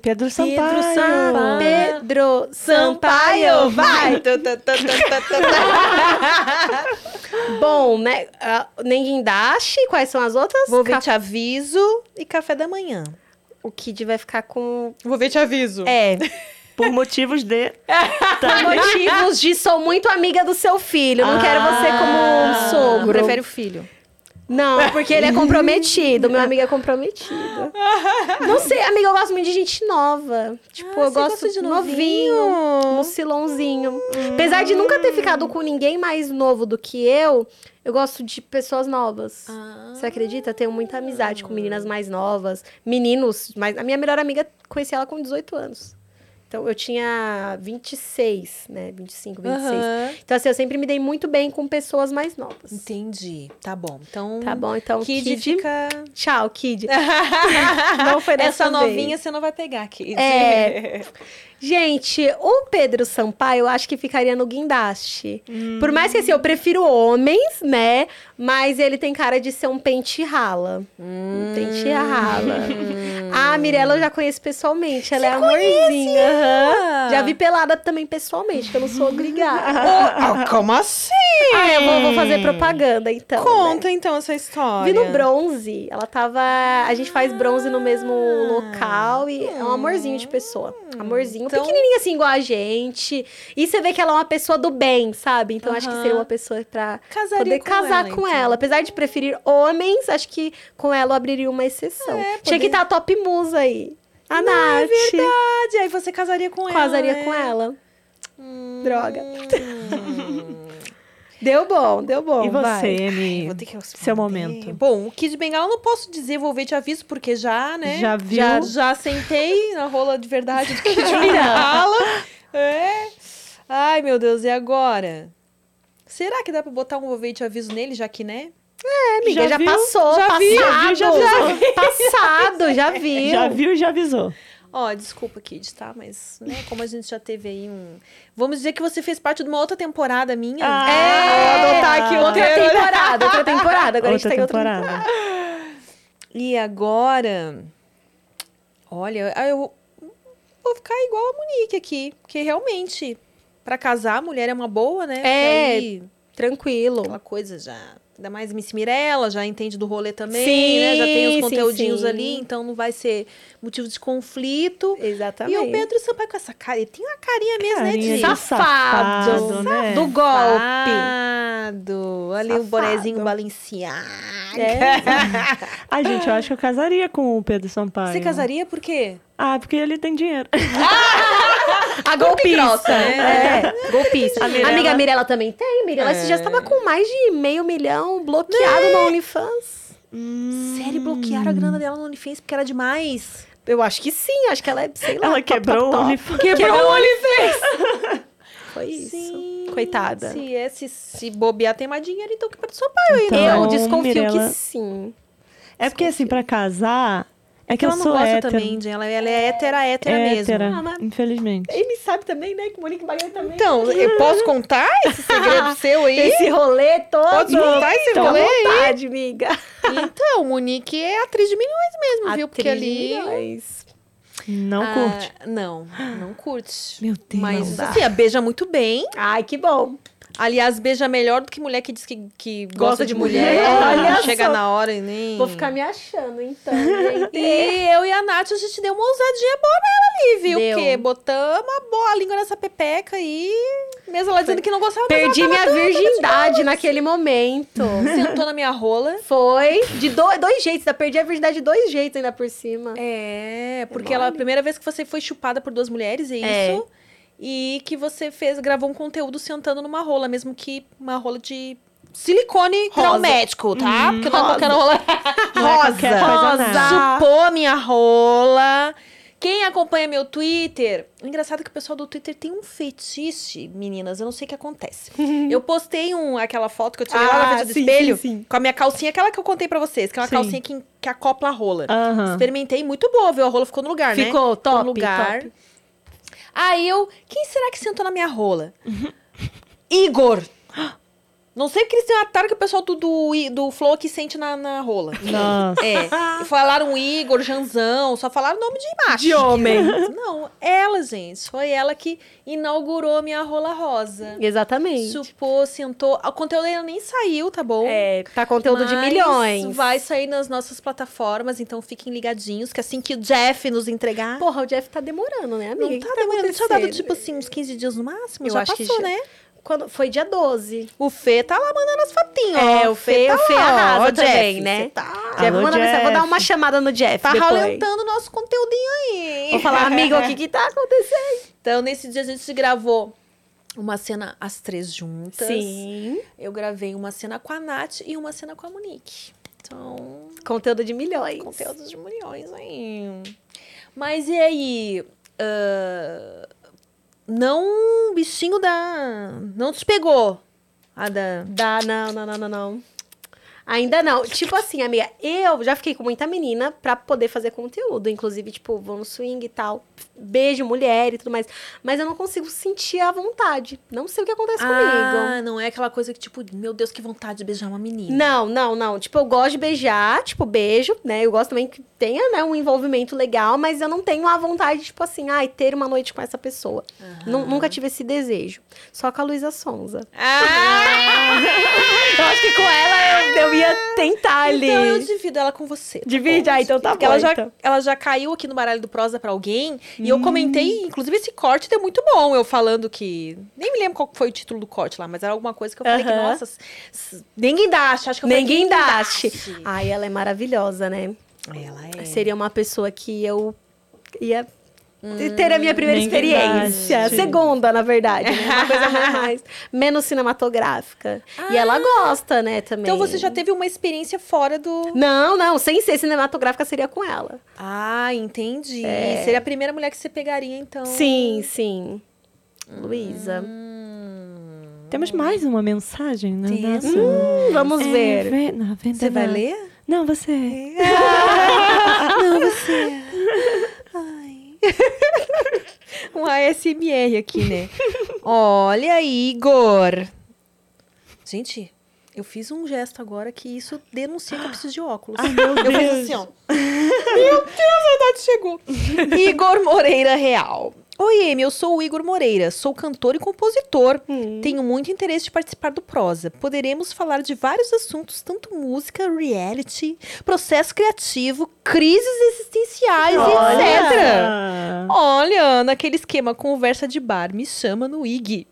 Pedro Sampaio. Sampaio. Pedro Sampaio, vai! [LAUGHS] Bom, né? Uh, Nenguindashi, quais são as outras? Vou ver Ca- te aviso e café da manhã. O Kid vai ficar com. Vou ver te aviso. É, [LAUGHS] Por motivos de. [LAUGHS] por motivos de sou muito amiga do seu filho. Não quero você como sogro. Prefere o filho. Não, porque ele é comprometido. Meu amigo é comprometido. [LAUGHS] Não sei, amiga, eu gosto muito de gente nova. Tipo, Ah, eu gosto gosta de novinho? novinho. Mucilãozinho. Apesar de nunca ter ficado com ninguém mais novo do que eu, eu gosto de pessoas novas. Ah. Você acredita? Tenho muita amizade com meninas mais novas, meninos, mas a minha melhor amiga conheci ela com 18 anos. Então eu tinha 26, né? 25, 26. Aham. Então assim, eu sempre me dei muito bem com pessoas mais novas. Entendi. Tá bom. Então. Tá bom, então Kid, Kid, fica. Tchau, Kid. [LAUGHS] não foi dessa Essa vez. novinha você não vai pegar, Kid. É. [LAUGHS] Gente, o Pedro Sampaio, eu acho que ficaria no guindaste. Por mais que assim, eu prefiro homens, né? Mas ele tem cara de ser um pente rala. Um pente rala. A Mirella eu já conheço pessoalmente. Ela é amorzinha. aham. Já vi pelada também pessoalmente, que eu não sou obrigada. [LAUGHS] Ah, como assim? ah, eu vou, vou fazer propaganda então. né? Conta então essa história. Vi no bronze. Ela tava. A gente faz bronze no mesmo local e é um amorzinho de pessoa. Amorzinho. Então- Pequenininha assim, igual a gente. E você vê que ela é uma pessoa do bem, sabe? Então acho que seria uma pessoa pra Casaria poder com casar ela, com então. ela. Apesar de preferir homens, acho que com ela eu abriria uma exceção. É, Tinha poder- que estar a top musa aí. A Não, é Nath. verdade. Aí você casaria com ela. Casaria né? com ela. Hum. Droga. [LAUGHS] Deu bom, deu bom. E você, vai. Emi? Vou ter que responder. Seu momento. Bom, o Kid Bengala eu não posso dizer, vou ver te aviso, porque já, né? Já viu? Já, já sentei na rola de verdade do Kid [LAUGHS] Bengala. é. Ai, meu Deus, e agora? Será que dá pra botar um vou ver te aviso nele, já que, né? É, amiga, já, Já viu? passou, Já passado. vi, já viu, já. Passado, já viu. [LAUGHS] Já viu e já avisou. Ó, desculpa, Kid, tá? Mas, né, como a gente já teve aí um... Vamos dizer que você fez parte de uma outra temporada minha. Ah, é, vou adotar aqui outra outra temporada, outra temporada. Agora a outra gente tem outra temporada. E agora... Olha, eu vou ficar igual a Monique aqui. Porque realmente, pra casar, a mulher é uma boa, né? É. aí, Tranquilo. aquela coisa já... Ainda mais Miss Mirella, já entende do rolê também, Sim, né? Já tem os sim, conteúdinhos sim. ali, então não vai ser motivo de conflito. Exatamente. E o Pedro Sampaio com essa cara, ele tem uma carinha mesmo, Carinha né? de De Safado. safado, né? Do golpe. Safado. Ali o bonezinho Balenciaga. É. [LAUGHS] Ai, gente, eu acho que eu casaria com o Pedro Sampaio. Você casaria por quê? Ah, porque ele tem dinheiro. [LAUGHS] A golpista. grossa, né? É, golpista. A Mirella- Amiga, Mirella também tem. Mirella esse já estava com mais de meio milhão bloqueado no OnlyFans. Sério, bloquearam a grana dela no OnlyFans porque era demais. Eu acho que sim, acho que ela é, sei lá. Ela top, quebrou top, o top. OnlyFans. Quebrou o OnlyFans. [LAUGHS] Foi Coitada. Se, é, se, se bobear, tem mais dinheiro, então que pode Sampaio aí, né? Então, Eu desconfio Mirella- que sim. É porque, assim, pra casar, é que ela eu não sou gosta hétera. também, Jen. Ela, ela é hétera, hétera, hétera, mesmo. Ah, mas- infelizmente. Ele sabe também, né? Que Monique Baiano também. Então, eu posso contar esse segredo [LAUGHS] seu aí? Esse rolê todo. Pode contar esse à rolê aí? vontade, amiga. Então, Monique é atriz de milhões mesmo, viu? Porque Atriz ali... milhões. Não Ah, curte. Não, não curte. Meu Deus. Mas, assim, a beija muito bem. Ai, que bom. Aliás, beija melhor do que mulher que diz que, que gosta, de, de mulher. mulher. Chega na hora e nem... Vou ficar me achando, então. [LAUGHS] E eu e a Nath, a gente deu uma ousadinha boa nela ali, viu? Deu. Porque botamos a, boa, a língua nessa pepeca e... Mesmo ela dizendo que não gostava, Perdi minha de virgindade naquele momento. Sentou na minha rola. Foi de do- dois jeitos. Ainda perdi a virgindade de dois jeitos ainda por cima. É, porque ela, a primeira vez que você foi chupada por duas mulheres, é É. isso? E que você fez, gravou um conteúdo sentando numa rola, mesmo que uma rola de silicone Rosa. médico, tá? porque não é rosa. qualquer rola. [LAUGHS] Não é qualquer coisa, não. Chupou a minha rola. Quem acompanha meu Twitter, o engraçado é que o pessoal do Twitter tem um fetiche, meninas, eu não sei o que acontece. [LAUGHS] eu postei um, aquela foto que eu tirei lá na Ah, frente do sim, espelho, sim, sim. com a minha calcinha, aquela que eu contei pra vocês, que é uma Sim. calcinha que, que acopla a rola. Experimentei, muito boa, viu? A rola ficou no lugar, né? Ficou Ficou no top, lugar. top. Aí eu, quem será que sentou na minha rola? Igor. Não sei porque eles têm uma tara que o pessoal do, do, do Flow aqui sente na, na rola. Nossa. É. Falaram Igor, Janzão, só falaram nome de macho. De homem. [LAUGHS] Não, ela, gente. Foi ela que inaugurou minha rola rosa. Exatamente. Supô, sentou. O conteúdo ainda nem saiu, tá bom? É, tá conteúdo de milhões. Vai sair nas nossas plataformas, então fiquem ligadinhos, que assim que o Jeff nos entregar. Porra, o Jeff tá demorando, né, amiga? não tá que demorando, tinha dado tipo assim uns 15 dias no máximo, Eu já acho que passou, já- né? Quando foi dia 12. O Fê tá lá mandando as fotinhas. É, ó. o Fê, o Fê lá, arrasa ó, também, Jeff, né? Tá, Jeff, Alô, manda mensagem, vou dar Jeff. uma chamada no Jeff tá ralentando o nosso conteúdinho aí. Vou falar, amigo, o que que tá acontecendo? Então, nesse dia a gente gravou uma cena as três juntas. Sim. Eu gravei uma cena com a Nath e uma cena com a Monique. Então, Conteúdo de milhões. conteúdos de milhões aí. Mas e aí? ah, não, bichinho da. Não te pegou. A da. Dá, não, não, não, não, não. Ainda não. Tipo assim, amiga, eu já fiquei com muita menina pra poder fazer conteúdo. Inclusive, tipo, vou no swing e tal. Beijo, mulher e tudo mais. Mas eu não consigo sentir a vontade. Não sei o que acontece comigo. Ah, não é aquela coisa que, tipo, meu Deus, que vontade de beijar uma menina. Não, não, não. Tipo, eu gosto de beijar, tipo, beijo, né? Eu gosto também que tenha, né, um envolvimento legal, mas eu não tenho a vontade, tipo assim, ai, ter uma noite com essa pessoa. Nu- Nunca tive esse desejo. Só com a Luísa Sonza. Ah! [LAUGHS] Eu acho que com ela eu, eu ia tentar ali. Então eu divido ela com você. tá Divide? bom? Ah, então tá Porque bom, Ela já, então. ela já caiu aqui no baralho do prosa pra alguém. E eu comentei, inclusive esse corte deu muito bom. Eu falando que. Nem me lembro qual foi o título do corte lá, mas era alguma coisa que eu falei que, Aham. nossa, s- s- nem guindaste. Acho que eu falei Ninguém que guindaste. Ai, ela é maravilhosa, né? Ela é. Seria uma pessoa que eu ia ter a minha primeira experiência. daste. Segunda, na verdade. Né? Uma coisa [LAUGHS] mais, menos cinematográfica. E ela gosta, né, também. Então você já teve uma experiência fora do. Não, não, sem ser cinematográfica seria com ela. Ah, entendi. Seria a primeira mulher que você pegaria, então. Sim, sim. Luísa. Temos mais uma mensagem, né? Nossa. Hum, vamos É, ver. ve- não, Você vai ler? Não, você. [LAUGHS] Não, você. [LAUGHS] Um ASMR aqui, né? Olha, Igor. Gente, eu fiz um gesto agora que isso denuncia que eu preciso de óculos. eu fiz assim, ó. Meu Deus, a idade chegou. Igor Moreira Real. Oi, Amy, eu sou o Igor Moreira, sou cantor e compositor. Tenho muito interesse de participar do Prosa. Poderemos falar de vários assuntos, tanto música, reality, processo criativo, crises existenciais e etc. Olha, naquele esquema conversa de bar, me chama no IG.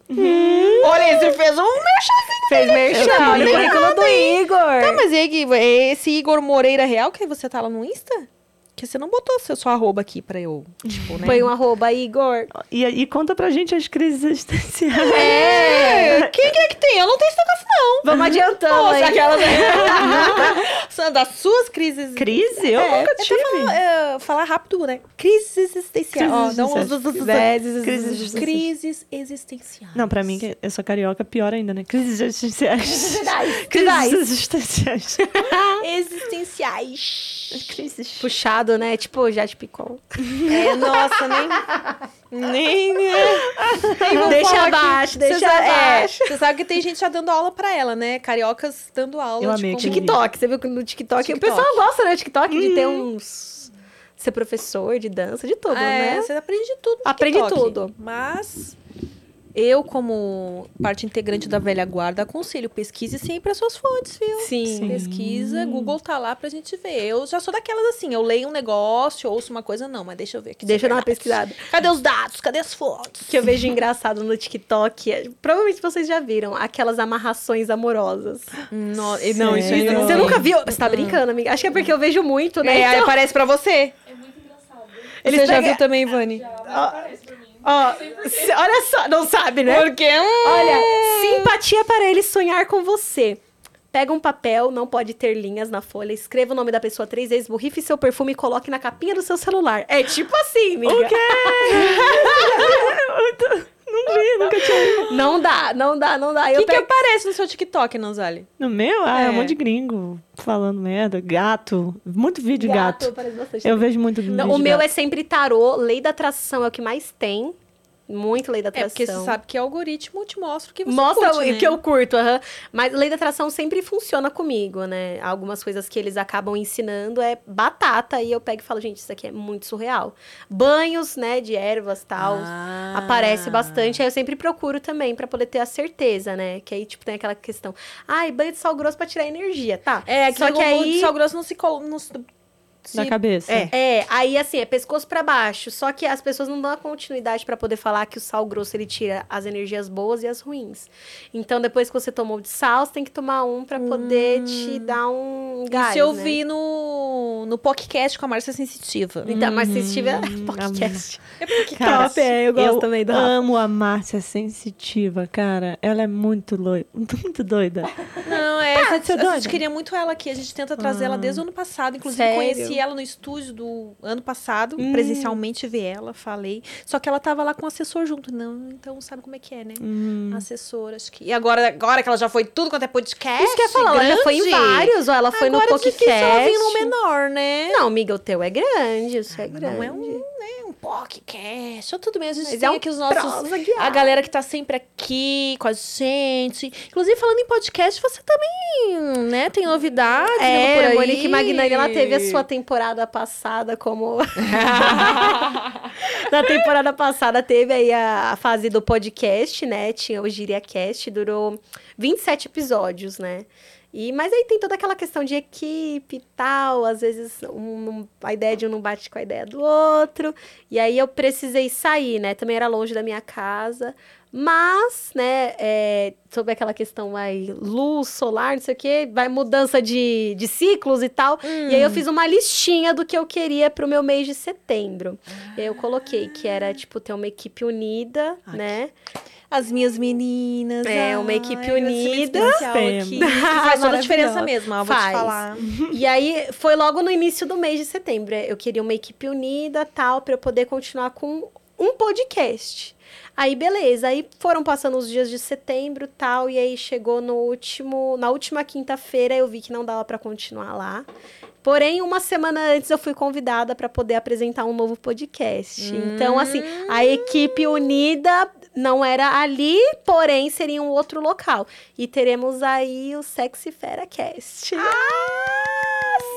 Olha, você fez um merchanzinho. Fez merchan, olha o currículo do Igor. Tá, mas Igor, esse Igor Moreira Real que você tá lá no Insta? Que você não botou seu, sua arroba aqui pra eu, tipo, né? Põe um arroba Igor. E, e conta pra gente as crises existenciais. É, quem que é que tem? Eu não tenho esse negócio, não. Vamos adiantando Nossa, aí. aquelas... [LAUGHS] São das suas crises. Crise? Eu É, nunca tive. Falar, é, falar rápido, né? Crise existencial. Ó, Crises não, existenciais. crises, Crises crises existenciais. Não, pra mim, que eu sou carioca, pior ainda, né? Crises existenciais. Verdade. Crises existenciais. Existenciais. Crises. Puxado, né? Tipo, já de picou. É, nossa, nem. Nem, né? Deixa abaixo, deixa Você sabe- é, abaixo. Você sabe que tem gente já dando aula pra ela, né? Cariocas dando aula. Eu como- aquele TikTok. Você viu que no TikTok, TikTok. o pessoal gosta, né? TikTok de ter uns. Ser professor de dança, de tudo, É, né? você aprende tudo. no Aprende TikTok. tudo. Mas eu, como parte integrante da velha guarda, aconselho, pesquise sempre as suas fontes, viu? Sim. Sim. Pesquisa, Google tá lá pra gente ver. Eu já sou daquelas assim, eu leio um negócio, ouço uma coisa, não, mas deixa eu ver aqui. Deixa é eu dar uma pesquisada. Cadê os dados? Cadê as fontes? que eu vejo engraçado no TikTok, é- provavelmente vocês já viram, aquelas amarrações amorosas. No-? Não, isso aí não. Você nunca viu? Você tá brincando, amiga? Acho que é porque eu vejo muito, né? É, aí Então, aparece pra você. Eles você já pegam- viu também, Vani? Ó, olha só, não sabe, né? Porque hum, Olha, simpatia para ele sonhar com você. Pega um papel, não pode ter linhas na folha, escreva o nome da pessoa três vezes, borrife seu perfume e coloque na capinha do seu celular. É tipo assim, amiga. O quê? [LAUGHS] [LAUGHS] não vi, nunca tinha. Não dá, não dá, não dá. o que, que aparece no seu TikTok, Nanzali? No meu? Ah, é. É. um monte de gringo falando merda. Gato. Muito vídeo de gato. bastante Eu vejo muito Não, vídeo o meu gato. é sempre tarô, lei da atração é o que mais tem. Muito lei da É atração. porque você sabe que o algoritmo te mostra o que você Mostra curte, o né? que eu curto, aham. Mas lei da atração sempre funciona comigo, né? Algumas coisas que eles acabam ensinando é batata e eu pego e falo, gente, isso aqui é muito surreal. Banhos, né, de ervas tal. Ah. Aparece bastante, aí eu sempre procuro também pra poder ter a certeza, né? Que aí, tipo, tem aquela questão. Ai, banho de sal grosso pra tirar energia, tá? É, que Só que aí. sal grosso não se... Não se, Na se- cabeça. É. É, aí assim, é pescoço pra baixo. Só que as pessoas não dão a continuidade pra poder falar que o sal grosso ele tira as energias boas e as ruins. Então, depois que você tomou de sal, você tem que tomar um pra poder te dar um gás. Isso eu né? vi no, no podcast com a Márcia Sensitiva. Então, mas se estiver Hum, podcast. Cara, Top, é, eu gosto também do amo a Márcia Sensitiva, cara. Ela é muito, loi... muito doida. Não, é. a, é a gente queria muito ela aqui. A gente tenta trazer ela desde o ano passado. Inclusive, Sério? conheci ela no estúdio do ano passado. Hum. Presencialmente vi ela, falei. Só que ela tava lá com o assessor junto. Não, então sabe como é que é, né? Hum. Assessor, acho que. E agora, agora que ela já foi tudo quanto é podcast. Isso que eu ia falar, ela já foi em grande, vários, ou ela foi agora no é difícil ela vir no podcast. menor, né? Não, amiga, o teu é grande, isso é grande. Não é um, né, um podcast. Ou tudo bem, a gente Mas tem é um aqui os nossos. A galera que tá sempre aqui com a gente. Inclusive, falando em podcast, você também, né? Tem novidades. É, vindo por aí. Monique Magnani, ela teve a sua temporada passada como... [LAUGHS] Na temporada passada teve aí a, a fase do podcast, né? Tinha o GiriaCast, durou 27 episódios, né? E, mas aí tem toda aquela questão de equipe e tal, às vezes um a ideia de um não bate com a ideia do outro. E aí eu precisei sair, né? Também era longe da minha casa. Mas, né, é, sobre aquela questão aí, luz solar, não sei o quê, vai mudança de, de ciclos e tal. E aí eu fiz uma listinha do que eu queria pro meu mês de setembro. E aí eu coloquei que era, tipo, ter uma equipe unida, né? As minhas meninas. É, uma ai, equipe unida. aqui. Faz toda a [LAUGHS] diferença mesmo, ó, vou te Faz. falar. E aí foi logo no início do mês de setembro. Eu queria uma equipe unida, tal, para eu poder continuar com um podcast. Aí beleza, aí foram passando os dias de setembro, tal, e aí chegou no último, na última quinta-feira eu vi que não dava para continuar lá. Porém, uma semana antes eu fui convidada para poder apresentar um novo podcast. Então, assim, a equipe unida não era ali, porém seria um outro local. E teremos aí o Sexy Fera Cast.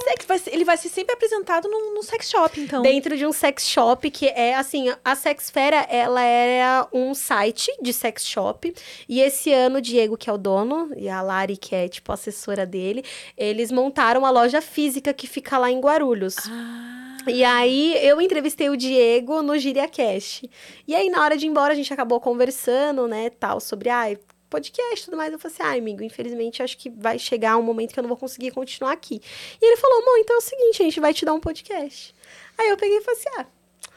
Sex vai ser- ele vai ser sempre apresentado no, no sex shop, então. Dentro de um sex shop, que é assim, a Sexfera, ela era um site de sex shop. E esse ano, o Diego, que é o dono, e a Lari, que é, tipo, assessora dele, eles montaram uma loja física que fica lá em Guarulhos. Ah. E aí, eu entrevistei o Diego no GiriaCast. E aí, na hora de ir embora, a gente acabou conversando, né, tal, sobre, ai, podcast e tudo mais. Eu falei assim, ai, amigo, infelizmente, acho que vai chegar um momento que eu não vou conseguir continuar aqui. E ele falou, amor, então é o seguinte, a gente vai te dar um podcast. Aí eu peguei e falei assim, ah,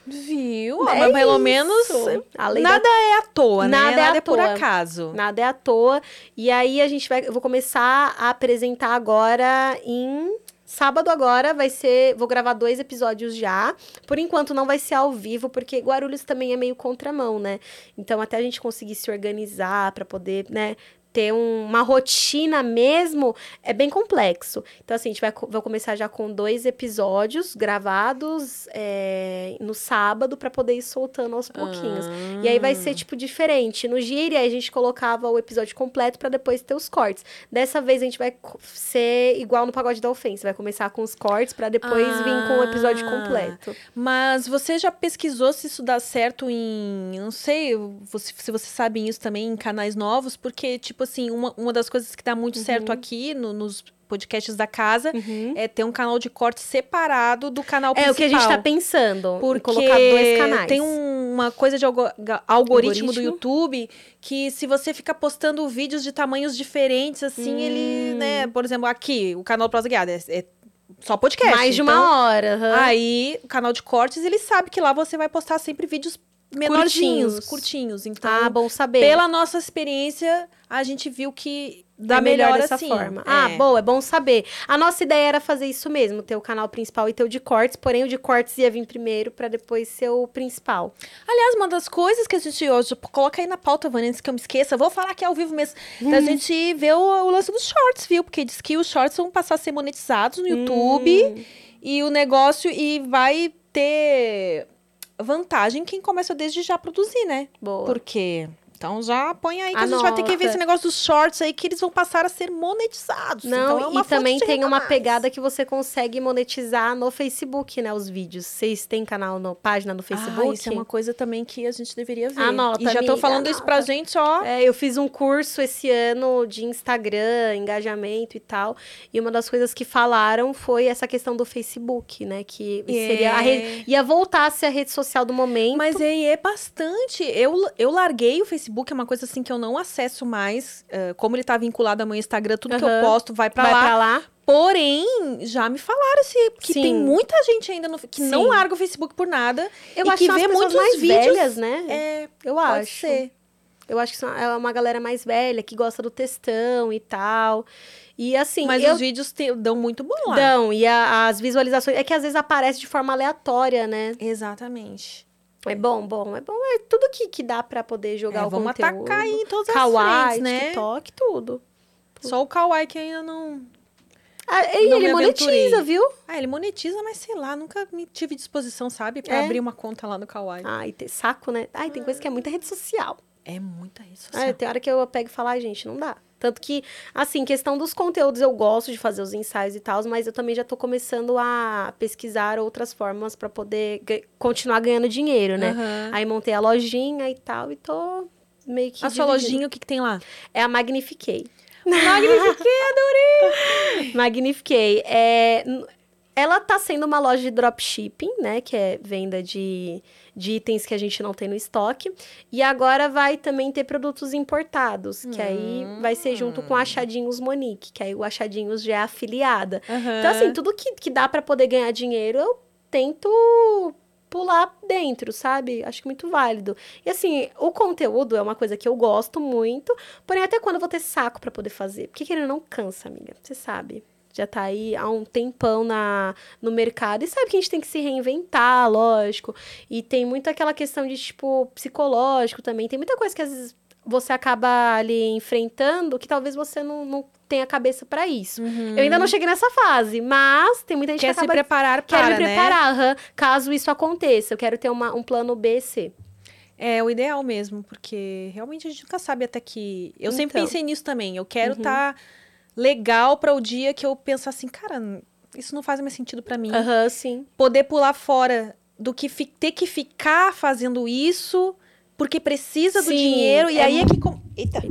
Viu? É Mas pelo isso. menos Além da- nada é à toa, né? Nada é à é por toa. acaso. Nada é à toa. E aí a gente vai. Eu vou começar a apresentar agora em. Sábado agora vai ser. Vou gravar dois episódios já. Por enquanto não vai ser ao vivo, porque Guarulhos também é meio contramão, né? Então, até a gente conseguir se organizar para poder, né? Ter um- uma rotina mesmo é bem complexo. Então, assim, a gente vai, vai começar já com dois episódios gravados é, no sábado para poder ir soltando aos pouquinhos. E aí vai ser, tipo, diferente. No Gira, a gente colocava o episódio completo pra depois ter os cortes. Dessa vez, a gente vai ser igual no Pagode da Ofensa. Vai começar com os cortes pra depois vir com o episódio Ah. completo. Mas você já pesquisou se isso dá certo em. Não sei se você sabe isso também em canais novos, porque, tipo assim, uma, uma das coisas que dá muito Uhum. certo aqui no- nos podcasts da casa é ter um canal de corte separado do canal É principal. o que a gente tá pensando. Porque colocar dois canais. tem um- uma coisa de algo- ga- algoritmo, do Algoritmo? YouTube que se você fica postando vídeos de tamanhos diferentes, assim, Hum. ele, né? Por exemplo, aqui, o canal Prosa Guiada é, é só podcast. Mais de então, uma hora. aham. Aí, o canal de cortes, ele sabe que lá você vai postar sempre vídeos menorzinhos, Curtinhos. curtinhos. Então, ah, bom saber. pela nossa experiência, a gente viu que dá é melhor, melhor dessa assim. forma. É. Ah, boa, é bom saber. A nossa ideia era fazer isso mesmo, ter o canal principal e ter o de cortes, porém o de cortes ia vir primeiro pra depois ser o principal. Aliás, uma das coisas que a gente hoje coloca aí na pauta, Vânia, antes que eu me esqueça, vou falar aqui ao vivo mesmo, da gente ver o, o lance dos shorts, viu? Porque diz que os shorts vão passar a ser monetizados no YouTube Hum. e o negócio e vai ter vantagem quem começa desde já a produzir, né? Boa. Porque então já põe aí que a gente vai ter que ver Anota. esse negócio dos shorts aí que eles vão passar a ser monetizados. Não, então é e também tem a uma pegada que você consegue monetizar no Facebook, né? Os vídeos. Vocês têm canal, no, página no Facebook? Ah, isso é uma coisa também que a gente deveria ver. Anota, e já tô amiga, falando isso pra anota. gente, ó. É, eu fiz um curso esse ano de Instagram, engajamento e tal. E uma das coisas que falaram foi essa questão do Facebook, né? Que É. seria a rede, ia voltar a ser a rede social do momento. Mas aí é bastante. Eu, eu larguei o Facebook, é uma coisa assim que eu não acesso mais. eh, como ele tá vinculado ao meu Instagram, tudo que eu posto vai pra vai lá. pra lá. Porém, já me falaram esse, que Sim. tem muita gente ainda no, que não Sim. larga o Facebook por nada. Eu e acho que as vê muitos mais vídeos. velhas, né? É, eu pode acho. ser. Eu acho que são- é uma galera mais velha que gosta do textão e tal. E assim, Mas eu os vídeos te- dão muito bom lá. dão, e a- as visualizações. É que às vezes aparece de forma aleatória, né? Exatamente. É bom, bom, é bom. É tudo que, que dá pra poder jogar É, o vamos conteúdo. atacar aí em todas as Kawaii, frentes, né? TikTok, tudo. Só o Kawaii que ainda não... Ah, ele me monetiza, viu? Ah, ele monetiza, mas sei lá, nunca me tive disposição, sabe? Pra É. abrir uma conta lá no Kawaii. Ai, tem saco, né? Ai, tem coisa que é muita rede social. É muita rede social. Ah, tem hora que eu pego e falo, ai, gente, não dá. Tanto que, assim, questão dos conteúdos, eu gosto de fazer os ensaios e tal, mas eu também já tô começando a pesquisar outras formas pra poder continuar ganhando dinheiro, né? Aham. Aí montei a lojinha e tal, e tô meio que. A sua lojinha, o que, que tem lá? É a Magnifiquei. Magnifiquei, adorei! [LAUGHS] Magnifiquei. É, ela tá sendo uma loja de dropshipping, né? Que é venda de, de itens que a gente não tem no estoque. E agora vai também ter produtos importados, que aí vai ser junto com a Achadinhos Monique, que aí o Achadinhos já é afiliada. Então, assim, tudo que, que dá pra poder ganhar dinheiro, eu tento pular dentro, sabe? Acho que muito válido. E assim, o conteúdo é uma coisa que eu gosto muito, porém até quando eu vou ter saco pra poder fazer? Porque querendo não cansa, amiga. Você sabe. Já tá aí há um tempão na, no mercado e sabe que a gente tem que se reinventar, lógico. E tem muito aquela questão de, tipo, psicológico também. Tem muita coisa que às vezes você acaba ali enfrentando que talvez você não, não tenha cabeça pra isso. Eu ainda não cheguei nessa fase, mas tem muita gente Quer que se acaba preparar Quero para, me né? preparar, aham, caso isso aconteça. Eu quero ter uma- um plano B, C. É o ideal mesmo, porque realmente a gente nunca sabe até que... Eu sempre Então. pensei nisso também. Eu quero Uhum. estar legal para o dia que eu pensar assim, cara, isso não faz mais sentido para mim. Aham, sim. Poder pular fora do que ter que ficar fazendo isso porque precisa do Sim, dinheiro. E é aí é que... com- Eita.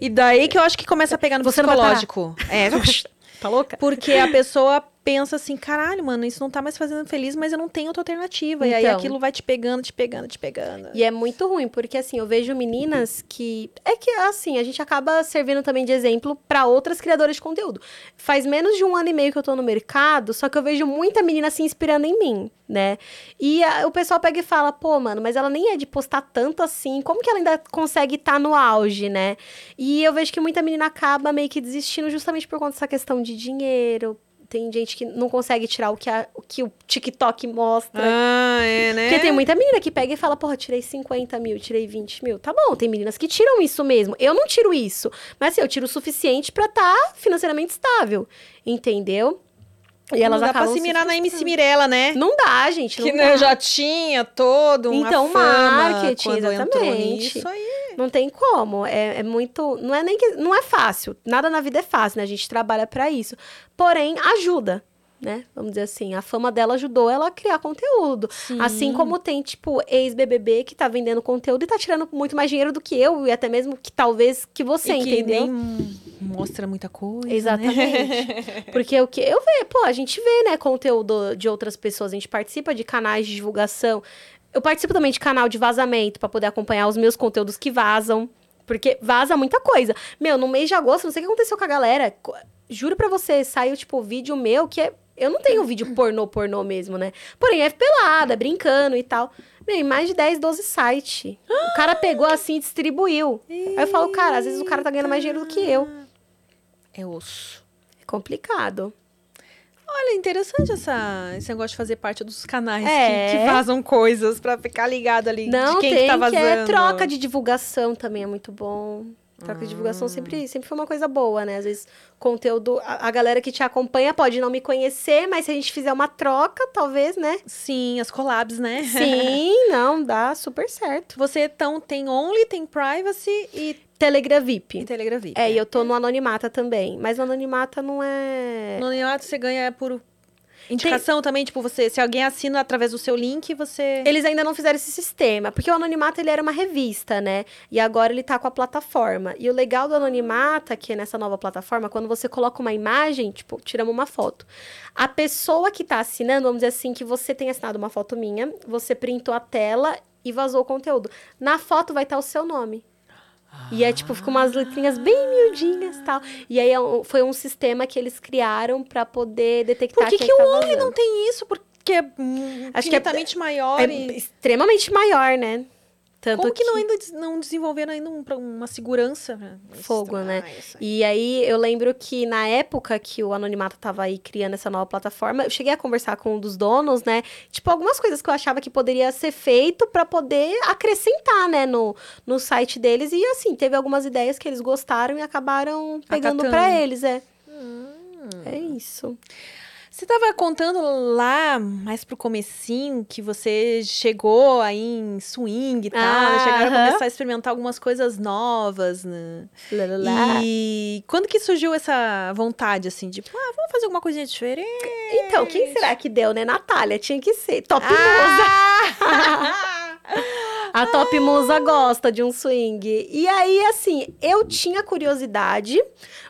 E daí que eu acho que começa a pegar no Você não psicológico. É, [LAUGHS] Tá louca? Porque a pessoa pensa assim, caralho, mano, isso não tá mais fazendo feliz, mas eu não tenho outra alternativa. E aí Então. aquilo vai te pegando, te pegando, te pegando. E é muito ruim, porque assim, eu vejo meninas que. É que assim, a gente acaba servindo também de exemplo pra outras criadoras de conteúdo. Faz menos de um ano e meio que eu tô no mercado, só que eu vejo muita menina se inspirando em mim, né? E a- o pessoal pega e fala, pô, mano, mas ela nem é de postar tanto assim, como que ela ainda consegue estar no auge, né? E eu vejo que muita menina acaba meio que desistindo justamente por conta dessa questão de dinheiro. Tem gente que não consegue tirar o que, a- o, que o TikTok mostra. Ah, é, né? Porque tem muita menina que pega e fala, porra, tirei 50 mil, tirei 20 mil. Tá bom, tem meninas que tiram isso mesmo. Eu não tiro isso. Mas assim, eu tiro o suficiente pra estar financeiramente estável. Entendeu? E elas não dá pra acabam se mirar na. MC Mirella, né? Não dá, gente. Não que dá. né, já tinha todo uma Então, marketing, exatamente. nisso aí. Não tem como. É, é muito. Não é nem que. Não é fácil. Nada na vida é fácil, né? A gente trabalha pra isso. Porém, ajuda. Né? Vamos dizer assim, a fama dela ajudou ela a criar conteúdo. Assim como tem, tipo, ex-BBB que tá vendendo conteúdo e tá tirando muito mais dinheiro do que eu, e até mesmo que talvez que você, e que entendeu? nem mostra muita coisa. né? Exatamente. [LAUGHS] Porque o que eu vejo, pô, a gente vê, né, conteúdo de outras pessoas, a gente participa de canais de divulgação. Eu participo também de canal de vazamento pra poder acompanhar os meus conteúdos que vazam, porque vaza muita coisa. Meu, no mês de agosto, não sei o que aconteceu com a galera. Juro pra você, saiu tipo vídeo meu que é eu não tenho vídeo pornô, pornô mesmo, né? Porém, é pelada, brincando e tal. Meu, em mais de 10, 12 sites. O cara pegou assim e distribuiu. Aí eu falo, cara, às vezes o cara tá ganhando mais dinheiro do que eu. É osso. É complicado. Olha, interessante essa, esse negócio de fazer parte dos canais É. que, que vazam coisas pra ficar ligado ali Não, de quem tem que tá que vazando. é troca de divulgação também é muito bom. Troca de divulgação sempre, sempre foi uma coisa boa, né? Às vezes, conteúdo... A, a galera que te acompanha pode não me conhecer, mas se a gente fizer uma troca, talvez, né? Sim, as collabs, né? Sim, [LAUGHS] não, dá super certo. Você então tem Only, tem Privacy e, Telegram e VIP. Telegram VIP. É, e eu tô no Anonimata também. Mas o Anonimata não é... No Anonimato você ganha por indicação também, tipo, você, se alguém assina através do seu link, você... Eles ainda não fizeram esse sistema, porque o Anonimato ele era uma revista, né? E agora ele tá com a plataforma. E o legal do Anonimata, que é nessa nova plataforma, quando você coloca uma imagem, tipo, tiramos uma foto. A pessoa que tá assinando, vamos dizer assim, que você tem assinado uma foto minha, você printou a tela e vazou o conteúdo. Na foto vai estar o seu nome. E é tipo, fica umas letrinhas bem miudinhas e tal. E aí é foi um sistema que eles criaram pra poder detectar Por que, quem que tá o vazando. não tem isso? Porque é Acho que é- infinitamente maior É e... extremamente maior, né? Tanto Como que, não ainda não desenvolveram ainda um- uma segurança? isso? Fogo, né? Ah, isso aí. E aí eu lembro que na época que o Anonimato tava aí criando essa nova plataforma, eu cheguei a conversar com um dos donos, né? Tipo, algumas coisas que eu achava que poderia ser feito pra poder acrescentar, né, no, no site deles. E assim, teve algumas ideias que eles gostaram e acabaram pegando pra Acatando. eles, é. Hum. É isso. Você estava contando lá, mais pro comecinho, que você chegou aí em swing e tal, Ah, chegaram a aham. começar a experimentar algumas coisas novas, né? Lá, lá. E quando que surgiu essa vontade, assim, de, ah, vamos fazer alguma coisinha diferente? Então, quem será que deu, né? Natália, tinha que ser. Top Ah! Musa. [LAUGHS] A Top Musa gosta de um swing. E aí, assim, eu tinha curiosidade,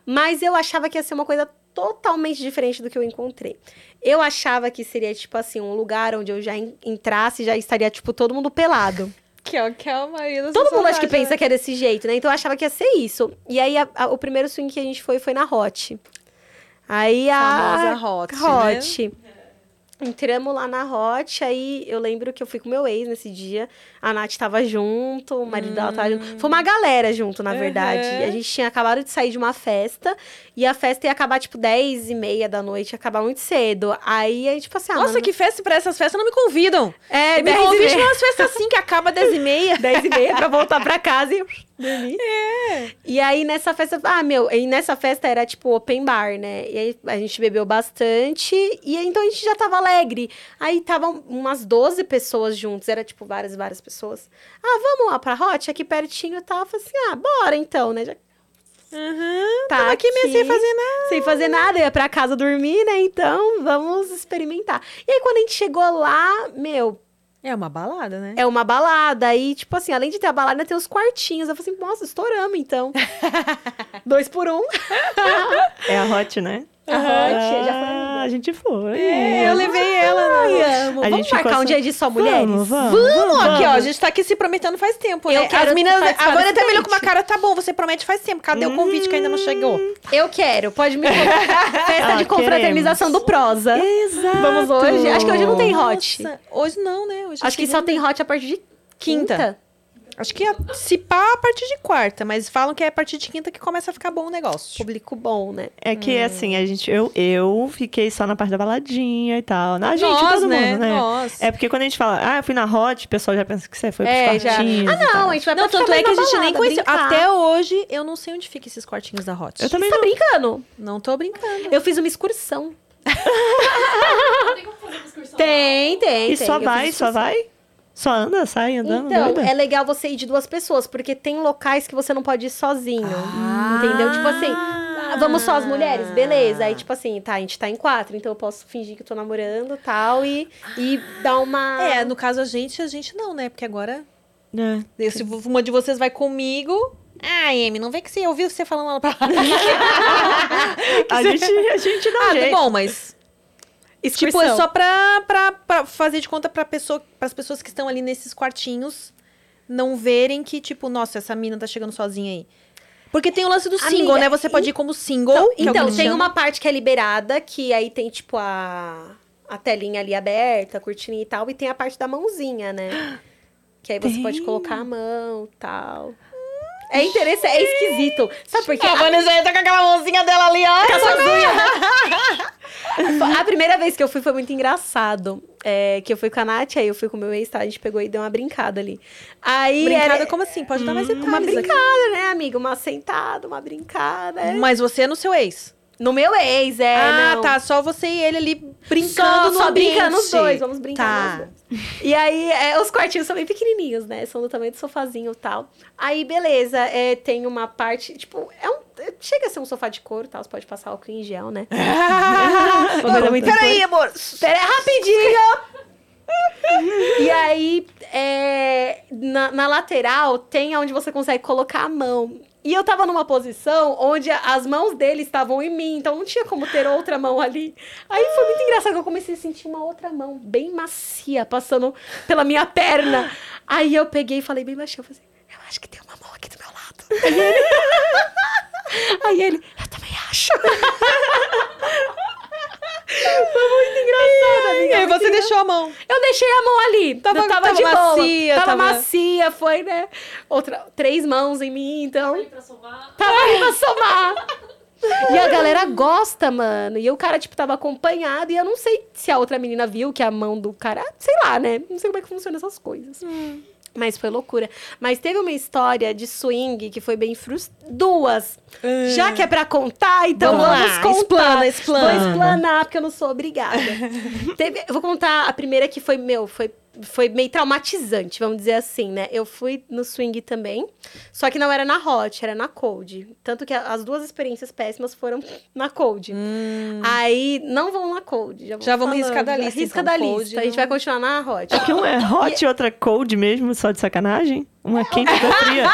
mas eu achava que ia ser uma coisa totalmente diferente do que eu encontrei. Eu achava que seria, tipo assim, um lugar onde eu já en- entrasse e já estaria, tipo, todo mundo pelado. [LAUGHS] que é o que é a maioria das Todo mundo acho que pensa que é desse jeito, né? Então eu achava que ia ser isso. E aí, a- a- o primeiro swing que a gente foi foi na Hot. Aí a. Famosa Hot, né? Hot. Entramos lá na Hot, aí eu lembro que eu fui com meu ex nesse dia. A Nath tava junto, o marido dela tava junto. Foi uma galera junto, na verdade. Uhum. E a gente tinha acabado de sair de uma festa. E a festa ia acabar, tipo, 10 e meia da noite. Ia acabar muito cedo. Aí, a gente, tipo assim... ah, Nossa, mano, que festa pra essas festas não me convidam. É, me 10 convide meia. umas festas assim que acaba 10 e meia. [LAUGHS] 10 e meia pra voltar pra casa e [LAUGHS] dormir. É. E aí, nessa festa... Ah, meu, e nessa festa era, tipo, open bar, né? E aí, a gente bebeu bastante. E então, a gente já tava alegre. Aí, estavam umas 12 pessoas juntos. Era, tipo, várias, várias pessoas. Ah, vamos lá pra Hot? Aqui pertinho e tal. Eu falei assim, ah, bora então, né? Já Uhum. tá Tava aqui mesmo sem fazer nada. Sem fazer nada. Ia pra casa dormir, né? Então, vamos experimentar. E aí, quando a gente chegou lá, meu... É uma balada, né? É uma balada. Aí, tipo assim, além de ter a balada, tem os quartinhos. Eu falei assim, nossa, estouramos, então. [LAUGHS] Dois por um. É a Hot, né? A já foi. a gente foi. É, eu levei ela. Ai, amo. A Vamos gente ficou marcar um dia de só mulheres? Vamos, vamos. Vamos, aqui, ó. A gente tá aqui se prometendo faz tempo, Eu né? quero As meninas. desse até melhor com uma cara, tá bom, você promete faz tempo. Cadê o convite que ainda não chegou? Eu quero, pode me [LAUGHS] contar. Festa Ah, de confraternização queremos. do Prosa. Exato. Vamos hoje? Acho que hoje não tem hot. Nossa, hoje não, né? Hoje Acho que só segunda. tem hot a partir de Quinta. quinta. Acho que ia se pá a partir de quarta, mas falam que é a partir de quinta que começa a ficar bom o negócio. Público bom, né? É que, assim, a gente, eu, eu fiquei só na parte da baladinha e tal. A gente, Nós, todo né? mundo, né? Nós. É porque quando a gente fala, ah, eu fui na hot, o pessoal já pensa que você foi É, pros já. quartinhos Ah, e tal. não, a gente vai Não, pra tanto ficar é que a na gente nem balada, conheceu. brincar. Até hoje, eu não sei onde fica esses quartinhos da Hot. Eu também Você tá não. brincando? Não tô brincando. Eu fiz uma excursão. Tem como fazer uma excursão? Tem, tem, E tem. só vai, só vai? Só anda, sai andando, Então, doida? é legal você ir de duas pessoas, porque tem locais que você não pode ir sozinho. Entendeu? Tipo assim, ah, vamos só as mulheres, beleza. Aí, tipo assim, tá, a gente tá em quatro, então eu posso fingir que eu tô namorando tal, e, e dar uma. É, no caso a gente, a gente não, né? Porque agora, É. se uma de vocês vai comigo... Ah, Amy, não vê que você ouviu você falando lá pra [LAUGHS] lá. A gente, a gente dá um Ah, jeito. bom, mas... excursão. Tipo, é só pra, pra, pra fazer de conta pra pessoa, pras pessoas que estão ali nesses quartinhos não verem que, tipo, nossa, essa mina tá chegando sozinha aí. Porque tem o lance do single, Amiga, né? Você pode ir como single. Então, é então, tem chamam. uma parte que é liberada, que aí tem, tipo, a, a telinha ali aberta, a cortininha e tal, e tem a parte da mãozinha, né? Que aí você pode colocar a mão e tal. É interessante, é esquisito. Sabe por quê? A Vanessa tá com aquela mãozinha dela ali, ó. Com as? [LAUGHS] A primeira vez que eu fui foi muito engraçado. É, que eu fui com a Nath, aí eu fui com o meu ex, tá? A gente pegou e deu uma brincada ali. Aí Brincada era como assim? Pode dar mais detalhes uma aqui. brincada, né, amiga? Uma sentada, uma brincada. é. Mas você é no seu ex. No meu ex, é. ah, não. tá. Só você e ele ali brincando Só, só ambiente. brincando os dois, vamos brincar Tá. dois. E aí, é, os quartinhos são bem pequenininhos, né? São do tamanho do sofazinho e tal. Aí, beleza, é, tem uma parte, tipo, é um, é- chega a ser um sofá de couro, tal, você pode passar álcool em gel, né? [LAUGHS] Peraí, amor. Pera aí, rapidinho! e aí, é, na, na lateral, tem onde você consegue colocar a mão. E eu tava numa posição onde as mãos dele estavam em mim, então não tinha como ter outra mão ali. Aí foi muito engraçado que eu comecei a sentir uma outra mão, bem macia, passando pela minha perna. Aí eu peguei e falei bem baixinho, eu falei assim, eu acho que tem uma mão aqui do meu lado. Aí ele, [LAUGHS] aí ele eu também acho. [LAUGHS] Foi muito engraçado, amiga. E aí muito você deixou a mão. eu deixei a mão ali. Tava- tava, tava de macia, Tava, tava- macia, foi, né? Outra, três mãos em mim, então. Aí pra somar. Tava aí pra somar. E a galera gosta, mano. E o cara, tipo, tava acompanhado. E eu não sei se a outra menina viu que a mão do cara. Sei lá, né? Não sei como é que funciona essas coisas. Mas foi loucura. Mas teve uma história de swing que foi bem frustrante. Duas. Já que é pra contar, então Vamos vamos, lá, contar. explana, explana. Vou explanar, porque eu não sou obrigada. [LAUGHS] Teve- eu vou contar a primeira que foi, meu, foi, foi meio traumatizante, vamos dizer assim, né? Eu fui no swing também, só que não era na hot, era na cold. Tanto que a- as duas experiências péssimas foram [LAUGHS] na cold. Aí, não vão na cold. Já, vou Hum. Já vamos riscar da lista, Risca então, da cold lista. A gente não- vai continuar na hot. Que um é hot e outra cold mesmo, só de sacanagem? Uma quente e [LAUGHS] fria. [LAUGHS]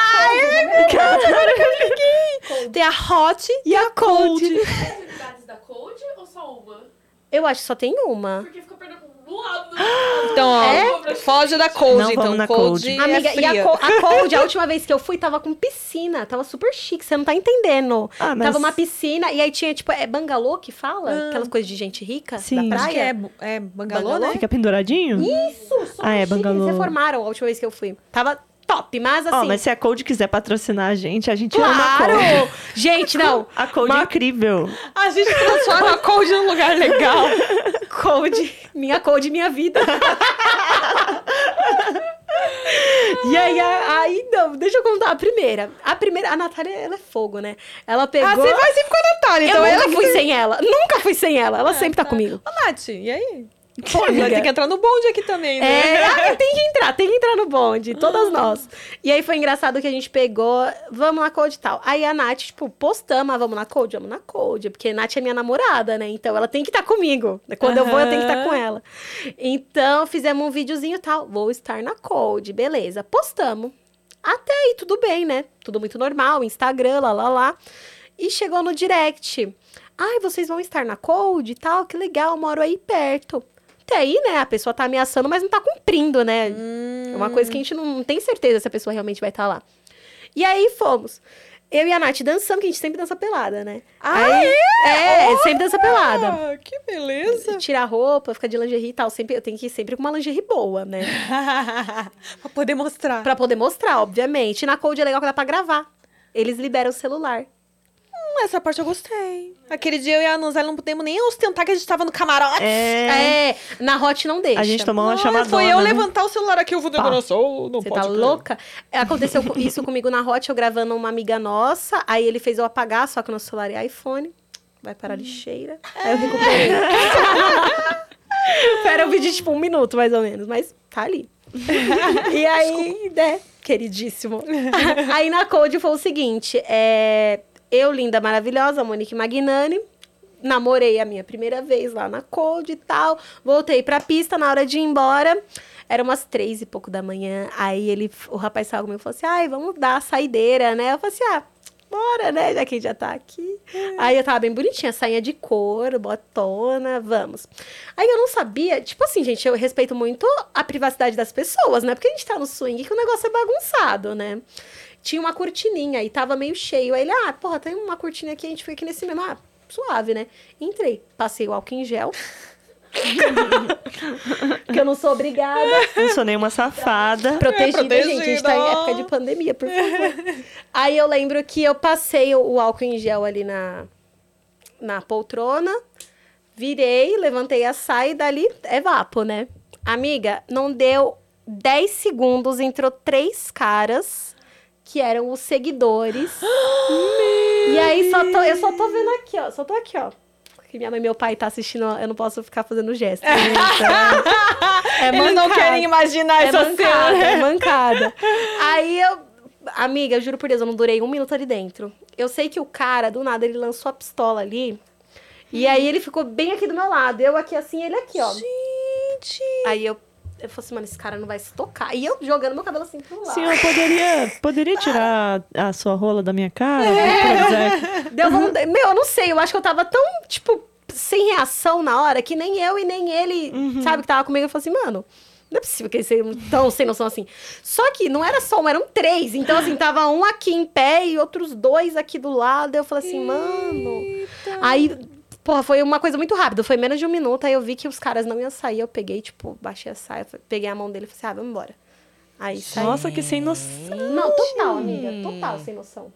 Tem a hot E a cold. Unidades da Code ou só uma? Eu acho que só tem uma. Porque fica perdendo do lado. Então, ó, É? foge da cold, Não então. vamos na cold. cold. é Amiga, e a, co a [LAUGHS] Cold, a última vez que eu fui, tava com piscina. Tava super chique, você não tá entendendo. Ah, mas- Tava uma piscina, e aí tinha, tipo, é bangalô que fala? Ah. Aquelas coisas de gente rica Sim. da Acho que praia? é, bu- é bangalô, Bangalô? né? Fica penduradinho? Isso, super Ah, é chique. bangalô. Eles reformaram a última vez que eu fui. Tava top, mas assim... Ó, mas se a Cold quiser patrocinar a gente, a gente ama a Claro! Cold. [LAUGHS] Gente, não. A Cold é incrível. A gente transforma a cold num lugar legal. [LAUGHS] Cold. Minha Cold, minha vida. e aí, aí, não, deixa eu contar a primeira. A primeira, a Natália, ela é fogo, né? Ela pegou... Ah, você vai sempre com a Natália, Eu então nunca ela que fui sem ela. Nunca fui sem ela. Ela sempre tá comigo. Ô, Nath, e aí? [LAUGHS] Pô, Vai amiga. ter que entrar no bonde aqui também, né? É, [LAUGHS] ah, tem que entrar, tem que entrar no bonde, todas nós. E aí foi engraçado que a gente pegou, vamos na Code e tal. Aí a Nath, tipo, postamos, ah, vamos na Code, vamos na Code, porque a Nath é minha namorada, né? Então ela tem que estar comigo. Quando eu vou, eu tenho que estar com ela. Então fizemos um videozinho e tal, vou estar na Code, beleza. Postamos. Até aí tudo bem, né? Tudo muito normal, Instagram, lá, lá, lá. E chegou no direct. Ai, vocês vão estar na Cold e tal, que legal, moro aí perto. Até aí, né, a pessoa tá ameaçando, mas não tá cumprindo, né? É uma coisa que a gente não tem certeza se a pessoa realmente vai estar lá. E aí fomos. Eu e a Nath dançamos, que a gente sempre dança pelada, né? Ah, aí, é? sempre dança pelada. Que beleza. Tira a roupa, fica de lingerie e tal. Sempre, eu tenho que ir sempre com uma lingerie boa, né? [LAUGHS] pra poder mostrar. Pra poder mostrar, obviamente. E na Cold é legal que dá pra gravar. Eles liberam o celular. Hum, essa parte eu gostei. Aquele dia eu e a Nanzela não podemos nem ostentar que a gente tava no camarote. É, É, na Hot não deixa. a gente tomou uma Nossa, chamadona. foi eu né? levantar o celular aqui, eu vou decorar só, não Você tá crer. louca? Aconteceu co- isso comigo na Hot, eu gravando uma amiga nossa. Aí ele fez eu apagar, só que o nosso celular é iPhone. Vai para a lixeira. Aí eu recuperei. Era um vídeo de tipo um minuto, mais ou menos. Mas tá ali. e aí, né, queridíssimo. [LAUGHS] aí na Code foi o seguinte: é, eu, linda, maravilhosa, Monique Magnani, namorei a minha primeira vez lá na Code e tal. Voltei pra pista na hora de ir embora. Era umas três e pouco da manhã. Aí ele, o rapaz estava comigo e falou assim: ai, vamos dar a saideira, né? Eu falei assim: ah. Bora, né? Já que já tá aqui. Aí eu tava bem bonitinha, sainha de couro, botona, vamos. Aí eu não sabia, tipo assim, gente, eu respeito muito a privacidade das pessoas, né? Porque a gente tá no swing que o negócio é bagunçado, né? Tinha uma cortininha e tava meio cheio. Aí ele, ah, porra, tem uma cortina aqui, a gente fica aqui nesse mesmo. Ah, suave, né? Entrei, passei o álcool em gel. [LAUGHS] que eu não sou obrigada. Não sou nenhuma safada. Protegida, gente. A gente tá em protegida. época de pandemia, por favor. [LAUGHS] Aí eu lembro que eu passei o, o álcool em gel ali na, na poltrona, virei, levantei a saia e dali é vapo, né? Amiga, não deu 10 segundos, entrou três caras que eram os seguidores. [GASPS] e aí só tô, eu só tô vendo aqui, ó. Só tô aqui, ó. Que minha mãe e meu pai tá assistindo, eu não posso ficar fazendo gesto. né? [LAUGHS] Então, é Eles não querem imaginar É essa mancada, cena. é mancada. Aí eu. Amiga, eu juro por Deus, eu não durei um minuto ali dentro. Eu sei que o cara, do nada, ele lançou a pistola ali. E aí ele ficou bem aqui do meu lado. Eu aqui assim, ele aqui, ó. Gente. Aí eu, eu falei assim, mano, esse cara não vai se tocar. E eu jogando meu cabelo assim pro lado. Senhor, poderia, poderia [LAUGHS] tirar a sua rola da minha cara? É. Deu vontade- Meu, eu não sei, eu acho que eu tava tão, tipo, sem reação na hora que nem eu e nem ele, sabe, que tava comigo. Eu falei assim, mano. Não é possível que eles sejam tão sem noção assim. Só que não era só um, eram três. Então, assim, tava um aqui em pé e outros dois aqui do lado. Eu falei assim, mano. Aí, porra, foi uma coisa muito rápida. Foi menos de um minuto. Aí eu vi que os caras não iam sair. Eu peguei, tipo, baixei a saia, peguei a mão dele e falei assim, ah, vamos embora. Aí saí. Nossa, que sem noção. Não, total, amiga. Total sem noção.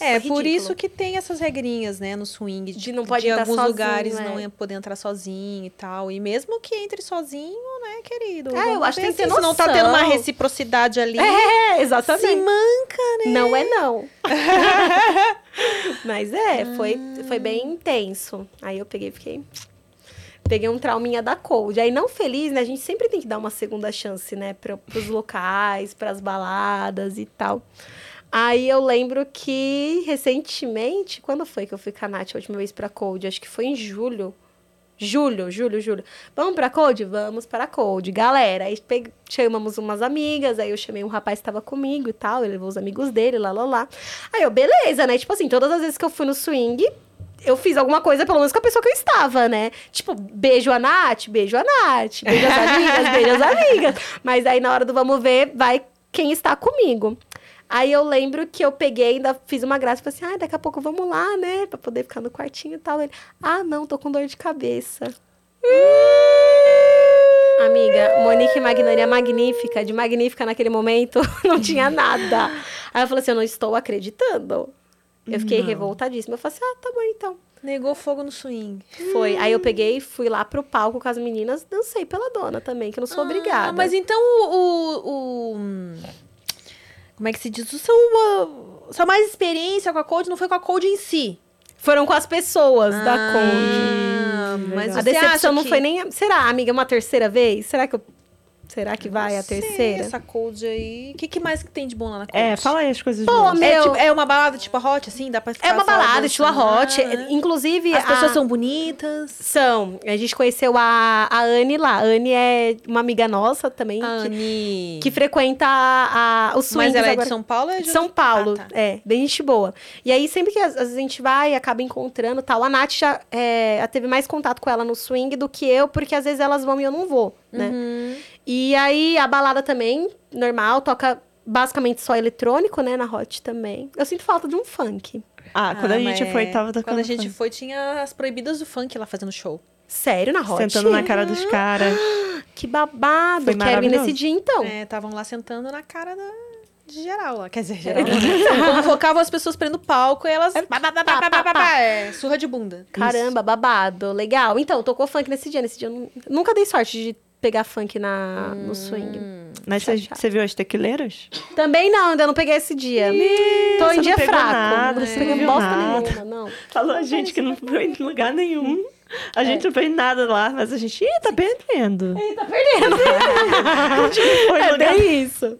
É, Foi por isso que tem essas regrinhas, né, no swing. De não pode de alguns sozinho, lugares é. não poder entrar sozinho e tal. E mesmo que entre sozinho, né, querido? É, eu acho que tem que ter se não tá tendo uma noção. reciprocidade ali. É, exatamente. Se manca, né? Não é não. [LAUGHS] Mas é, foi, foi bem intenso. Aí eu peguei e fiquei. Peguei um trauminha da cold. Aí, não feliz, né? A gente sempre tem que dar uma segunda chance, né? Pra, pros locais, pras baladas e tal. Aí eu lembro que recentemente, quando foi que eu fui com a Nath a última vez pra Cold? Acho que foi em julho. Julho, julho, julho. Vamos pra Cold? Vamos para Cold. Galera, aí pe- chamamos umas amigas, aí eu chamei um rapaz que tava comigo e tal, ele levou os amigos dele, lá, lá, lá. Aí eu, beleza, né? Tipo assim, todas as vezes que eu fui no swing, eu fiz alguma coisa, pelo menos com a pessoa que eu estava, né? Tipo, beijo a Nath, beijo a Nath, beijo as amigas, beijo as [LAUGHS] amigas. Mas aí na hora do vamos ver, vai quem está comigo. Aí eu lembro que eu peguei, ainda fiz uma graça, falei assim, ah, daqui a pouco vamos lá, né? Pra poder ficar no quartinho e tal. Ele, ah, não, tô com dor de cabeça. Amiga, Monique Magnani é magnífica, de magnífica naquele momento, [LAUGHS] não tinha nada. Aí eu falei assim, eu não estou acreditando. Eu fiquei revoltadíssima. Eu falei assim, ah, tá bom então. Negou fogo no swing. Foi. Aí eu peguei, fui lá pro palco com as meninas, dancei pela dona também, que eu não sou obrigada. Ah, mas então o- o- Como é que se diz? O seu, uh, sua mais experiência com a Cold não foi com a Cold em si. Foram com as pessoas da Ah, Conde. mas A decepção não que- foi nem. Será, amiga, uma terceira vez? Será que eu Será que vai a terceira? Essa cold aí. O que, que mais que tem de bom lá na cold? É, fala aí as coisas Pô, boas. meu- É, tipo- é uma balada tipo a hot, assim? Dá pra ficar É uma balada, estilo lá, hot. né? Inclusive, As pessoas a- são bonitas. são. A gente conheceu a, a Anne lá. A Anne é uma amiga nossa também. que- Anne. Que, frequenta a, a, os swings Mas ela é agora. de São Paulo ou é de São Paulo, Ah, tá. é, bem gente boa. E aí, sempre que às às vezes a gente vai e acaba encontrando e tal, a Nath já é, teve mais contato com ela no swing do que eu, porque às vezes elas vão e eu não vou, né? Uhum. E aí, a balada também, normal, toca basicamente só eletrônico, né, na Hot também. Eu sinto falta de um funk. Ah, quando a Ah, gente foi, tava tocando Quando a gente funk. foi, tinha as proibidas do funk lá fazendo show. Sério, na Hot? Sentando na cara dos caras. [GASPS] Que babado. Foi Quero ir maravilhoso. nesse dia, então. É, estavam lá sentando na cara da... de geral lá. Quer dizer, [LAUGHS] geral. Convocavam as pessoas pra ir no palco e elas. pá, pá, é, surra de bunda. Caramba, babado. Legal. Então, tocou funk nesse dia. Nesse dia eu nu- nunca dei sorte de pegar funk na, no swing. Mas você viu as tequileiras? Também não, ainda não peguei esse dia. Tô você em não dia fraco. nada, não você peguei não bosta nada. nenhuma, não. Falou a gente que não foi em lugar nenhum. A gente não fez nada lá, mas a gente, ih, tá perdendo. Ih, tá perdendo. [LAUGHS] Foi é lugar bem isso.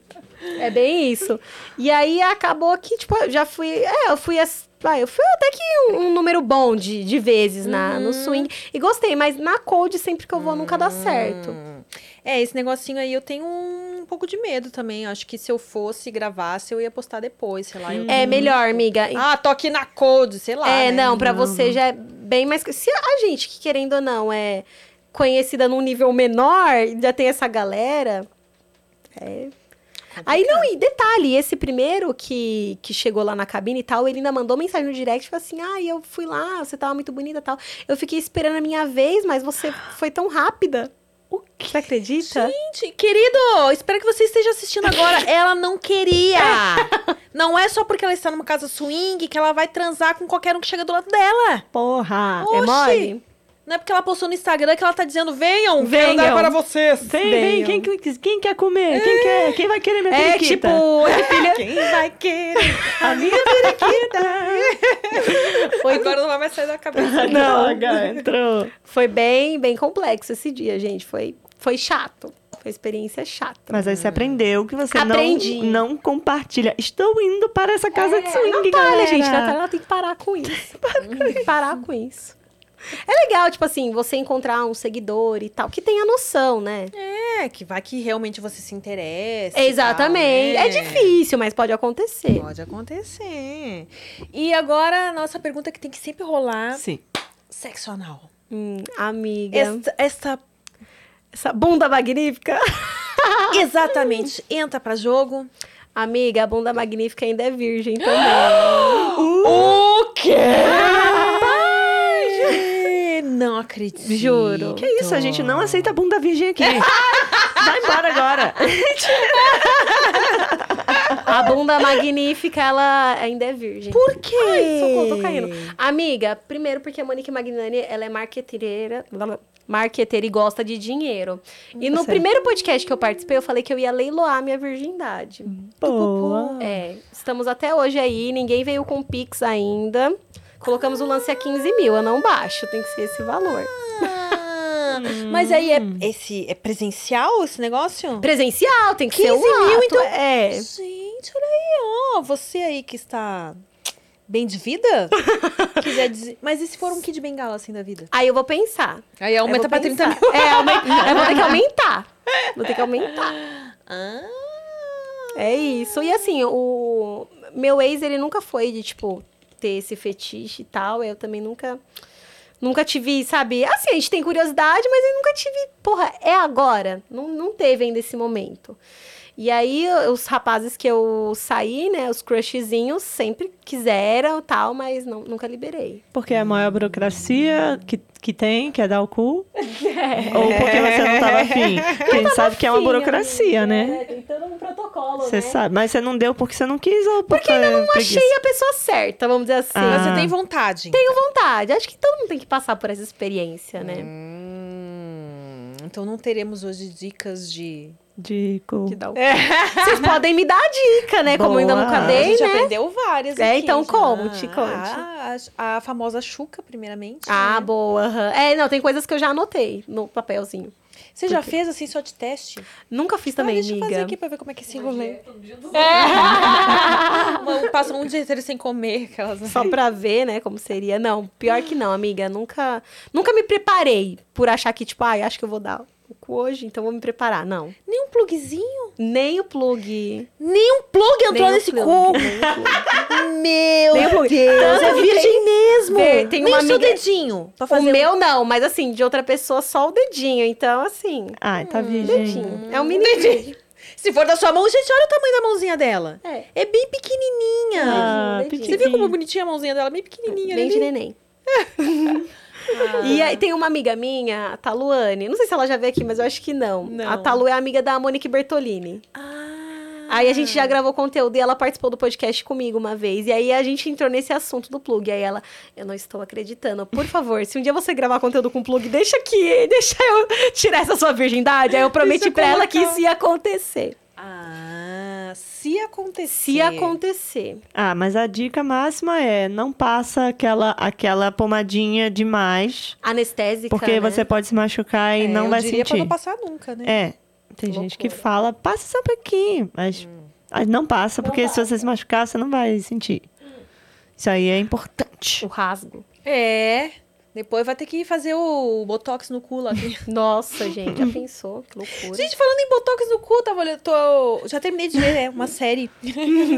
É bem isso. E aí acabou que, tipo, eu já fui. É, eu fui. as- vai, eu fui até que um, um número bom de, de vezes na, no swing. E gostei, mas na cold, sempre que eu vou, nunca dá certo. É, esse negocinho aí eu tenho um pouco de medo também. Acho que se eu fosse gravasse, eu ia postar depois, sei lá. eu- É melhor, amiga. Ah, tô aqui na Code, sei lá. É, né? não, pra você já é bem mais. Se a gente, que querendo ou não, é conhecida num nível menor, já tem essa galera. É. Aí não, e detalhe, esse primeiro que, que chegou lá na cabine e tal, ele ainda mandou mensagem no direct, falou assim: ah, eu fui lá, você tava muito bonita e tal. Eu fiquei esperando a minha vez, mas você foi tão rápida. Você acredita? Gente, querido, espero que você esteja assistindo agora. [LAUGHS] Ela não queria. Não é só porque ela está numa casa swing que ela vai transar com qualquer um que chega do lado dela. Porra. É Oxi. mole? Não é porque ela postou no Instagram que ela tá dizendo: venham, Venham. venham dar para vocês. Vem, vem, quem, quem, quer comer? Quem quer? Quem vai querer minha É periquita? tipo, oi, filha. [LAUGHS] Quem vai querer? a minha periquita. [LAUGHS] Foi Agora não vai mais sair da cabeça. [LAUGHS] Não. Droga, entrou. Foi bem, bem complexo esse dia, gente. Foi, foi chato. Foi experiência chata. Mas aí você aprendeu que você Aprendi. não, não compartilha. Estou indo para essa casa de swing, Natália, galera. gente, Natália ela tem que parar com isso. Tem que parar com isso. É legal, tipo assim, você encontrar um seguidor e tal, que tenha noção, né? É, que vai que realmente você se interessa. Exatamente. tal, É né? difícil, mas pode acontecer. Pode acontecer. E agora, a nossa pergunta que tem que sempre rolar: Sim. sexo anal. Hum, amiga. Esta, esta Essa bunda magnífica. [LAUGHS] exatamente entra pra jogo. Amiga, a bunda magnífica ainda é virgem também. [GASPS] O quê? Não acredito. Juro. Que isso, a gente não aceita bunda virgem aqui. [LAUGHS] Vai embora agora. A bunda magnífica, ela ainda é virgem. Por quê? Ai, socorro, tô caindo. Amiga, primeiro porque a Monique Magnani, ela é marqueteira, marqueteira e gosta de dinheiro. E no certo. primeiro podcast que eu participei, eu falei que eu ia leiloar a minha virgindade. Boa. É, estamos até hoje aí, ninguém veio com Pix ainda. Colocamos o lance a 15 mil, eu não baixo, tem que ser esse valor. Ah, [LAUGHS] Mas aí é, esse, é presencial esse negócio? Presencial, tem que 15 ser um mil, ato, então? É. Gente, olha aí, ó. Você aí que está bem de vida, [LAUGHS] quiser dizer. Mas e se for um kid bengala assim da vida? Aí eu vou pensar. Aí aumenta pra 30 pensar. mil. É, aumenta, eu vou ter que aumentar. Vou ter que aumentar. [LAUGHS] Ah. É isso. E assim, o meu ex, ele nunca foi de, tipo, ter esse fetiche e tal. Eu também nunca. Nunca tive, sabe? Assim, a gente tem curiosidade, mas eu nunca tive. Porra, é agora. Não, não teve ainda esse momento. E aí, os rapazes que eu saí, né? Os crushzinhos sempre quiseram e tal, mas não, nunca liberei. Porque é a maior burocracia que, que tem, que é dar o cu. Ou porque você não tava afim. Porque a gente sabe que é uma burocracia, amiga. né? É, tem todo um protocolo, Você né? sabe. Mas você não deu porque você não quis ou porque, ainda não Achei a pessoa certa, vamos dizer assim. Ah. Mas você tem vontade. Tenho vontade. Acho que todo mundo tem que passar por essa experiência, né? Hum, então não teremos hoje dicas de. De cu. Que dá o- Vocês podem me dar dica, né? Como eu ainda Boa. nunca a dei, gente né? aprendeu várias. É, aqui então já. conte, conte. Ah, a, a famosa Xuca, primeiramente. Ah, né? boa. É, não, tem coisas que eu já anotei no papelzinho. Você já fez assim só de teste? Nunca fiz Ah, também, deixa eu amiga. fazer aqui pra ver como é que é esse rolê. Uma- Passa um dia inteiro sem comer. Aquelas... Só pra ver, né, como seria. Não, pior que não, amiga. Nunca, nunca me preparei por achar que, tipo, ai, acho que eu vou dar o cu hoje, então vou me preparar. Não. Nem um plugzinho? Nem o plug. Nem um plug entrou Nem o nesse plug, o. Meu Nem o. Deus, Tanto é virgem tem- mesmo. Vê, tem Nem o seu amiga- dedinho. Pra O fazer um- meu não, mas assim, de outra pessoa, só o dedinho. Então, assim, Ai, tá virgem. dedinho. É um mini Dedinho. Se for da sua mão, gente, olha o tamanho da mãozinha dela. É. É bem pequenininha. Ah. Você viu como bonitinha a mãozinha dela? Bem pequenininha. Bem né? de neném. [LAUGHS] E aí tem uma amiga minha, a Taluane. Não sei se ela já veio aqui, mas eu acho que não. Não. A Talu é amiga da Monique Bertolini. Ah. Aí a gente já gravou conteúdo e ela participou do podcast comigo uma vez. E aí a gente entrou nesse assunto do plug. Aí ela, eu não estou acreditando. Por favor, se um dia você gravar conteúdo com plug, deixa aqui, [LAUGHS] deixa eu tirar essa sua virgindade. Aí eu prometi pra ela que isso ia acontecer. Ah, se acontecer. Se acontecer. Ah, mas a dica máxima é não passa aquela, aquela pomadinha demais, Anestésica. porque né? você pode se machucar e É, não eu vai diria pra sentir. não passar nunca, né? É, tem gente que Loucura. fala, passa só um pouquinho, mas mas não passa, porque se você se machucar, você não vai sentir. Isso aí é importante. O rasgo. É. Depois vai ter que fazer o botox no cu lá. [LAUGHS] Nossa, gente, já pensou? Que loucura. Gente, falando em botox no cu, tava olhando. Tô... Já terminei de ver, né? Uma série. [LAUGHS]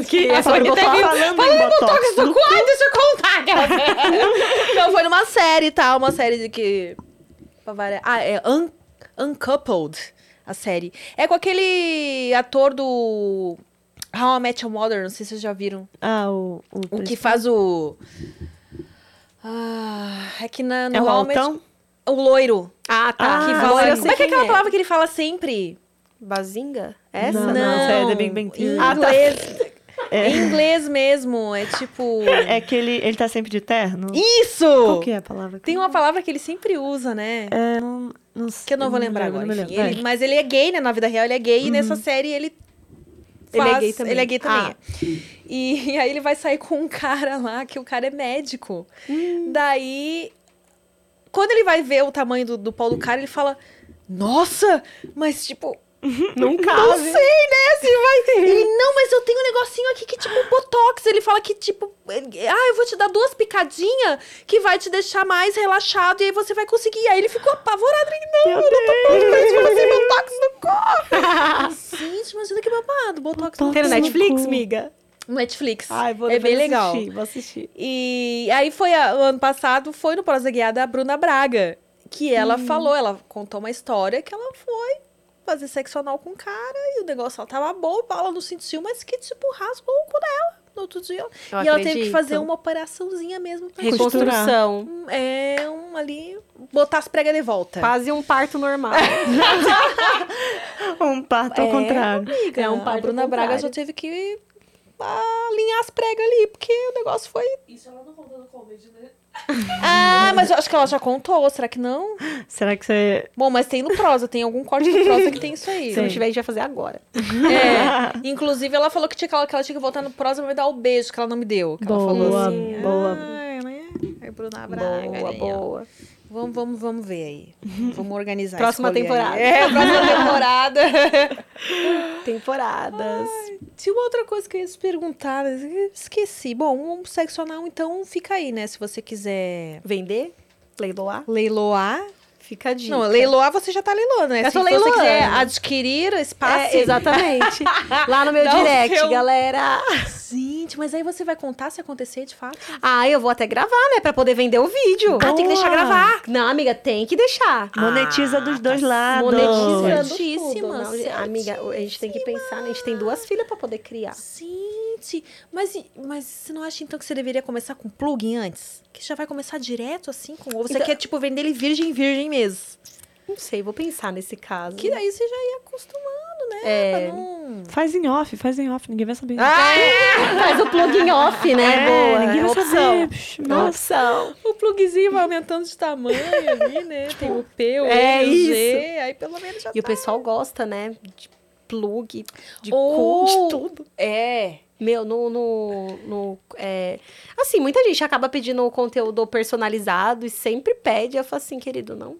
que é sobre botox. Falando Falando em botox no no cu, ai, deixa eu contar. [LAUGHS] Não, foi numa série e tal. Uma série de que. Ah, é Un... Uncoupled, a série. É com aquele ator do. How I Met Your Mother, não sei se vocês já viram. Ah, o, o, O que faz o. Ah, é que na, no É o Met- altão? O loiro. Ah, tá. Ah, Que fala. eu sei Como é que é aquela palavra que ele fala sempre? Bazinga? Essa? Não, não, essa é The Big Bang Theory. Em Ah, tá. inglês. É. Em inglês mesmo. É tipo. É que ele, ele tá sempre de terno? Isso! Qual que é a palavra? Tem uma palavra que ele sempre usa, né? É, não, não sei. Que eu não vou lembrar agora. não enfim. Ele- mas ele é gay, né? Na vida real, ele é gay. E nessa série ele. Ele é faz- gay também. Ele é gay também. Ah. é. E, [LAUGHS] e aí ele vai sair com um cara lá, que o cara é médico. Daí. Quando ele vai ver o tamanho do, do pau do cara, ele fala: Nossa, mas tipo. Não [LAUGHS] Não cabe. sei, né? Se vai. [LAUGHS] Ele, não, mas eu tenho um negocinho aqui que, tipo, botox. Ele fala que, tipo, ele- ah, eu vou te dar duas picadinhas que vai te deixar mais relaxado e aí você vai conseguir. Aí ele ficou apavorado. Ele, não, Meu eu não tô pronto pra fazer Deus. botox no [LAUGHS] corpo. Gente, imagina que babado. Botox no Tem no Netflix, loucura. amiga? Netflix. Ai, vou é bem legal. assistir, Vou assistir. E aí foi a- o ano passado, foi no Prosa Guiada a Bruna Braga, que ela Hum. falou, ela contou uma história que ela foi fazer sexo anal com o cara e o negócio ela tava bom, ela não sentiu, mas que tipo rasgou o cu dela no outro dia. Eu e ela teve que acredito. fazer uma operaçãozinha mesmo pra Reconstrução. Um- É, um ali, botar as pregas de volta. Quase um parto normal. [LAUGHS] Um parto ao É, contrário. Amiga, É um a parto Bruna ao Braga já teve que alinhar as pregas ali, porque o negócio foi... Isso ela não contou no comedy, né? Ah, mas eu acho que ela já contou, será que não? Será que você. Bom, mas tem no prosa, tem algum corte do prosa que tem isso aí. Se não tiver, a gente vai fazer agora. É. [LAUGHS] Inclusive, ela falou que, tinha, que, ela, que ela tinha que voltar no prosa pra me dar o beijo que ela não me deu. Que ela falou Boa, assim. boa. "Ai, né? Aí, Bruna Braga. Boa, aí, ó. Vamos, vamos, vamos ver aí. [LAUGHS] Vamos organizar Próxima temporada. aí. É, próxima [LAUGHS] temporada. Temporadas. Tinha uma outra coisa que eu ia te perguntar, mas esqueci. Bom, um sexo anal, então, fica aí, né? Se você quiser Vender? Leiloar? leiloar. Fica a dica. Não, leiloar você já tá leiloando, né? Já Se tô você leiloando. quiser adquirir espaço. É, exatamente. [LAUGHS] Lá no meu Dá direct, seu- galera. Gente, mas aí você vai contar se acontecer de fato? Ah, eu vou até gravar, né? Pra poder vender o vídeo. Ah, tem que deixar Boa. gravar. Não, amiga, tem que deixar. Monetiza dos dois lados. Monetizando Certíssima, tudo. Não, amiga, a gente tem que pensar, né? A gente tem duas filhas pra poder criar. Gente, mas, mas você não acha então que você deveria começar com plugin antes? Que já vai começar direto assim com. Ou você Então- quer, tipo, vender ele virgem, virgem mesmo? Não sei, vou pensar nesse caso. Que daí você já ia acostumando, né? É. Não... Faz em off, faz em off, ninguém vai saber. Faz o plugin off, né? É, Boa. ninguém é vai opção. saber. Psh, É Nossa. opção. O plugzinho vai aumentando de tamanho ali, né? [LAUGHS] Tem o P, o É E, o G, isso. aí pelo menos já E o tá. pessoal gosta, né? De plug, de Ou- cu, de tudo. É. Meu, no. no, no é... Assim, muita gente acaba pedindo conteúdo personalizado e sempre pede. Eu falo assim, querido, não.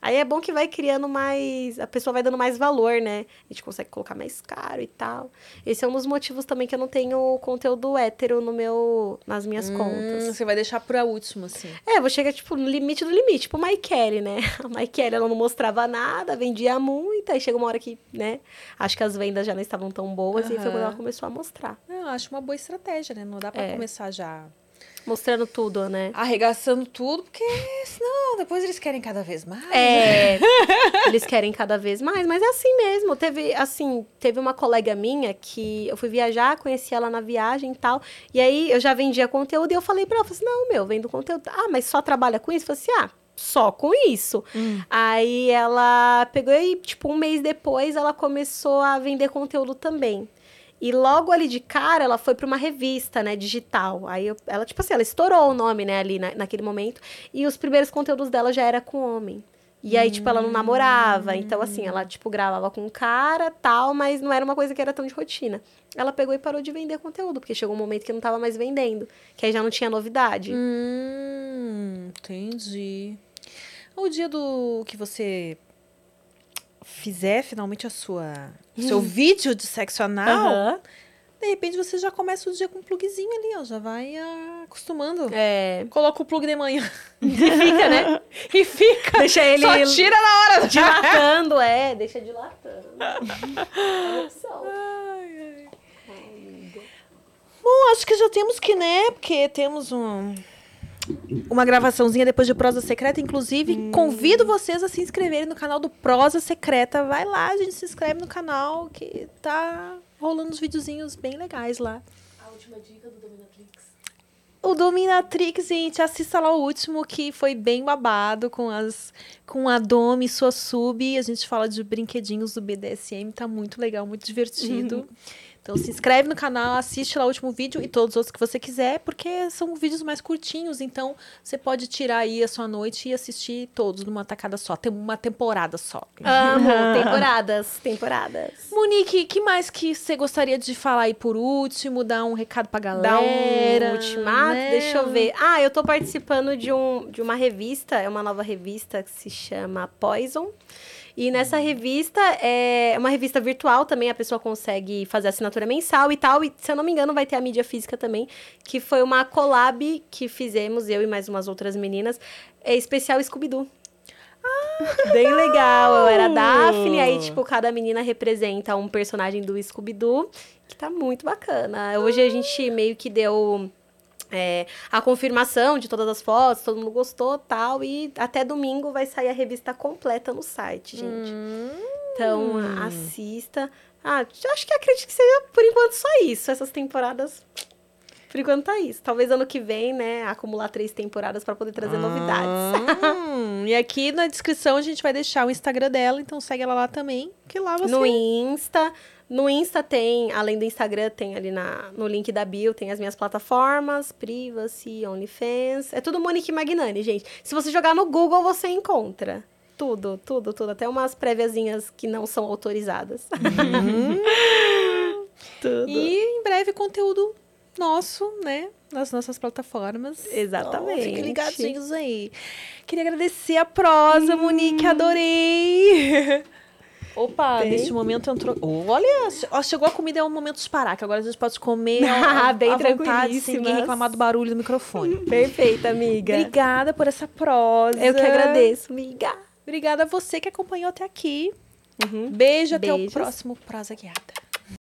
Aí é bom que vai criando mais. A pessoa vai dando mais valor, né? A gente consegue colocar mais caro e tal. Esse é um dos motivos também que eu não tenho conteúdo hétero no meu, nas minhas Hum, contas. você vai deixar pra último, assim. É, vou chegar, tipo, no limite do limite. Tipo, Maikele, né? [LAUGHS] A Maikele, ela não mostrava nada, vendia muito. Aí chega uma hora que, né? Acho que as vendas já não estavam tão boas. E foi quando ela começou a mostrar. Eu acho uma boa estratégia, né? Não dá pra É. começar já Mostrando tudo, né? arregaçando tudo, porque senão depois eles querem cada vez mais. É, eles querem cada vez mais, mas é assim mesmo. Teve, assim, teve uma colega minha que eu fui viajar, conheci ela na viagem e tal. E aí eu já vendia conteúdo e eu falei pra ela, falei assim, não, meu, vendo conteúdo. Ah, mas só trabalha com isso? Eu falei assim, ah, só com isso. Aí ela pegou e, tipo, um mês depois ela começou a vender conteúdo também. E logo ali de cara, ela foi para uma revista, né, digital. Aí eu- ela, tipo assim, ela estourou o nome, né, ali na- naquele momento. E os primeiros conteúdos dela já era com homem. E aí, tipo, ela não namorava. Então, assim, ela, tipo, gravava com um cara, tal, mas não era uma coisa que era tão de rotina. Ela pegou e parou de vender conteúdo, porque chegou um momento que não tava mais vendendo. Que aí já não tinha novidade. Hum, entendi. O dia do que você fizer finalmente a sua seu vídeo de sexo anal, Aham. de repente você já começa o dia com um plugzinho ali, ó, já vai ah, acostumando. É. Coloca o plug de manhã [LAUGHS] E fica, né? [LAUGHS] e fica. Deixa ele Só tira na hora. dilatando, é. Deixa dilatando. [LAUGHS] Uma opção. Bom, acho que já temos que, né? Porque temos um, uma gravaçãozinha depois de Prosa Secreta. Inclusive, convido vocês a se inscreverem no canal do Prosa Secreta. Vai lá, a gente se inscreve no canal que tá rolando uns videozinhos bem legais lá. A última dica do Dominatrix. O Dominatrix, gente, assista lá o último que foi bem babado com as com a Domi e sua sub. A gente fala de brinquedinhos do BDSM, tá muito legal, muito divertido. Então se inscreve no canal, assiste lá o último vídeo e todos os outros que você quiser, porque são vídeos mais curtinhos, então você pode tirar aí a sua noite e assistir todos numa tacada só, tem uma temporada só. Amo. [LAUGHS] Temporadas, temporadas. Monique, que mais que você gostaria de falar aí por último, dar um recado pra galera? Dá um ultimato, né? deixa eu ver. Ah, eu tô participando de, um, de uma revista, é uma nova revista que se chama Poison. E nessa revista, é uma revista virtual também, a pessoa consegue fazer assinatura mensal e tal. E, se eu não me engano, vai ter a mídia física também, que foi uma collab que fizemos, eu e mais umas outras meninas, é especial Scooby-Doo. Bem legal. Eu era a Daphne, aí, tipo, cada menina representa um personagem do Scooby-Doo, que tá muito bacana. Hoje a gente meio que deu é, a confirmação de todas as fotos, todo mundo gostou tal. E até domingo vai sair a revista completa no site, gente. Então, assista. Ah, acho que acredito que seja por enquanto só isso. Essas temporadas. Por enquanto tá isso. Talvez ano que vem, né, acumular três temporadas pra poder trazer novidades. Hum, e aqui na descrição a gente vai deixar o Instagram dela, então segue ela lá também, que lá você... No Insta. No Insta tem, além do Instagram, tem ali na, no link da bio, tem as minhas plataformas, Privacy, OnlyFans. É tudo Monique Magnani, gente. Se você jogar no Google, você encontra. Tudo, tudo, tudo. Até umas préviazinhas que não são autorizadas. [LAUGHS] tudo. E em breve conteúdo nosso, né, nas nossas plataformas. Exatamente. Fiquem ligadinhos aí. Queria agradecer a prosa, Monique, adorei. [LAUGHS] Opa, Tem? neste momento entrou. Olha, ó, chegou a comida, é um momento de parar, que agora a gente pode comer [LAUGHS] à, Bem à vontade, sem ninguém reclamar do barulho do microfone. [LAUGHS] Perfeita, amiga. Obrigada por essa prosa. Eu que agradeço, amiga. Obrigada a você que acompanhou até aqui. Uhum. Beijo, até o Beijos. próximo Prosa Guiada.